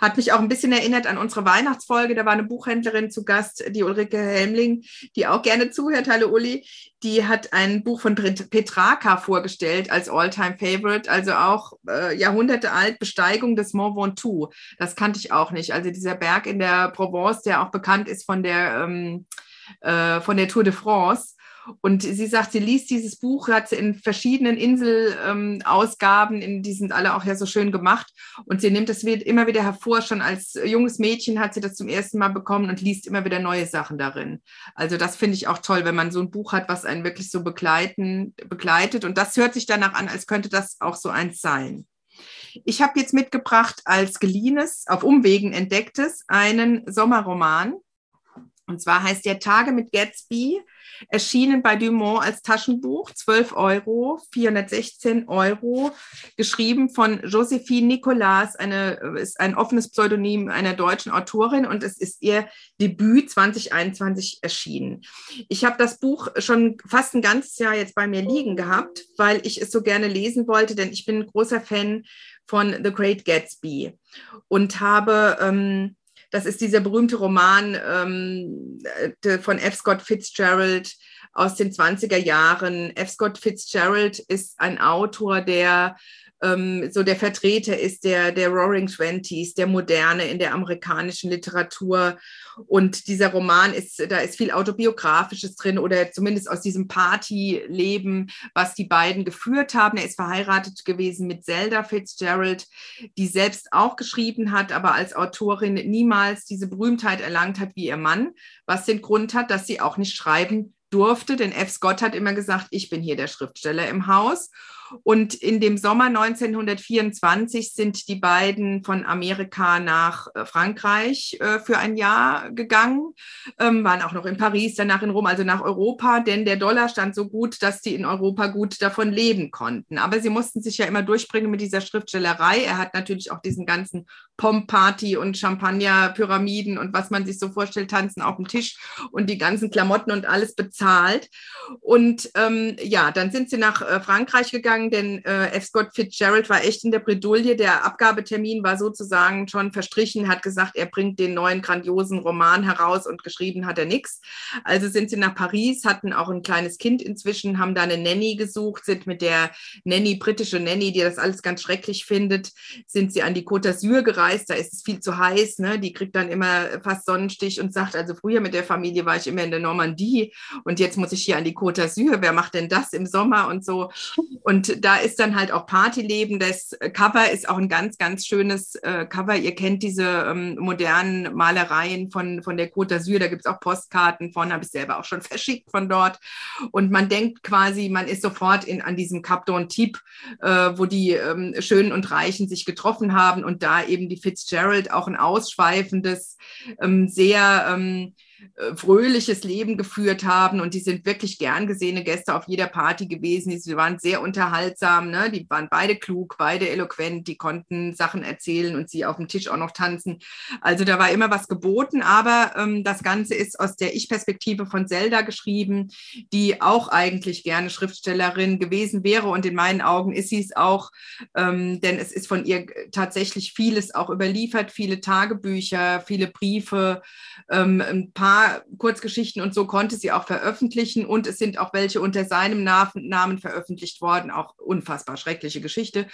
Hat mich auch ein bisschen erinnert an unsere Weihnachtsfolge. Da war eine Buchhändlerin zu Gast, die Ulrike Helmling, die auch gerne zuhört. Hallo Uli. Die hat ein Buch von Petrarca vorgestellt als Alltime favorite also auch äh, Jahrhunderte alt, Besteigung des Mont Ventoux. Das kannte ich auch nicht. Also dieser Berg in der Provence, der auch bekannt ist von der, ähm, äh, von der Tour de France. Und sie sagt, sie liest dieses Buch, hat sie in verschiedenen Inselausgaben, ähm, die sind alle auch ja so schön gemacht. Und sie nimmt das immer wieder hervor. Schon als junges Mädchen hat sie das zum ersten Mal bekommen und liest immer wieder neue Sachen darin. Also das finde ich auch toll, wenn man so ein Buch hat, was einen wirklich so begleiten, begleitet. Und das hört sich danach an, als könnte das auch so eins sein. Ich habe jetzt mitgebracht als geliehenes, auf Umwegen entdecktes, einen Sommerroman. Und zwar heißt der Tage mit Gatsby erschienen bei Dumont als Taschenbuch, 12 Euro, 416 Euro, geschrieben von Josephine Nicolas, eine, ist ein offenes Pseudonym einer deutschen Autorin und es ist ihr Debüt 2021 erschienen. Ich habe das Buch schon fast ein ganzes Jahr jetzt bei mir liegen gehabt, weil ich es so gerne lesen wollte, denn ich bin ein großer Fan von The Great Gatsby und habe ähm, das ist dieser berühmte Roman ähm, von F. Scott Fitzgerald aus den 20er Jahren. F. Scott Fitzgerald ist ein Autor, der ähm, so der Vertreter ist der, der Roaring Twenties, der Moderne in der amerikanischen Literatur. Und dieser Roman ist, da ist viel Autobiografisches drin oder zumindest aus diesem Partyleben, was die beiden geführt haben. Er ist verheiratet gewesen mit Zelda Fitzgerald, die selbst auch geschrieben hat, aber als Autorin niemals diese Berühmtheit erlangt hat wie ihr Mann, was den Grund hat, dass sie auch nicht schreiben durfte, denn F. Scott hat immer gesagt, ich bin hier der Schriftsteller im Haus. Und in dem Sommer 1924 sind die beiden von Amerika nach äh, Frankreich äh, für ein Jahr gegangen, ähm, waren auch noch in Paris, danach in Rom, also nach Europa, denn der Dollar stand so gut, dass die in Europa gut davon leben konnten. Aber sie mussten sich ja immer durchbringen mit dieser Schriftstellerei. Er hat natürlich auch diesen ganzen Pomp-Party und Champagner-Pyramiden und was man sich so vorstellt, tanzen auf dem Tisch und die ganzen Klamotten und alles bezahlt. Und ähm, ja, dann sind sie nach äh, Frankreich gegangen sagen, denn äh, F. Scott Fitzgerald war echt in der Bredouille. Der Abgabetermin war sozusagen schon verstrichen, hat gesagt, er bringt den neuen grandiosen Roman heraus und geschrieben hat er nichts. Also sind sie nach Paris, hatten auch ein kleines Kind inzwischen, haben da eine Nanny gesucht, sind mit der Nanny, britische Nanny, die das alles ganz schrecklich findet, sind sie an die Côte d'Azur gereist. Da ist es viel zu heiß. Ne? Die kriegt dann immer fast Sonnenstich und sagt, also früher mit der Familie war ich immer in der Normandie und jetzt muss ich hier an die Côte d'Azur. Wer macht denn das im Sommer und so? Und da ist dann halt auch Partyleben. Das Cover ist auch ein ganz, ganz schönes äh, Cover. Ihr kennt diese ähm, modernen Malereien von, von der Côte d'Azur. Da gibt es auch Postkarten von, habe ich selber auch schon verschickt von dort. Und man denkt quasi, man ist sofort in, an diesem Cap d'Antibes, äh, wo die ähm, Schönen und Reichen sich getroffen haben und da eben die Fitzgerald auch ein ausschweifendes, ähm, sehr ähm, äh, fröhliches Leben geführt haben und die sind wirklich gern gesehene Gäste auf jeder Party gewesen. Sie waren sehr unterhaltsam, ne? die waren beide klug, beide eloquent, die konnten Sachen erzählen und sie auf dem Tisch auch noch tanzen. Also da war immer was geboten, aber ähm, das Ganze ist aus der Ich-Perspektive von Zelda geschrieben, die auch eigentlich gerne Schriftstellerin gewesen wäre und in meinen Augen ist sie es auch, ähm, denn es ist von ihr tatsächlich vieles auch überliefert, viele Tagebücher, viele Briefe, ähm, ein paar Kurzgeschichten und so konnte sie auch veröffentlichen und es sind auch welche unter seinem Namen veröffentlicht worden, auch unfassbar schreckliche Geschichte,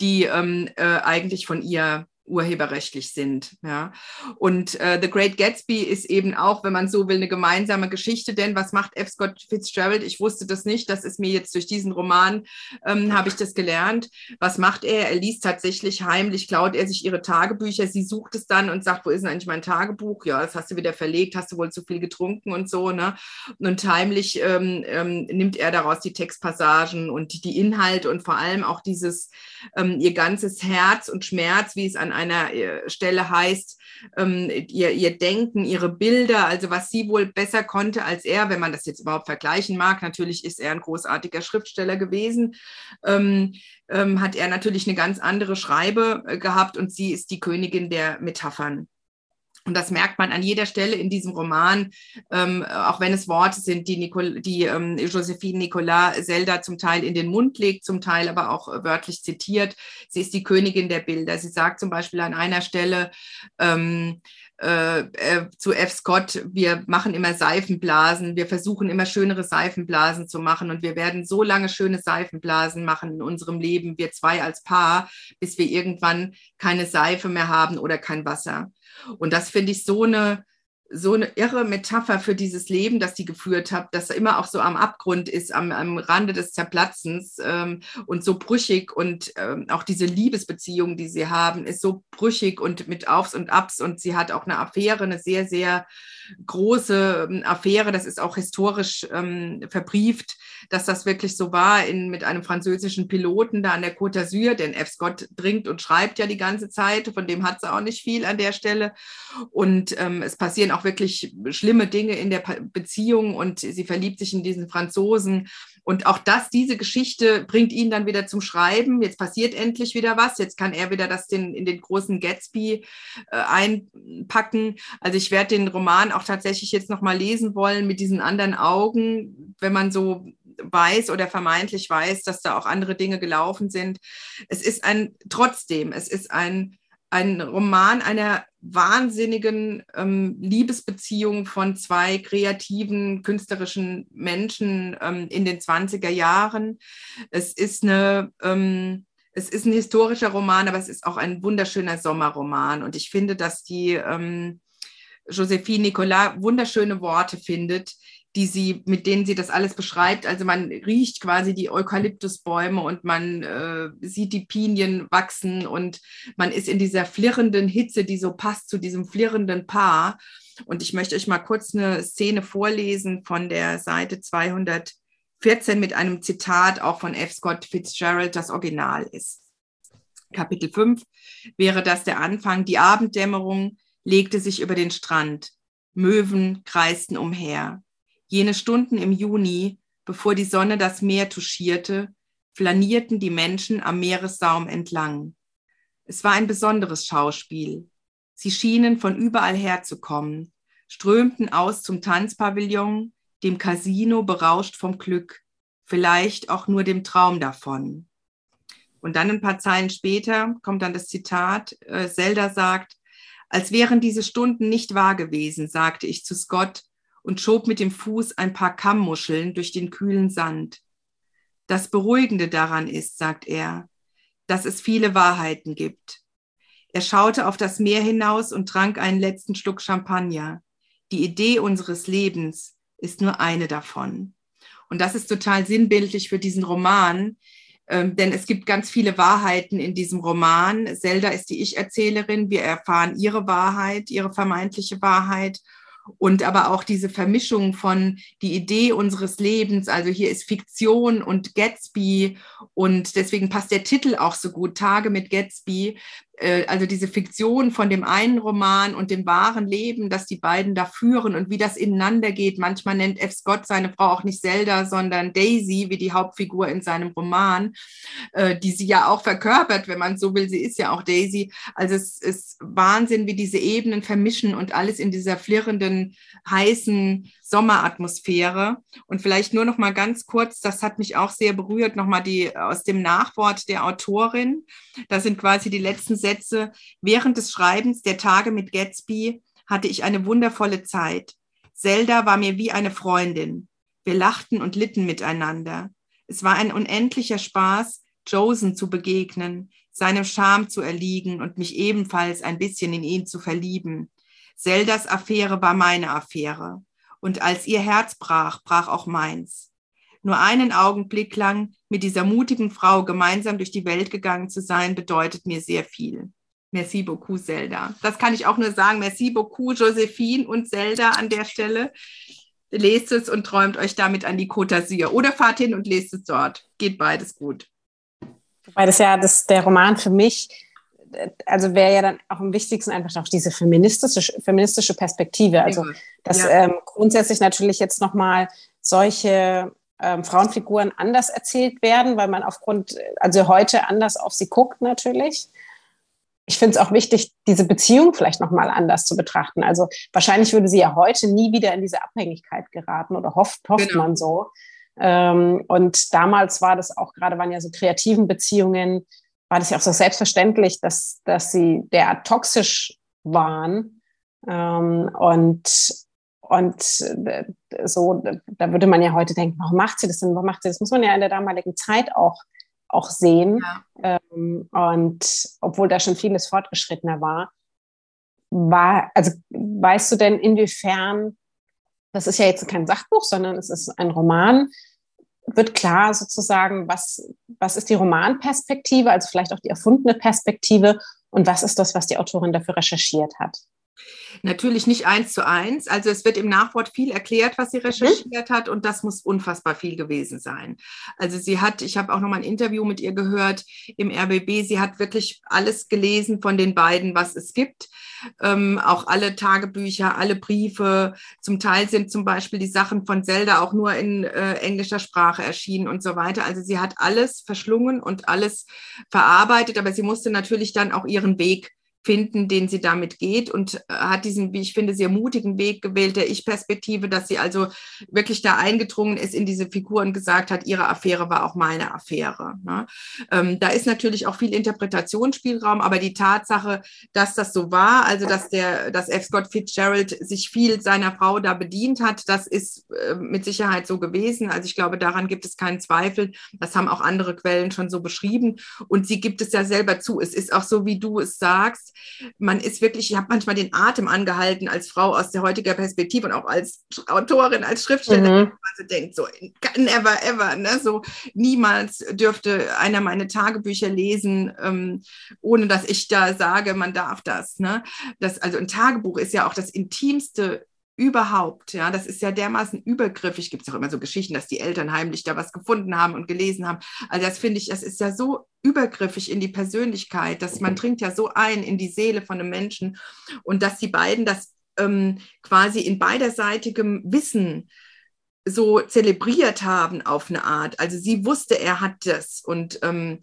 die ähm, äh, eigentlich von ihr urheberrechtlich sind. Ja. Und äh, The Great Gatsby ist eben auch, wenn man so will, eine gemeinsame Geschichte. Denn was macht F. Scott Fitzgerald? Ich wusste das nicht. Das ist mir jetzt durch diesen Roman, ähm, habe ich das gelernt. Was macht er? Er liest tatsächlich heimlich, klaut er sich ihre Tagebücher. Sie sucht es dann und sagt, wo ist denn eigentlich mein Tagebuch? Ja, das hast du wieder verlegt, hast du wohl zu viel getrunken und so. Ne? Und heimlich ähm, ähm, nimmt er daraus die Textpassagen und die Inhalte und vor allem auch dieses, ähm, ihr ganzes Herz und Schmerz, wie es an einer äh, Stelle heißt, ähm, ihr, ihr Denken, ihre Bilder, also was sie wohl besser konnte als er, wenn man das jetzt überhaupt vergleichen mag. Natürlich ist er ein großartiger Schriftsteller gewesen. Ähm, ähm, hat er natürlich eine ganz andere Schreibe äh, gehabt und sie ist die Königin der Metaphern. Und das merkt man an jeder Stelle in diesem Roman, ähm, auch wenn es Worte sind, die, Nicole, die ähm, Josephine Nicolas Zelda zum Teil in den Mund legt, zum Teil aber auch äh, wörtlich zitiert. Sie ist die Königin der Bilder. Sie sagt zum Beispiel an einer Stelle, ähm, äh, äh, zu F. Scott, wir machen immer Seifenblasen, wir versuchen immer schönere Seifenblasen zu machen und wir werden so lange schöne Seifenblasen machen in unserem Leben, wir zwei als Paar, bis wir irgendwann keine Seife mehr haben oder kein Wasser. Und das finde ich so eine, so eine irre Metapher für dieses Leben, das sie geführt hat, das immer auch so am Abgrund ist, am, am Rande des Zerplatzens ähm, und so brüchig und ähm, auch diese Liebesbeziehung, die sie haben, ist so brüchig und mit Aufs und Abs und sie hat auch eine Affäre, eine sehr, sehr große ähm, Affäre, das ist auch historisch ähm, verbrieft, dass das wirklich so war in, mit einem französischen Piloten da an der Côte d'Azur, denn F. Scott dringt und schreibt ja die ganze Zeit, von dem hat sie auch nicht viel an der Stelle und ähm, es passieren auch auch wirklich schlimme Dinge in der Beziehung und sie verliebt sich in diesen Franzosen. Und auch das, diese Geschichte bringt ihn dann wieder zum Schreiben. Jetzt passiert endlich wieder was. Jetzt kann er wieder das den, in den großen Gatsby äh, einpacken. Also ich werde den Roman auch tatsächlich jetzt nochmal lesen wollen mit diesen anderen Augen, wenn man so weiß oder vermeintlich weiß, dass da auch andere Dinge gelaufen sind. Es ist ein, trotzdem, es ist ein ein Roman einer wahnsinnigen ähm, Liebesbeziehung von zwei kreativen, künstlerischen Menschen ähm, in den 20er Jahren. Es ist eine, ähm, es ist ein historischer Roman, aber es ist auch ein wunderschöner Sommerroman. Und ich finde, dass die ähm, Josephine Nicolas wunderschöne Worte findet, die sie, mit denen sie das alles beschreibt. Also man riecht quasi die Eukalyptusbäume und man äh, sieht die Pinien wachsen und man ist in dieser flirrenden Hitze, die so passt zu diesem flirrenden Paar. Und ich möchte euch mal kurz eine Szene vorlesen von der Seite 214 mit einem Zitat auch von F. Scott Fitzgerald, das Original ist. Kapitel 5 wäre das der Anfang. Die Abenddämmerung legte sich über den Strand. Möwen kreisten umher. Jene Stunden im Juni, bevor die Sonne das Meer touchierte, flanierten die Menschen am Meeressaum entlang. Es war ein besonderes Schauspiel. Sie schienen von überall herzukommen, strömten aus zum Tanzpavillon, dem Casino berauscht vom Glück, vielleicht auch nur dem Traum davon. Und dann ein paar Zeilen später kommt dann das Zitat, äh, Zelda sagt, als wären diese Stunden nicht wahr gewesen, sagte ich zu Scott, und schob mit dem Fuß ein paar Kammmuscheln durch den kühlen Sand. Das Beruhigende daran ist, sagt er, dass es viele Wahrheiten gibt. Er schaute auf das Meer hinaus und trank einen letzten Schluck Champagner. Die Idee unseres Lebens ist nur eine davon. Und das ist total sinnbildlich für diesen Roman, ähm, denn es gibt ganz viele Wahrheiten in diesem Roman. Zelda ist die Ich-Erzählerin. Wir erfahren ihre Wahrheit, ihre vermeintliche Wahrheit und aber auch diese Vermischung von die Idee unseres Lebens, also hier ist Fiktion und Gatsby. Und deswegen passt der Titel auch so gut, Tage mit Gatsby, also diese Fiktion von dem einen Roman und dem wahren Leben, dass die beiden da führen und wie das ineinander geht. Manchmal nennt F. Scott seine Frau auch nicht Zelda, sondern Daisy, wie die Hauptfigur in seinem Roman, äh, die sie ja auch verkörpert, wenn man so will. Sie ist ja auch Daisy. Also es ist Wahnsinn, wie diese Ebenen vermischen und alles in dieser flirrenden, heißen Sommeratmosphäre. Und vielleicht nur noch mal ganz kurz, das hat mich auch sehr berührt, noch mal die aus dem Nachwort der Autorin. Das sind quasi die letzten Sätze. Während des Schreibens der Tage mit Gatsby hatte ich eine wundervolle Zeit. Zelda war mir wie eine Freundin. Wir lachten und litten miteinander. Es war ein unendlicher Spaß, Josen zu begegnen, seinem Charme zu erliegen und mich ebenfalls ein bisschen in ihn zu verlieben. Zeldas Affäre war meine Affäre. Und als ihr Herz brach, brach auch meins. Nur einen Augenblick lang mit dieser mutigen Frau gemeinsam durch die Welt gegangen zu sein, bedeutet mir sehr viel. Merci beaucoup, Zelda. Das kann ich auch nur sagen. Merci beaucoup, Josephine und Zelda an der Stelle. Lest es und träumt euch damit an die Côte d'Azur. Oder fahrt hin und lest es dort. Geht beides gut. Weil das ja das, der Roman für mich, also wäre ja dann auch am wichtigsten einfach auch diese feministische, feministische Perspektive. Also, dass ja. ähm, grundsätzlich natürlich jetzt nochmal solche ähm, Frauenfiguren anders erzählt werden, weil man aufgrund, also heute anders auf sie guckt natürlich. Ich finde es auch wichtig, diese Beziehung vielleicht nochmal anders zu betrachten. Also wahrscheinlich würde sie ja heute nie wieder in diese Abhängigkeit geraten oder hofft, hofft genau. man so. Ähm, und damals war das auch gerade, waren ja so kreativen Beziehungen, war das ja auch so selbstverständlich, dass, dass sie derart toxisch waren. Ähm, und, und äh, so, da würde man ja heute denken, warum macht sie das denn? Warum macht sie das? Muss man ja in der damaligen Zeit auch, auch sehen. Ja. Ähm, und obwohl da schon vieles fortgeschrittener war, war, also weißt du denn, inwiefern, das ist ja jetzt kein Sachbuch, sondern es ist ein Roman, wird klar sozusagen, was, was ist die Romanperspektive, also vielleicht auch die erfundene Perspektive und was ist das, was die Autorin dafür recherchiert hat. Natürlich nicht eins zu eins. Also es wird im Nachwort viel erklärt, was sie mhm. recherchiert hat und das muss unfassbar viel gewesen sein. Also sie hat, ich habe auch noch mal ein Interview mit ihr gehört im RBB, sie hat wirklich alles gelesen von den beiden, was es gibt. Ähm, auch alle Tagebücher, alle Briefe. Zum Teil sind zum Beispiel die Sachen von Zelda auch nur in äh, englischer Sprache erschienen und so weiter. Also sie hat alles verschlungen und alles verarbeitet, aber sie musste natürlich dann auch ihren Weg finden, den sie damit geht und äh, hat diesen, wie ich finde, sehr mutigen Weg gewählt der Ich-Perspektive, dass sie also wirklich da eingedrungen ist in diese Figur und gesagt hat, ihre Affäre war auch meine Affäre. Ne? Ähm, da ist natürlich auch viel Interpretationsspielraum, aber die Tatsache, dass das so war, also dass der, dass F. Scott Fitzgerald sich viel seiner Frau da bedient hat, das ist äh, mit Sicherheit so gewesen. Also ich glaube, daran gibt es keinen Zweifel. Das haben auch andere Quellen schon so beschrieben und sie gibt es ja selber zu. Es ist auch so, wie du es sagst, man ist wirklich, ich habe manchmal den Atem angehalten als Frau aus der heutigen Perspektive und auch als Autorin, als Schriftstellerin, mhm. also denkt so, never ever, ne? so niemals dürfte einer meine Tagebücher lesen, ähm, ohne dass ich da sage, man darf das. Ne? das. Also ein Tagebuch ist ja auch das intimste überhaupt. Ja, das ist ja dermaßen übergriffig. Gibt es auch immer so Geschichten, dass die Eltern heimlich da was gefunden haben und gelesen haben. Also das finde ich, das ist ja so übergriffig in die Persönlichkeit, dass man dringt ja so ein in die Seele von einem Menschen und dass die beiden das ähm, quasi in beiderseitigem Wissen so zelebriert haben auf eine Art. Also sie wusste, er hat das und ähm,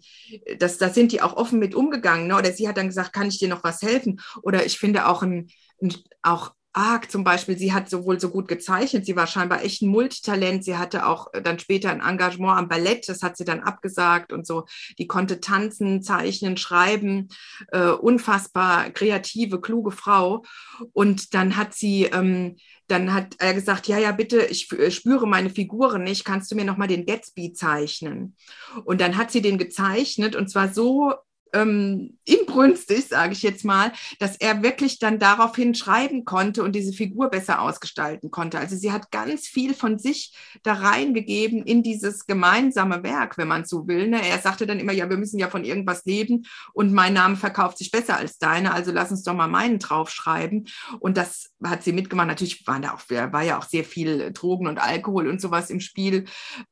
das, da sind die auch offen mit umgegangen. Ne? Oder sie hat dann gesagt, kann ich dir noch was helfen? Oder ich finde auch ein, ein auch arg zum Beispiel, sie hat sowohl so gut gezeichnet, sie war scheinbar echt ein Multitalent, sie hatte auch äh, dann später ein Engagement am Ballett, das hat sie dann abgesagt und so, die konnte tanzen, zeichnen, schreiben, äh, unfassbar kreative, kluge Frau. Und dann hat sie, ähm, dann hat er gesagt, ja, ja, bitte, ich äh, spüre meine Figuren nicht, kannst du mir nochmal den Gatsby zeichnen? Und dann hat sie den gezeichnet und zwar so ähm, inbrünstig, sage ich jetzt mal, dass er wirklich dann daraufhin schreiben konnte und diese Figur besser ausgestalten konnte. Also sie hat ganz viel von sich da reingegeben in dieses gemeinsame Werk, wenn man so will. Ne? Er sagte dann immer, ja, wir müssen ja von irgendwas leben und mein Name verkauft sich besser als deine, also lass uns doch mal meinen draufschreiben. Und das hat sie mitgemacht. Natürlich waren da auch, war ja auch sehr viel Drogen und Alkohol und sowas im Spiel.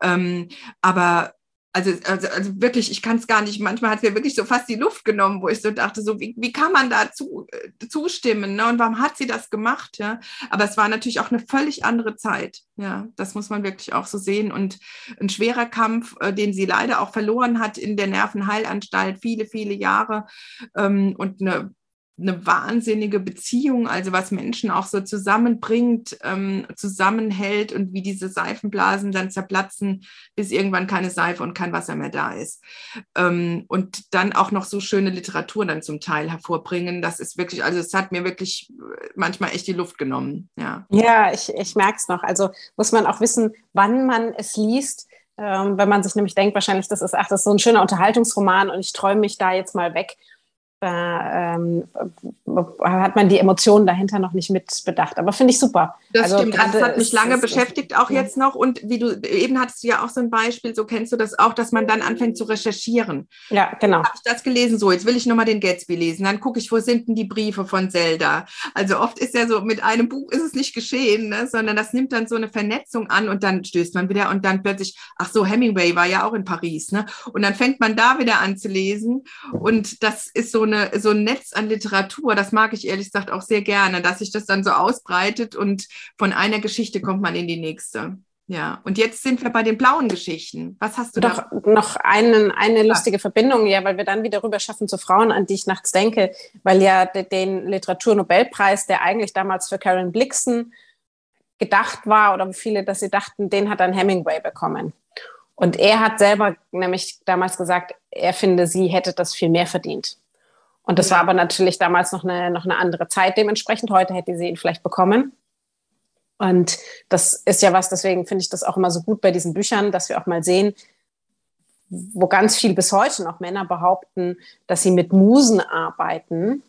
Ähm, aber also, also, also wirklich, ich kann es gar nicht, manchmal hat es mir wirklich so fast die Luft genommen, wo ich so dachte, so wie, wie kann man da zu, äh, zustimmen ne? und warum hat sie das gemacht? Ja? Aber es war natürlich auch eine völlig andere Zeit. Ja, das muss man wirklich auch so sehen und ein schwerer Kampf, äh, den sie leider auch verloren hat in der Nervenheilanstalt, viele, viele Jahre ähm, und eine eine wahnsinnige Beziehung, also was Menschen auch so zusammenbringt, ähm, zusammenhält und wie diese Seifenblasen dann zerplatzen, bis irgendwann keine Seife und kein Wasser mehr da ist. Ähm, und dann auch noch so schöne Literatur dann zum Teil hervorbringen. Das ist wirklich, also es hat mir wirklich manchmal echt die Luft genommen. Ja, ja ich, ich merke es noch. Also muss man auch wissen, wann man es liest ähm, wenn man sich nämlich denkt, wahrscheinlich, das ist, ach, das ist so ein schöner Unterhaltungsroman und ich träume mich da jetzt mal weg da ähm, hat man die Emotionen dahinter noch nicht mit bedacht. Aber finde ich super. Das also stimmt. Das hat mich lange ist, beschäftigt, auch ja. jetzt noch. Und wie du eben hattest du ja auch so ein Beispiel, so kennst du das auch, dass man dann anfängt zu recherchieren. Ja, genau. Habe ich das gelesen? So, jetzt will ich nochmal den Gatsby lesen. Dann gucke ich, wo sind denn die Briefe von Zelda? Also oft ist ja so, mit einem Buch ist es nicht geschehen, ne? sondern das nimmt dann so eine Vernetzung an und dann stößt man wieder und dann plötzlich, ach so, Hemingway war ja auch in Paris. Ne? Und dann fängt man da wieder an zu lesen. Und das ist so eine, so ein Netz an Literatur, das mag ich ehrlich gesagt auch sehr gerne, dass sich das dann so ausbreitet und von einer Geschichte kommt man in die nächste. Ja, und jetzt sind wir bei den blauen Geschichten. Was hast du Doch da? noch einen, eine lustige Verbindung, ja, weil wir dann wieder rüber schaffen zu Frauen, an die ich nachts denke, weil ja den Literaturnobelpreis, der eigentlich damals für Karen Blixen gedacht war, oder viele, dass sie dachten, den hat dann Hemingway bekommen. Und er hat selber nämlich damals gesagt, er finde, sie hätte das viel mehr verdient. Und das war aber natürlich damals noch eine, noch eine andere Zeit. Dementsprechend heute hätte sie ihn vielleicht bekommen. Und das ist ja was, deswegen finde ich das auch immer so gut bei diesen Büchern, dass wir auch mal sehen, wo ganz viel bis heute noch Männer behaupten, dass sie mit Musen arbeiten,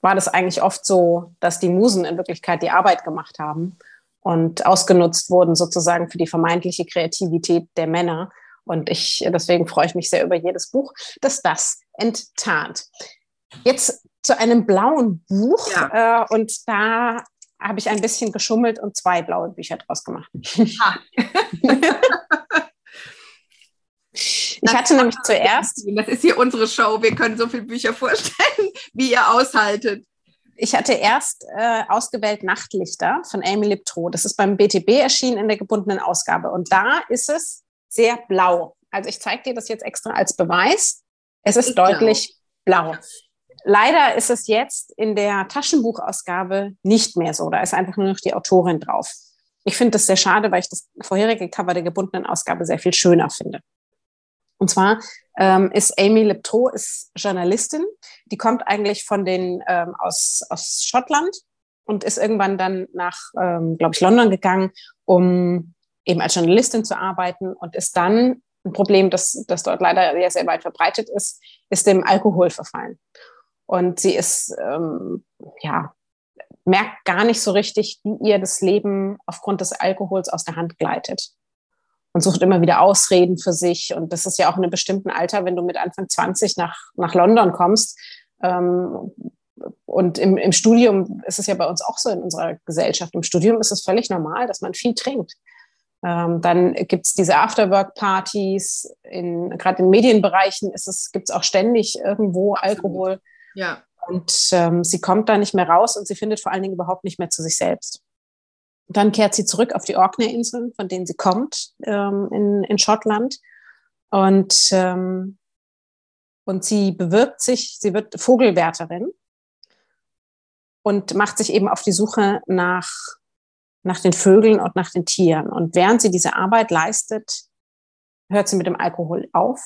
war das eigentlich oft so, dass die Musen in Wirklichkeit die Arbeit gemacht haben und ausgenutzt wurden sozusagen für die vermeintliche Kreativität der Männer. Und ich, deswegen freue ich mich sehr über jedes Buch, das das enttarnt. Jetzt zu einem blauen Buch. Ja. Äh, und da habe ich ein bisschen geschummelt und zwei blaue Bücher draus gemacht. Ah. ich das hatte nämlich zuerst. Das ist hier unsere Show. Wir können so viele Bücher vorstellen, wie ihr aushaltet. Ich hatte erst äh, ausgewählt Nachtlichter von Amy Liptrow. Das ist beim BTB erschienen in der gebundenen Ausgabe. Und da ist es sehr blau. Also ich zeige dir das jetzt extra als Beweis. Es ist, ist deutlich blau. blau. Leider ist es jetzt in der Taschenbuchausgabe nicht mehr so. Da ist einfach nur noch die Autorin drauf. Ich finde das sehr schade, weil ich das vorherige Cover der gebundenen Ausgabe sehr viel schöner finde. Und zwar ähm, ist Amy Liptow ist Journalistin. Die kommt eigentlich von den ähm, aus, aus Schottland und ist irgendwann dann nach, ähm, glaube ich, London gegangen, um eben als Journalistin zu arbeiten und ist dann ein Problem, das, das dort leider sehr, sehr weit verbreitet ist, ist dem Alkohol verfallen. Und sie ist, ähm, ja, merkt gar nicht so richtig, wie ihr das Leben aufgrund des Alkohols aus der Hand gleitet. Und sucht immer wieder Ausreden für sich. Und das ist ja auch in einem bestimmten Alter, wenn du mit Anfang 20 nach, nach London kommst. Ähm, und im, im Studium ist es ja bei uns auch so in unserer Gesellschaft. Im Studium ist es völlig normal, dass man viel trinkt. Ähm, dann gibt es diese Afterwork-Partys. In, Gerade in Medienbereichen gibt es auch ständig irgendwo Alkohol. Ja. Und ähm, sie kommt da nicht mehr raus und sie findet vor allen Dingen überhaupt nicht mehr zu sich selbst. dann kehrt sie zurück auf die Orkney-Inseln, von denen sie kommt, ähm, in, in Schottland. Und, ähm, und sie bewirbt sich, sie wird Vogelwärterin und macht sich eben auf die Suche nach nach den Vögeln und nach den Tieren. Und während sie diese Arbeit leistet, hört sie mit dem Alkohol auf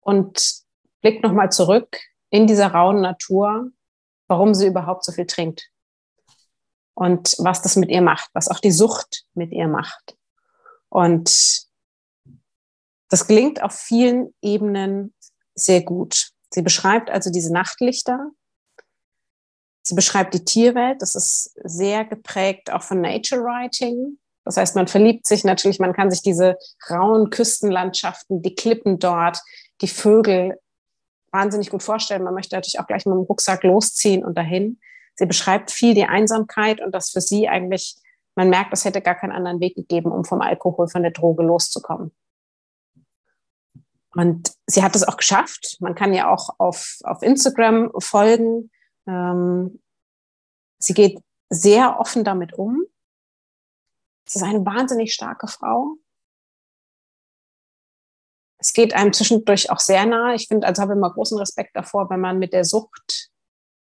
und blickt nochmal zurück in dieser rauen Natur, warum sie überhaupt so viel trinkt. Und was das mit ihr macht, was auch die Sucht mit ihr macht. Und das gelingt auf vielen Ebenen sehr gut. Sie beschreibt also diese Nachtlichter, Sie beschreibt die Tierwelt. Das ist sehr geprägt auch von Nature Writing. Das heißt, man verliebt sich natürlich, man kann sich diese rauen Küstenlandschaften, die Klippen dort, die Vögel wahnsinnig gut vorstellen. Man möchte natürlich auch gleich mit dem Rucksack losziehen und dahin. Sie beschreibt viel die Einsamkeit und dass für sie eigentlich, man merkt, es hätte gar keinen anderen Weg gegeben, um vom Alkohol, von der Droge loszukommen. Und sie hat es auch geschafft. Man kann ja auch auf, auf Instagram folgen. Ähm, sie geht sehr offen damit um. Es ist eine wahnsinnig starke Frau. Es geht einem zwischendurch auch sehr nahe. Ich finde, also habe immer großen Respekt davor, wenn man mit der Sucht,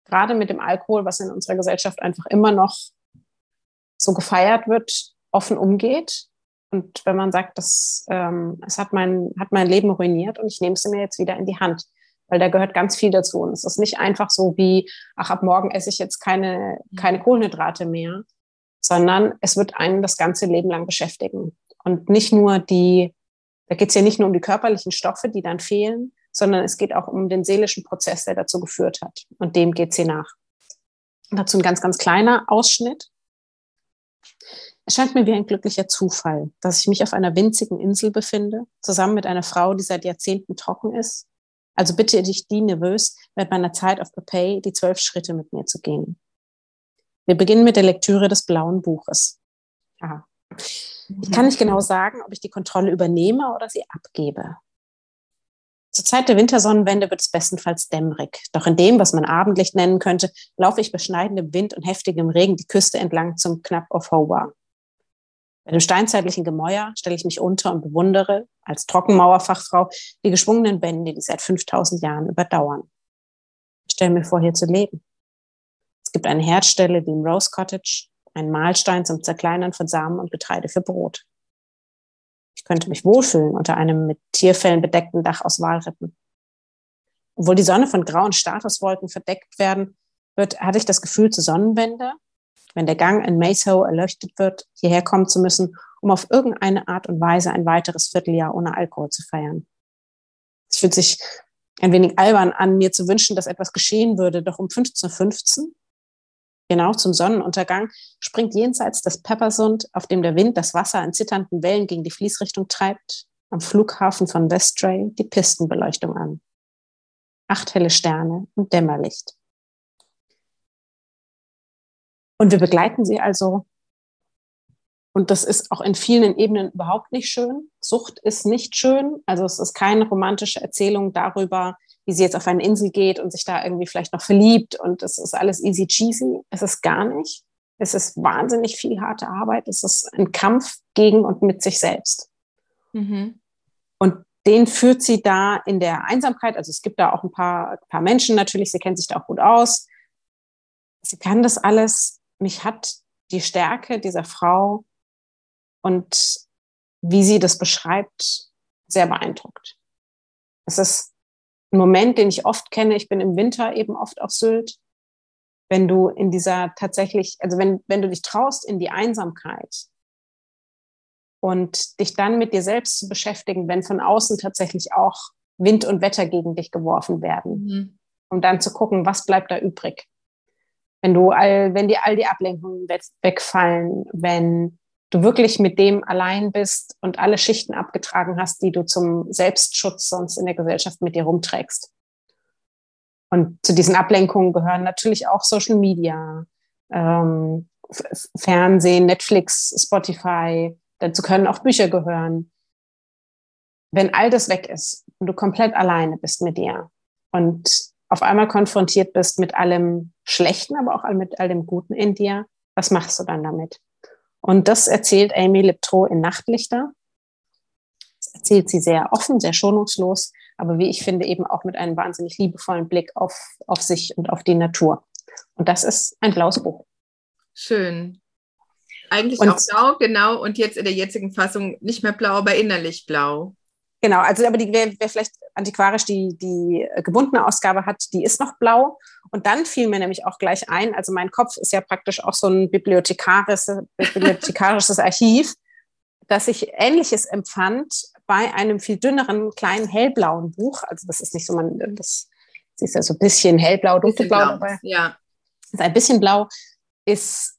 gerade mit dem Alkohol, was in unserer Gesellschaft einfach immer noch so gefeiert wird, offen umgeht. Und wenn man sagt, das, ähm, es hat mein, hat mein Leben ruiniert und ich nehme es mir jetzt wieder in die Hand weil da gehört ganz viel dazu. Und es ist nicht einfach so wie, ach, ab morgen esse ich jetzt keine, keine Kohlenhydrate mehr, sondern es wird einen das ganze Leben lang beschäftigen. Und nicht nur die, Da geht es ja nicht nur um die körperlichen Stoffe, die dann fehlen, sondern es geht auch um den seelischen Prozess, der dazu geführt hat. Und dem geht sie nach. Und dazu ein ganz, ganz kleiner Ausschnitt. Es scheint mir wie ein glücklicher Zufall, dass ich mich auf einer winzigen Insel befinde, zusammen mit einer Frau, die seit Jahrzehnten trocken ist. Also bitte dich die nervös, während meiner Zeit auf Popeye die zwölf Schritte mit mir zu gehen. Wir beginnen mit der Lektüre des blauen Buches. Aha. Ich kann nicht genau sagen, ob ich die Kontrolle übernehme oder sie abgebe. Zur Zeit der Wintersonnenwende wird es bestenfalls dämmerig. Doch in dem, was man Abendlicht nennen könnte, laufe ich beschneidendem Wind und heftigem Regen die Küste entlang zum Knapp of Hobart. Bei dem steinzeitlichen Gemäuer stelle ich mich unter und bewundere, als Trockenmauerfachfrau, die geschwungenen Wände, die seit 5000 Jahren überdauern. Ich stelle mir vor, hier zu leben. Es gibt eine Herdstelle wie im Rose Cottage, einen Mahlstein zum Zerkleinern von Samen und Getreide für Brot. Ich könnte mich wohlfühlen unter einem mit Tierfällen bedeckten Dach aus Walrippen. Obwohl die Sonne von grauen Statuswolken verdeckt werden wird, hatte ich das Gefühl, zur Sonnenwende, wenn der Gang in Maysow erleuchtet wird, hierher kommen zu müssen, um auf irgendeine Art und Weise ein weiteres Vierteljahr ohne Alkohol zu feiern. Es fühlt sich ein wenig albern an, mir zu wünschen, dass etwas geschehen würde, doch um 15.15 Uhr genau zum Sonnenuntergang, springt jenseits des Peppersund, auf dem der Wind das Wasser in zitternden Wellen gegen die Fließrichtung treibt, am Flughafen von Westray die Pistenbeleuchtung an. Acht helle Sterne und Dämmerlicht. Und wir begleiten sie also. Und das ist auch in vielen Ebenen überhaupt nicht schön. Sucht ist nicht schön. Also es ist keine romantische Erzählung darüber, wie sie jetzt auf eine Insel geht und sich da irgendwie vielleicht noch verliebt und es ist alles easy cheesy. Es ist gar nicht. Es ist wahnsinnig viel harte Arbeit. Es ist ein Kampf gegen und mit sich selbst. Mhm. Und den führt sie da in der Einsamkeit. Also es gibt da auch ein paar, ein paar Menschen natürlich. Sie kennt sich da auch gut aus. Sie kann das alles. Mich hat die Stärke dieser Frau und wie sie das beschreibt, sehr beeindruckt. Es ist ein Moment, den ich oft kenne. Ich bin im Winter eben oft auf Sylt. Wenn du in dieser tatsächlich, also wenn, wenn du dich traust in die Einsamkeit und dich dann mit dir selbst zu beschäftigen, wenn von außen tatsächlich auch Wind und Wetter gegen dich geworfen werden, mhm. um dann zu gucken, was bleibt da übrig. Wenn du all, wenn dir all die Ablenkungen wegfallen, wenn du wirklich mit dem allein bist und alle Schichten abgetragen hast, die du zum Selbstschutz sonst in der Gesellschaft mit dir rumträgst. Und zu diesen Ablenkungen gehören natürlich auch Social Media, ähm, Fernsehen, Netflix, Spotify. Dazu können auch Bücher gehören. Wenn all das weg ist und du komplett alleine bist mit dir und auf einmal konfrontiert bist mit allem Schlechten, aber auch mit all dem Guten in dir, was machst du dann damit? Und das erzählt Amy Liptrow in Nachtlichter. Das erzählt sie sehr offen, sehr schonungslos, aber wie ich finde, eben auch mit einem wahnsinnig liebevollen Blick auf, auf sich und auf die Natur. Und das ist ein blaues Buch. Schön. Eigentlich und, auch blau, genau. Und jetzt in der jetzigen Fassung nicht mehr blau, aber innerlich blau. Genau, also aber die, wer, wer vielleicht antiquarisch die, die gebundene Ausgabe hat, die ist noch blau. Und dann fiel mir nämlich auch gleich ein, also mein Kopf ist ja praktisch auch so ein bibliothekarisches, bibliothekarisches Archiv, dass ich Ähnliches empfand bei einem viel dünneren, kleinen hellblauen Buch. Also das ist nicht so, man, das, das ist ja so ein bisschen hellblau, dunkelblau. Ja. Ist ein bisschen blau, ist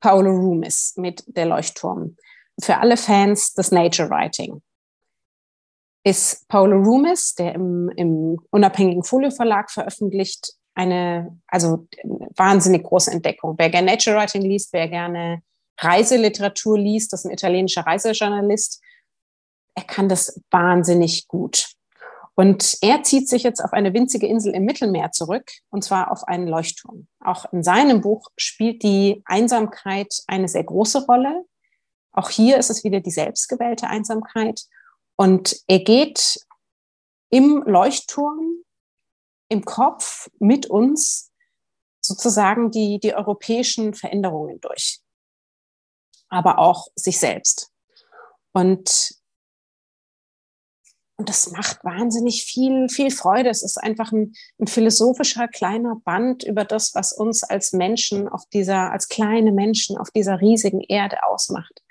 Paolo Rumis mit Der Leuchtturm. Für alle Fans des Nature Writing ist Paulo Rumis, der im, im unabhängigen Folio Verlag veröffentlicht, eine, also wahnsinnig große Entdeckung. Wer gerne Nature Writing liest, wer gerne Reiseliteratur liest, das ist ein italienischer Reisejournalist, er kann das wahnsinnig gut. Und er zieht sich jetzt auf eine winzige Insel im Mittelmeer zurück, und zwar auf einen Leuchtturm. Auch in seinem Buch spielt die Einsamkeit eine sehr große Rolle. Auch hier ist es wieder die selbstgewählte Einsamkeit. Und er geht im Leuchtturm, im Kopf mit uns sozusagen die, die europäischen Veränderungen durch, aber auch sich selbst. Und, und das macht wahnsinnig viel, viel Freude. Es ist einfach ein, ein philosophischer kleiner Band über das, was uns als Menschen auf dieser, als kleine Menschen auf dieser riesigen Erde ausmacht.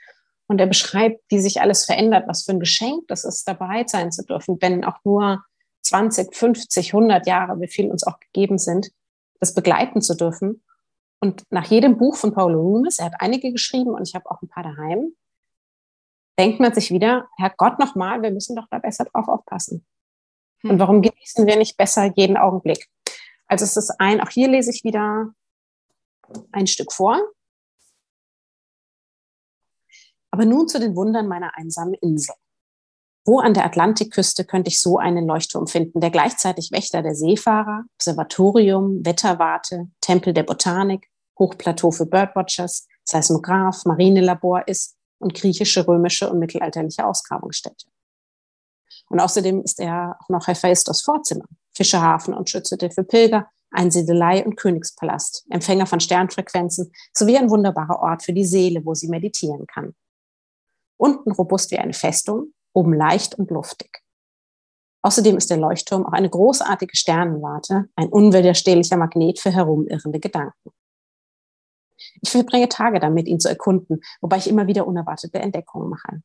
Und er beschreibt, wie sich alles verändert, was für ein Geschenk das ist, dabei sein zu dürfen, wenn auch nur 20, 50, 100 Jahre, wie viel uns auch gegeben sind, das begleiten zu dürfen. Und nach jedem Buch von Paulo Loomis, er hat einige geschrieben und ich habe auch ein paar daheim, denkt man sich wieder, Herr Gott nochmal, wir müssen doch da besser drauf aufpassen. Hm. Und warum genießen wir nicht besser jeden Augenblick? Also es ist ein, auch hier lese ich wieder ein Stück vor. Aber nun zu den Wundern meiner einsamen Insel. Wo an der Atlantikküste könnte ich so einen Leuchtturm finden, der gleichzeitig Wächter der Seefahrer, Observatorium, Wetterwarte, Tempel der Botanik, Hochplateau für Birdwatchers, Seismograph, Marinelabor ist und griechische, römische und mittelalterliche Ausgrabungsstätte. Und außerdem ist er auch noch Hephaistos Vorzimmer, Fischerhafen und Schützete für Pilger, Einsiedelei und Königspalast, Empfänger von Sternfrequenzen sowie ein wunderbarer Ort für die Seele, wo sie meditieren kann. Unten robust wie eine Festung, oben leicht und luftig. Außerdem ist der Leuchtturm auch eine großartige Sternenwarte, ein unwiderstehlicher Magnet für herumirrende Gedanken. Ich verbringe Tage damit, ihn zu erkunden, wobei ich immer wieder unerwartete Entdeckungen mache.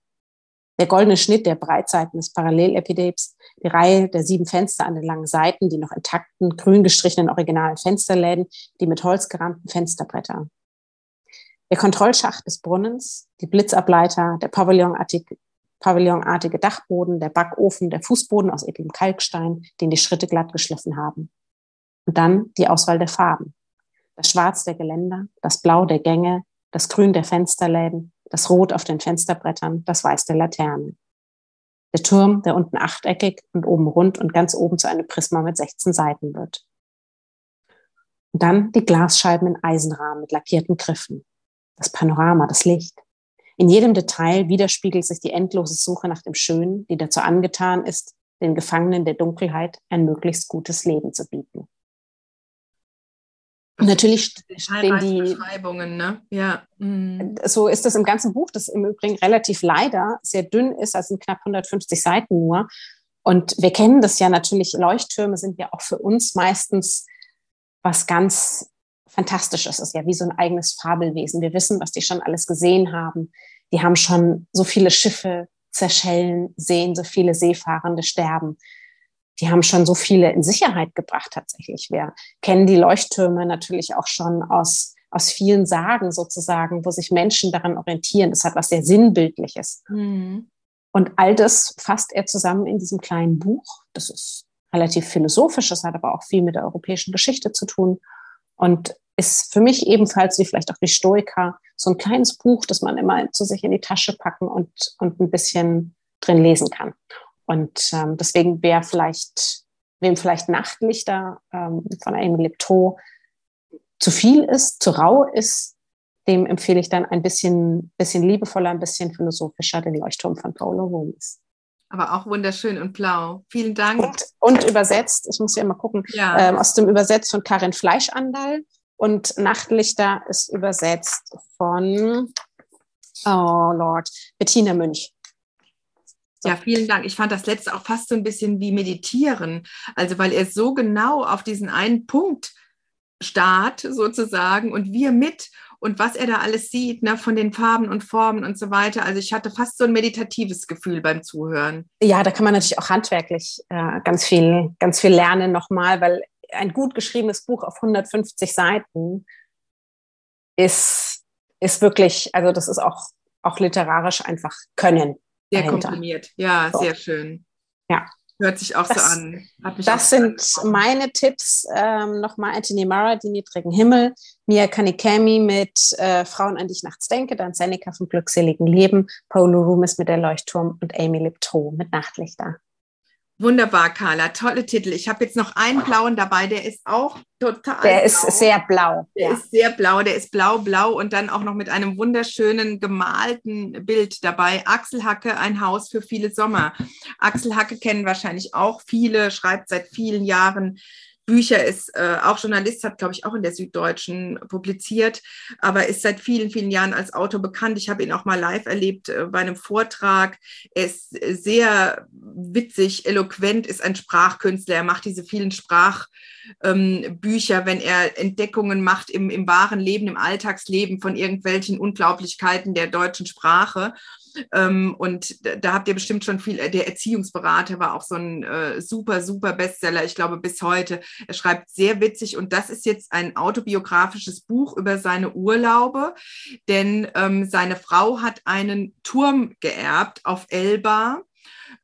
Der goldene Schnitt der Breitseiten des Parallelepideps, die Reihe der sieben Fenster an den langen Seiten, die noch intakten, grün gestrichenen originalen Fensterläden, die mit Holz gerahmten Fensterbretter. Der Kontrollschacht des Brunnens, die Blitzableiter, der pavillonartige, Dachboden, der Backofen, der Fußboden aus edlem Kalkstein, den die Schritte glatt geschliffen haben. Und dann die Auswahl der Farben. Das Schwarz der Geländer, das Blau der Gänge, das Grün der Fensterläden, das Rot auf den Fensterbrettern, das Weiß der Laterne. Der Turm, der unten achteckig und oben rund und ganz oben zu einem Prisma mit 16 Seiten wird. Und dann die Glasscheiben in Eisenrahmen mit lackierten Griffen. Das Panorama, das Licht. In jedem Detail widerspiegelt sich die endlose Suche nach dem Schönen, die dazu angetan ist, den Gefangenen der Dunkelheit ein möglichst gutes Leben zu bieten. Natürlich stehen die Beschreibungen, ne? Ja. Mhm. So ist das im ganzen Buch, das im Übrigen relativ leider sehr dünn ist, also knapp 150 Seiten nur. Und wir kennen das ja natürlich, Leuchttürme sind ja auch für uns meistens was ganz Fantastisches. Es ist ja wie so ein eigenes Fabelwesen. Wir wissen, was die schon alles gesehen haben. Die haben schon so viele Schiffe zerschellen sehen, so viele Seefahrende sterben die haben schon so viele in Sicherheit gebracht tatsächlich. Wir kennen die Leuchttürme natürlich auch schon aus, aus vielen Sagen sozusagen, wo sich Menschen daran orientieren. Das hat was sehr Sinnbildliches. Mhm. Und all das fasst er zusammen in diesem kleinen Buch. Das ist relativ philosophisch, das hat aber auch viel mit der europäischen Geschichte zu tun und ist für mich ebenfalls, wie vielleicht auch die Stoiker, so ein kleines Buch, das man immer zu sich in die Tasche packen und, und ein bisschen drin lesen kann. Und ähm, deswegen wäre vielleicht, wem vielleicht Nachtlichter ähm, von Amy Lipto zu viel ist, zu rau ist, dem empfehle ich dann ein bisschen, bisschen liebevoller, ein bisschen philosophischer den Leuchtturm von Paolo Rumis. Aber auch wunderschön und blau. Vielen Dank. Und, und übersetzt, ich muss ja mal gucken, ja. ähm, aus dem Übersetzt von Karin Fleischandal und Nachtlichter ist übersetzt von, oh Lord, Bettina Münch. Ja, vielen Dank. Ich fand das letzte auch fast so ein bisschen wie meditieren. Also, weil er so genau auf diesen einen Punkt starrt, sozusagen, und wir mit und was er da alles sieht, ne, von den Farben und Formen und so weiter. Also, ich hatte fast so ein meditatives Gefühl beim Zuhören. Ja, da kann man natürlich auch handwerklich äh, ganz viel, ganz viel lernen nochmal, weil ein gut geschriebenes Buch auf 150 Seiten ist, ist wirklich, also das ist auch, auch literarisch einfach Können. Sehr dahinter. komprimiert, ja, so. sehr schön. Ja. Hört sich auch das, so an. das sind meine Tipps. Ähm, Nochmal Anthony Mara, Die niedrigen Himmel, Mia Kanikami mit äh, Frauen, an die ich nachts denke, dann Seneca vom glückseligen Leben, Paulo Rumis mit der Leuchtturm und Amy Lipto mit Nachtlichter. Wunderbar, Carla. Tolle Titel. Ich habe jetzt noch einen blauen dabei, der ist auch total. Der blau. ist sehr blau. Der ja. ist sehr blau, der ist blau-blau und dann auch noch mit einem wunderschönen gemalten Bild dabei. Axel Hacke, ein Haus für viele Sommer. Axel Hacke kennen wahrscheinlich auch viele, schreibt seit vielen Jahren Bücher, ist äh, auch Journalist, hat, glaube ich, auch in der Süddeutschen publiziert, aber ist seit vielen, vielen Jahren als Autor bekannt. Ich habe ihn auch mal live erlebt äh, bei einem Vortrag. Er ist sehr witzig, eloquent, ist ein Sprachkünstler. Er macht diese vielen Sprachbücher, ähm, wenn er Entdeckungen macht im, im wahren Leben, im Alltagsleben von irgendwelchen Unglaublichkeiten der deutschen Sprache. Ähm, und da habt ihr bestimmt schon viel, der Erziehungsberater war auch so ein äh, super, super Bestseller, ich glaube bis heute. Er schreibt sehr witzig und das ist jetzt ein autobiografisches Buch über seine Urlaube, denn ähm, seine Frau hat einen Turm geerbt auf Elba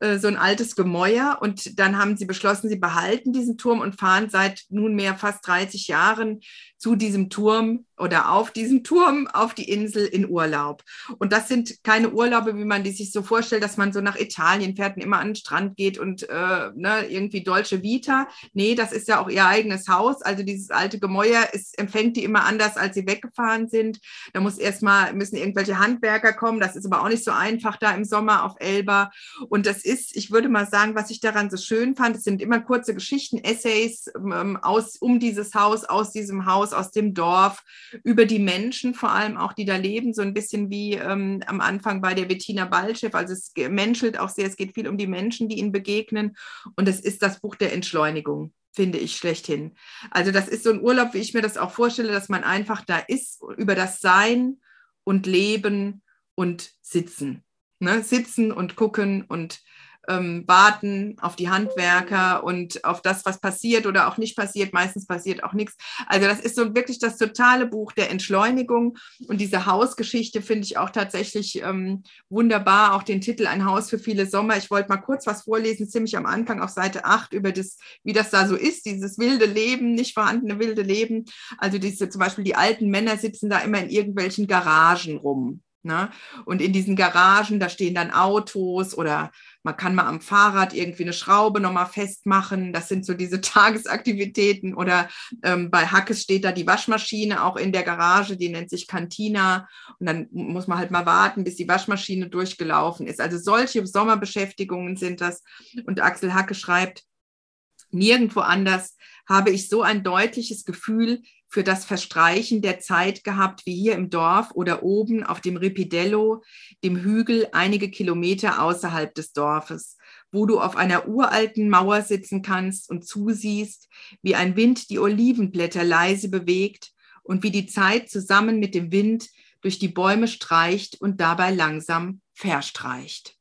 äh, so ein altes Gemäuer. Und dann haben sie beschlossen, sie behalten diesen Turm und fahren seit nunmehr fast 30 Jahren zu diesem Turm oder auf diesem Turm auf die Insel in Urlaub. Und das sind keine Urlaube, wie man die sich so vorstellt, dass man so nach Italien fährt und immer an den Strand geht und äh, ne, irgendwie Dolce Vita. Nee, das ist ja auch ihr eigenes Haus. Also dieses alte Gemäuer ist, empfängt die immer anders, als sie weggefahren sind. Da muss erstmal, müssen irgendwelche Handwerker kommen. Das ist aber auch nicht so einfach da im Sommer auf Elba. Und das ist, ich würde mal sagen, was ich daran so schön fand, es sind immer kurze Geschichten, Essays ähm, aus, um dieses Haus, aus diesem Haus, aus dem Dorf, über die Menschen vor allem auch, die da leben, so ein bisschen wie ähm, am Anfang bei der Bettina Ballchef. Also es menschelt auch sehr, es geht viel um die Menschen, die ihnen begegnen. Und es ist das Buch der Entschleunigung finde ich schlechthin. Also das ist so ein Urlaub, wie ich mir das auch vorstelle, dass man einfach da ist, über das Sein und Leben und Sitzen. Ne? Sitzen und gucken und ähm, warten auf die Handwerker und auf das, was passiert oder auch nicht passiert. Meistens passiert auch nichts. Also das ist so wirklich das totale Buch der Entschleunigung. Und diese Hausgeschichte finde ich auch tatsächlich ähm, wunderbar. Auch den Titel Ein Haus für viele Sommer. Ich wollte mal kurz was vorlesen, ziemlich am Anfang auf Seite 8 über das, wie das da so ist, dieses wilde Leben, nicht vorhandene wilde Leben. Also diese, zum Beispiel die alten Männer sitzen da immer in irgendwelchen Garagen rum. Ne? Und in diesen Garagen, da stehen dann Autos oder man kann mal am Fahrrad irgendwie eine Schraube nochmal festmachen. Das sind so diese Tagesaktivitäten. Oder ähm, bei Hackes steht da die Waschmaschine auch in der Garage, die nennt sich Cantina. Und dann muss man halt mal warten, bis die Waschmaschine durchgelaufen ist. Also solche Sommerbeschäftigungen sind das. Und Axel Hacke schreibt, nirgendwo anders habe ich so ein deutliches Gefühl für das Verstreichen der Zeit gehabt, wie hier im Dorf oder oben auf dem Ripidello, dem Hügel einige Kilometer außerhalb des Dorfes, wo du auf einer uralten Mauer sitzen kannst und zusiehst, wie ein Wind die Olivenblätter leise bewegt und wie die Zeit zusammen mit dem Wind durch die Bäume streicht und dabei langsam verstreicht.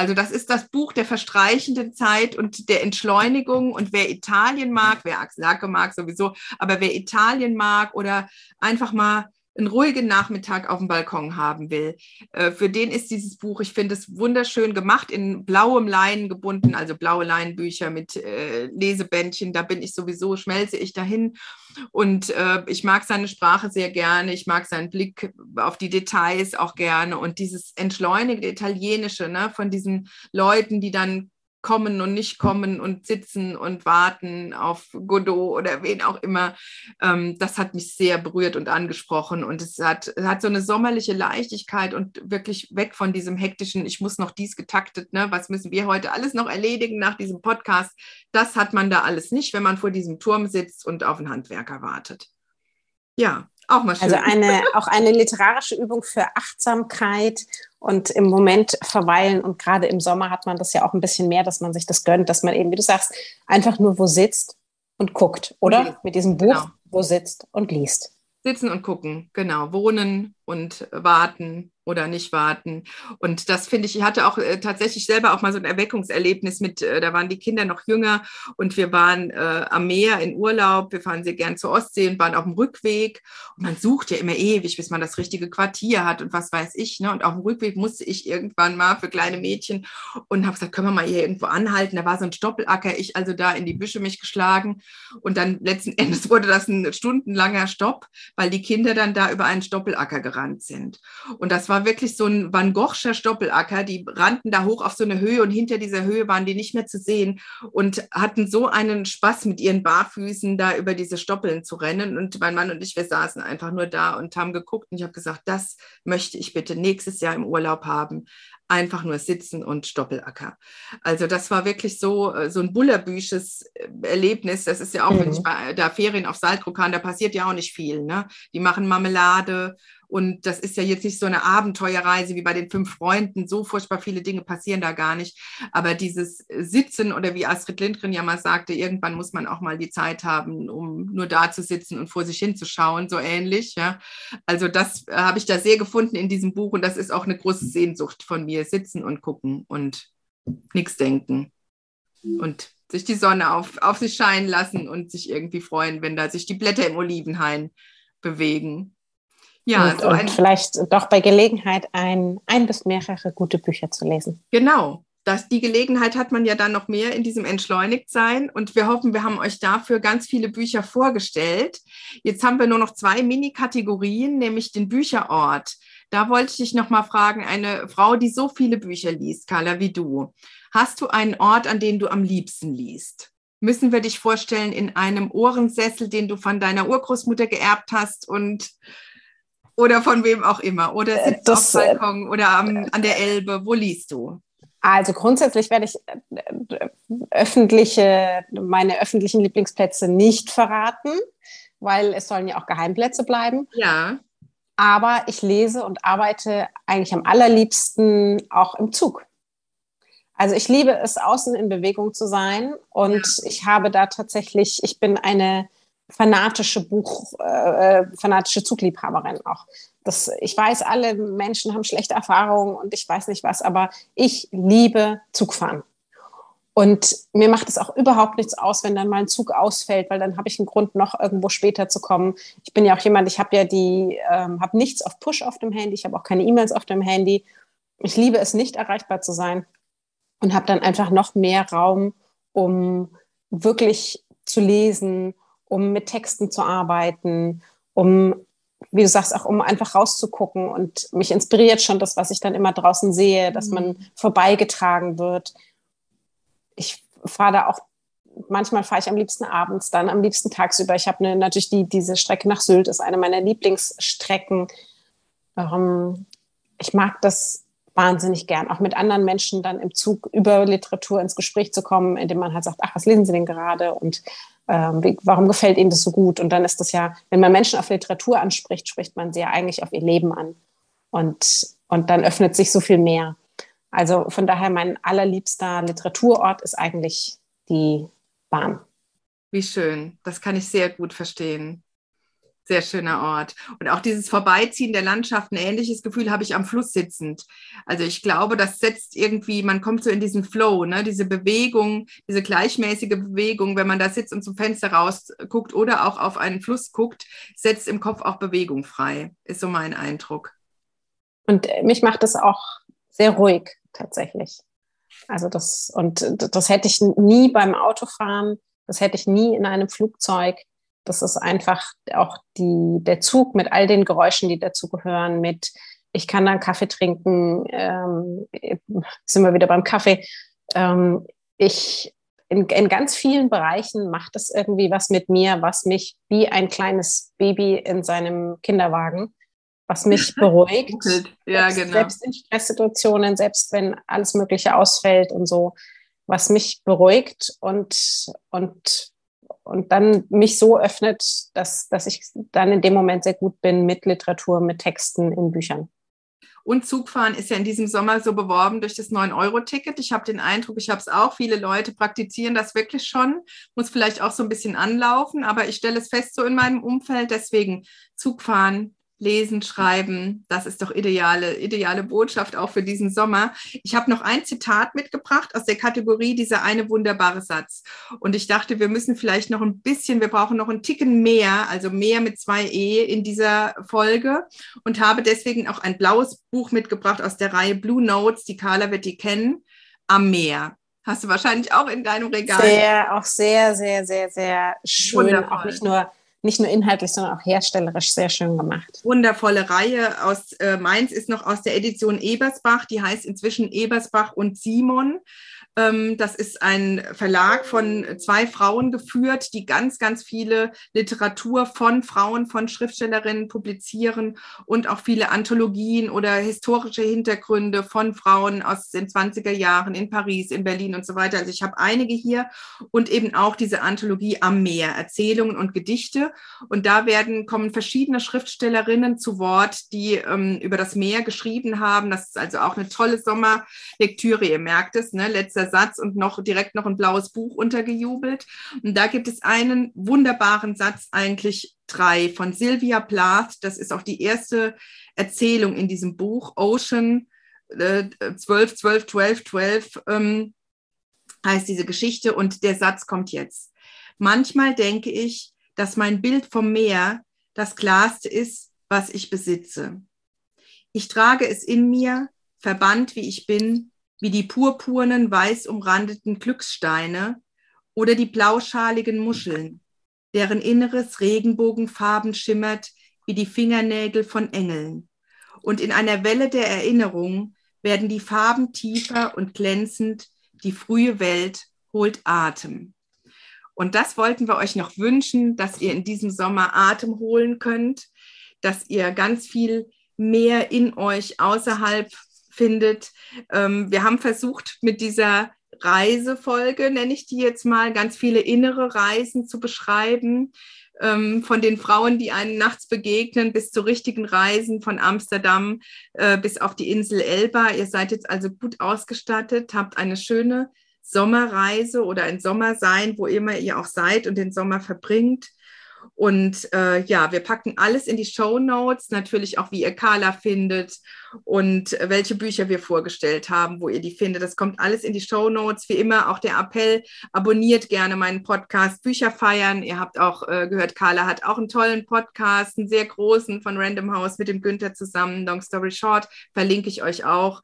Also das ist das Buch der verstreichenden Zeit und der Entschleunigung. Und wer Italien mag, wer Axel Hacke mag sowieso, aber wer Italien mag oder einfach mal einen ruhigen Nachmittag auf dem Balkon haben will. Äh, für den ist dieses Buch, ich finde es wunderschön gemacht, in blauem Leinen gebunden, also blaue Leinenbücher mit äh, Lesebändchen. Da bin ich sowieso, schmelze ich dahin. Und äh, ich mag seine Sprache sehr gerne. Ich mag seinen Blick auf die Details auch gerne. Und dieses entschleunigte Italienische ne, von diesen Leuten, die dann kommen und nicht kommen und sitzen und warten auf Godot oder wen auch immer. Ähm, das hat mich sehr berührt und angesprochen und es hat, es hat so eine sommerliche Leichtigkeit und wirklich weg von diesem hektischen, ich muss noch dies getaktet, ne? was müssen wir heute alles noch erledigen nach diesem Podcast. Das hat man da alles nicht, wenn man vor diesem Turm sitzt und auf einen Handwerker wartet. Ja, auch mal schön. Also eine, auch eine literarische Übung für Achtsamkeit und im Moment verweilen. Und gerade im Sommer hat man das ja auch ein bisschen mehr, dass man sich das gönnt, dass man eben, wie du sagst, einfach nur wo sitzt und guckt, oder? Okay. Mit diesem Buch, genau. wo sitzt und liest. Sitzen und gucken, genau. Wohnen und warten oder nicht warten. Und das finde ich, ich hatte auch äh, tatsächlich selber auch mal so ein Erweckungserlebnis mit, äh, da waren die Kinder noch jünger und wir waren äh, am Meer in Urlaub. Wir fahren sehr gern zur Ostsee und waren auf dem Rückweg. Und man sucht ja immer ewig, bis man das richtige Quartier hat und was weiß ich. Ne? Und auf dem Rückweg musste ich irgendwann mal für kleine Mädchen und habe gesagt, können wir mal hier irgendwo anhalten. Da war so ein Stoppelacker, ich also da in die Büsche mich geschlagen. Und dann letzten Endes wurde das ein stundenlanger Stopp, weil die Kinder dann da über einen Stoppelacker gerannt sind. Und das war war wirklich so ein Van Goghscher Stoppelacker. Die rannten da hoch auf so eine Höhe und hinter dieser Höhe waren die nicht mehr zu sehen und hatten so einen Spaß mit ihren Barfüßen da über diese Stoppeln zu rennen. Und mein Mann und ich, wir saßen einfach nur da und haben geguckt und ich habe gesagt, das möchte ich bitte nächstes Jahr im Urlaub haben einfach nur sitzen und Stoppelacker. Also das war wirklich so, äh, so ein bullerbüsches äh, Erlebnis. Das ist ja auch, mhm. wenn ich bei der Ferien auf Saltdruck kann, da passiert ja auch nicht viel. Ne? Die machen Marmelade und das ist ja jetzt nicht so eine Abenteuerreise wie bei den fünf Freunden. So furchtbar viele Dinge passieren da gar nicht. Aber dieses Sitzen oder wie Astrid Lindgren ja mal sagte, irgendwann muss man auch mal die Zeit haben, um nur da zu sitzen und vor sich hinzuschauen, so ähnlich. Ja. Also das äh, habe ich da sehr gefunden in diesem Buch und das ist auch eine große Sehnsucht von mir. Sitzen und gucken und nichts denken. Und sich die Sonne auf, auf sich scheinen lassen und sich irgendwie freuen, wenn da sich die Blätter im Olivenhain bewegen. Ja, und, so und vielleicht doch bei Gelegenheit ein, ein bis mehrere gute Bücher zu lesen. Genau. Das, die Gelegenheit hat man ja dann noch mehr in diesem Entschleunigtsein und wir hoffen, wir haben euch dafür ganz viele Bücher vorgestellt. Jetzt haben wir nur noch zwei Mini-Kategorien, nämlich den Bücherort. Da wollte ich dich noch mal fragen, eine Frau, die so viele Bücher liest, Carla, wie du, hast du einen Ort, an dem du am liebsten liest? Müssen wir dich vorstellen in einem Ohrensessel, den du von deiner Urgroßmutter geerbt hast und oder von wem auch immer. Oder äh, sitzt das, auf Balkon oder am, an der Elbe. Wo liest du? Also grundsätzlich werde ich äh, öffentliche, meine öffentlichen Lieblingsplätze nicht verraten, weil es sollen ja auch Geheimplätze bleiben. Ja. Aber ich lese und arbeite eigentlich am allerliebsten auch im Zug. Also ich liebe es, außen in Bewegung zu sein und ja. ich habe da tatsächlich, ich bin eine fanatische Buch, äh, fanatische Zugliebhaberin auch. Das, ich weiß, alle Menschen haben schlechte Erfahrungen und ich weiß nicht was, aber ich liebe Zugfahren. Und mir macht es auch überhaupt nichts aus, wenn dann mal ein Zug ausfällt, weil dann habe ich einen Grund, noch irgendwo später zu kommen. Ich bin ja auch jemand, ich habe ja die, ähm, habe nichts auf Push auf dem Handy, ich habe auch keine E-Mails auf dem Handy. Ich liebe es, nicht erreichbar zu sein und habe dann einfach noch mehr Raum, um wirklich zu lesen, um mit Texten zu arbeiten, um, wie du sagst, auch um einfach rauszugucken. Und mich inspiriert schon das, was ich dann immer draußen sehe, dass man mhm. vorbeigetragen wird. Ich fahre da auch, manchmal fahre ich am liebsten abends, dann am liebsten tagsüber. Ich habe ne, natürlich die, diese Strecke nach Sylt, ist eine meiner Lieblingsstrecken. Ähm, ich mag das wahnsinnig gern, auch mit anderen Menschen dann im Zug über Literatur ins Gespräch zu kommen, indem man halt sagt, ach, was lesen Sie denn gerade? Und ähm, warum gefällt Ihnen das so gut? Und dann ist das ja, wenn man Menschen auf Literatur anspricht, spricht man sie ja eigentlich auf ihr Leben an. Und, und dann öffnet sich so viel mehr. Also von daher, mein allerliebster Literaturort ist eigentlich die Bahn. Wie schön, das kann ich sehr gut verstehen. Sehr schöner Ort. Und auch dieses Vorbeiziehen der Landschaft, ein ähnliches Gefühl habe ich am Fluss sitzend. Also ich glaube, das setzt irgendwie, man kommt so in diesen Flow, ne? diese Bewegung, diese gleichmäßige Bewegung, wenn man da sitzt und zum Fenster raus guckt oder auch auf einen Fluss guckt, setzt im Kopf auch Bewegung frei, ist so mein Eindruck. Und mich macht es auch sehr ruhig tatsächlich. Also das, und das hätte ich nie beim Autofahren, das hätte ich nie in einem Flugzeug das ist einfach auch die, der Zug mit all den Geräuschen, die dazugehören, mit ich kann dann Kaffee trinken, ähm, sind wir wieder beim Kaffee. Ähm, ich in, in ganz vielen Bereichen macht es irgendwie was mit mir, was mich wie ein kleines Baby in seinem Kinderwagen, was mich beruhigt. ja, selbst, genau. selbst in Stresssituationen, selbst wenn alles Mögliche ausfällt und so, was mich beruhigt und, und und dann mich so öffnet, dass, dass ich dann in dem Moment sehr gut bin mit Literatur, mit Texten in Büchern. Und Zugfahren ist ja in diesem Sommer so beworben durch das 9-Euro-Ticket. Ich habe den Eindruck, ich habe es auch, viele Leute praktizieren das wirklich schon, muss vielleicht auch so ein bisschen anlaufen, aber ich stelle es fest so in meinem Umfeld. Deswegen Zugfahren Lesen, Schreiben, das ist doch ideale, ideale Botschaft auch für diesen Sommer. Ich habe noch ein Zitat mitgebracht aus der Kategorie dieser eine wunderbare Satz. Und ich dachte, wir müssen vielleicht noch ein bisschen, wir brauchen noch einen Ticken mehr, also mehr mit zwei E in dieser Folge und habe deswegen auch ein blaues Buch mitgebracht aus der Reihe Blue Notes, die Carla wird die kennen, am Meer. Hast du wahrscheinlich auch in deinem Regal. Sehr, auch sehr, sehr, sehr, sehr schön. Wundervoll. Auch nicht nur nicht nur inhaltlich, sondern auch herstellerisch sehr schön gemacht. Wundervolle Reihe aus äh, Mainz ist noch aus der Edition Ebersbach, die heißt inzwischen Ebersbach und Simon. Ähm, das ist ein Verlag von zwei Frauen geführt, die ganz, ganz viele Literatur von Frauen, von Schriftstellerinnen publizieren und auch viele Anthologien oder historische Hintergründe von Frauen aus den 20er Jahren in Paris, in Berlin und so weiter. Also ich habe einige hier und eben auch diese Anthologie am Meer, Erzählungen und Gedichte. Und da werden, kommen verschiedene Schriftstellerinnen zu Wort, die ähm, über das Meer geschrieben haben. Das ist also auch eine tolle Sommerlektüre, ihr merkt es, ne? letzter Satz und noch direkt noch ein blaues Buch untergejubelt. Und da gibt es einen wunderbaren Satz, eigentlich drei, von Sylvia Plath. Das ist auch die erste Erzählung in diesem Buch, Ocean äh, 12, 12, 12, 12 ähm, heißt diese Geschichte. Und der Satz kommt jetzt. Manchmal denke ich, dass mein Bild vom Meer das klarste ist, was ich besitze. Ich trage es in mir, verbannt wie ich bin, wie die purpurnen, weiß umrandeten Glückssteine oder die blauschaligen Muscheln, deren inneres Regenbogenfarben schimmert wie die Fingernägel von Engeln. Und in einer Welle der Erinnerung werden die Farben tiefer und glänzend, die frühe Welt holt Atem. Und das wollten wir euch noch wünschen, dass ihr in diesem Sommer Atem holen könnt, dass ihr ganz viel mehr in euch außerhalb findet. Ähm, wir haben versucht, mit dieser Reisefolge, nenne ich die jetzt mal, ganz viele innere Reisen zu beschreiben. Ähm, von den Frauen, die einen nachts begegnen, bis zu richtigen Reisen von Amsterdam äh, bis auf die Insel Elba. Ihr seid jetzt also gut ausgestattet, habt eine schöne Sommerreise oder ein Sommersein, wo immer ihr auch seid und den Sommer verbringt. Und äh, ja, wir packen alles in die Show Notes, natürlich auch, wie ihr Carla findet und welche Bücher wir vorgestellt haben, wo ihr die findet. Das kommt alles in die Show Notes. Wie immer auch der Appell, abonniert gerne meinen Podcast Bücher feiern. Ihr habt auch äh, gehört, Carla hat auch einen tollen Podcast, einen sehr großen von Random House mit dem Günther zusammen. Long Story Short, verlinke ich euch auch.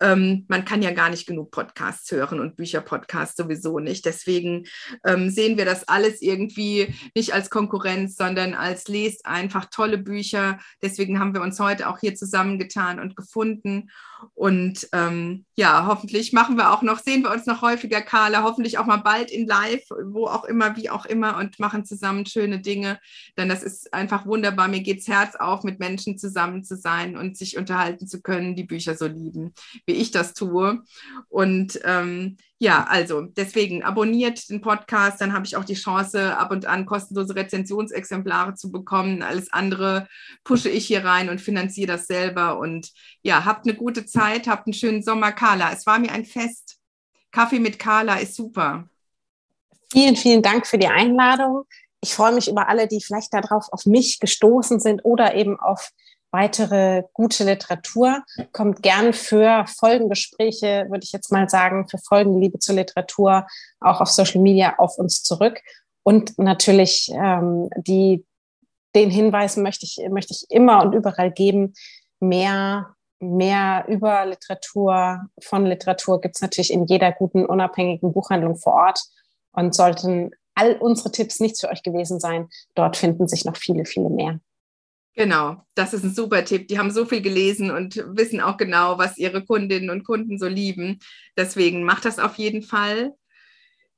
Ähm, man kann ja gar nicht genug Podcasts hören und Bücherpodcasts sowieso nicht. Deswegen ähm, sehen wir das alles irgendwie nicht als Konkurrenz, sondern als lest einfach tolle Bücher. Deswegen haben wir uns heute auch hier zusammengetan und und gefunden. Und ähm, ja, hoffentlich machen wir auch noch, sehen wir uns noch häufiger, Carla, hoffentlich auch mal bald in Live, wo auch immer, wie auch immer, und machen zusammen schöne Dinge. Denn das ist einfach wunderbar. Mir geht's Herz auf, mit Menschen zusammen zu sein und sich unterhalten zu können, die Bücher so lieben, wie ich das tue. Und ähm, ja, also deswegen abonniert den Podcast, dann habe ich auch die Chance, ab und an kostenlose Rezensionsexemplare zu bekommen. Alles andere pushe ich hier rein und finanziere das selber. Und ja, habt eine gute Zeit, habt einen schönen Sommer. Carla, es war mir ein Fest. Kaffee mit Carla ist super. Vielen, vielen Dank für die Einladung. Ich freue mich über alle, die vielleicht darauf auf mich gestoßen sind oder eben auf weitere gute Literatur. Kommt gern für Folgengespräche, würde ich jetzt mal sagen, für Folgenliebe zur Literatur auch auf Social Media auf uns zurück. Und natürlich ähm, die, den Hinweis möchte ich, möchte ich immer und überall geben, mehr, mehr über Literatur, von Literatur gibt es natürlich in jeder guten, unabhängigen Buchhandlung vor Ort. Und sollten all unsere Tipps nichts für euch gewesen sein, dort finden sich noch viele, viele mehr. Genau, das ist ein super Tipp. Die haben so viel gelesen und wissen auch genau, was ihre Kundinnen und Kunden so lieben. Deswegen macht das auf jeden Fall.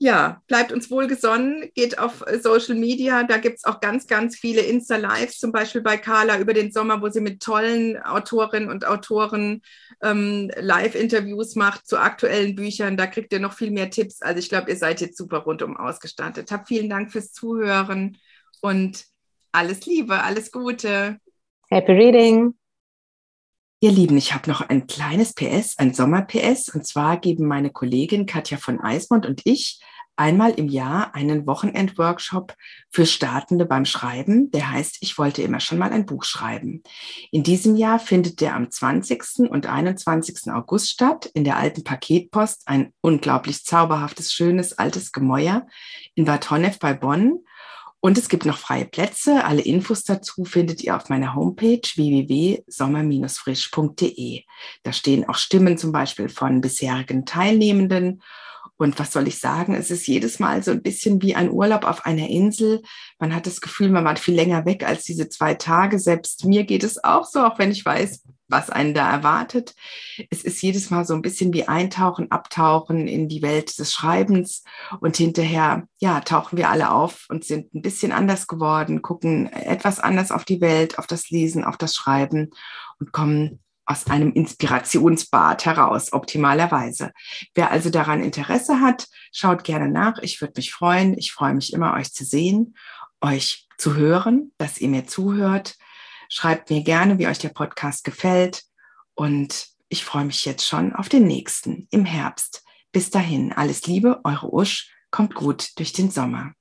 Ja, bleibt uns wohlgesonnen, geht auf Social Media. Da gibt es auch ganz, ganz viele Insta-Lives, zum Beispiel bei Carla über den Sommer, wo sie mit tollen Autorinnen und Autoren ähm, Live-Interviews macht zu aktuellen Büchern. Da kriegt ihr noch viel mehr Tipps. Also ich glaube, ihr seid jetzt super rundum ausgestattet. Hab vielen Dank fürs Zuhören und alles Liebe, alles Gute. Happy Reading. Ihr Lieben, ich habe noch ein kleines PS, ein Sommer-PS. Und zwar geben meine Kollegin Katja von Eismond und ich einmal im Jahr einen Wochenend-Workshop für Startende beim Schreiben. Der heißt, ich wollte immer schon mal ein Buch schreiben. In diesem Jahr findet der am 20. und 21. August statt in der alten Paketpost, ein unglaublich zauberhaftes, schönes, altes Gemäuer in Bad Honnef bei Bonn. Und es gibt noch freie Plätze. Alle Infos dazu findet ihr auf meiner Homepage www.sommer-frisch.de. Da stehen auch Stimmen zum Beispiel von bisherigen Teilnehmenden. Und was soll ich sagen? Es ist jedes Mal so ein bisschen wie ein Urlaub auf einer Insel. Man hat das Gefühl, man war viel länger weg als diese zwei Tage. Selbst mir geht es auch so, auch wenn ich weiß, was einen da erwartet. Es ist jedes Mal so ein bisschen wie Eintauchen, Abtauchen in die Welt des Schreibens. Und hinterher, ja, tauchen wir alle auf und sind ein bisschen anders geworden, gucken etwas anders auf die Welt, auf das Lesen, auf das Schreiben und kommen aus einem Inspirationsbad heraus, optimalerweise. Wer also daran Interesse hat, schaut gerne nach. Ich würde mich freuen. Ich freue mich immer, euch zu sehen, euch zu hören, dass ihr mir zuhört. Schreibt mir gerne, wie euch der Podcast gefällt. Und ich freue mich jetzt schon auf den nächsten im Herbst. Bis dahin, alles Liebe, eure Usch, kommt gut durch den Sommer.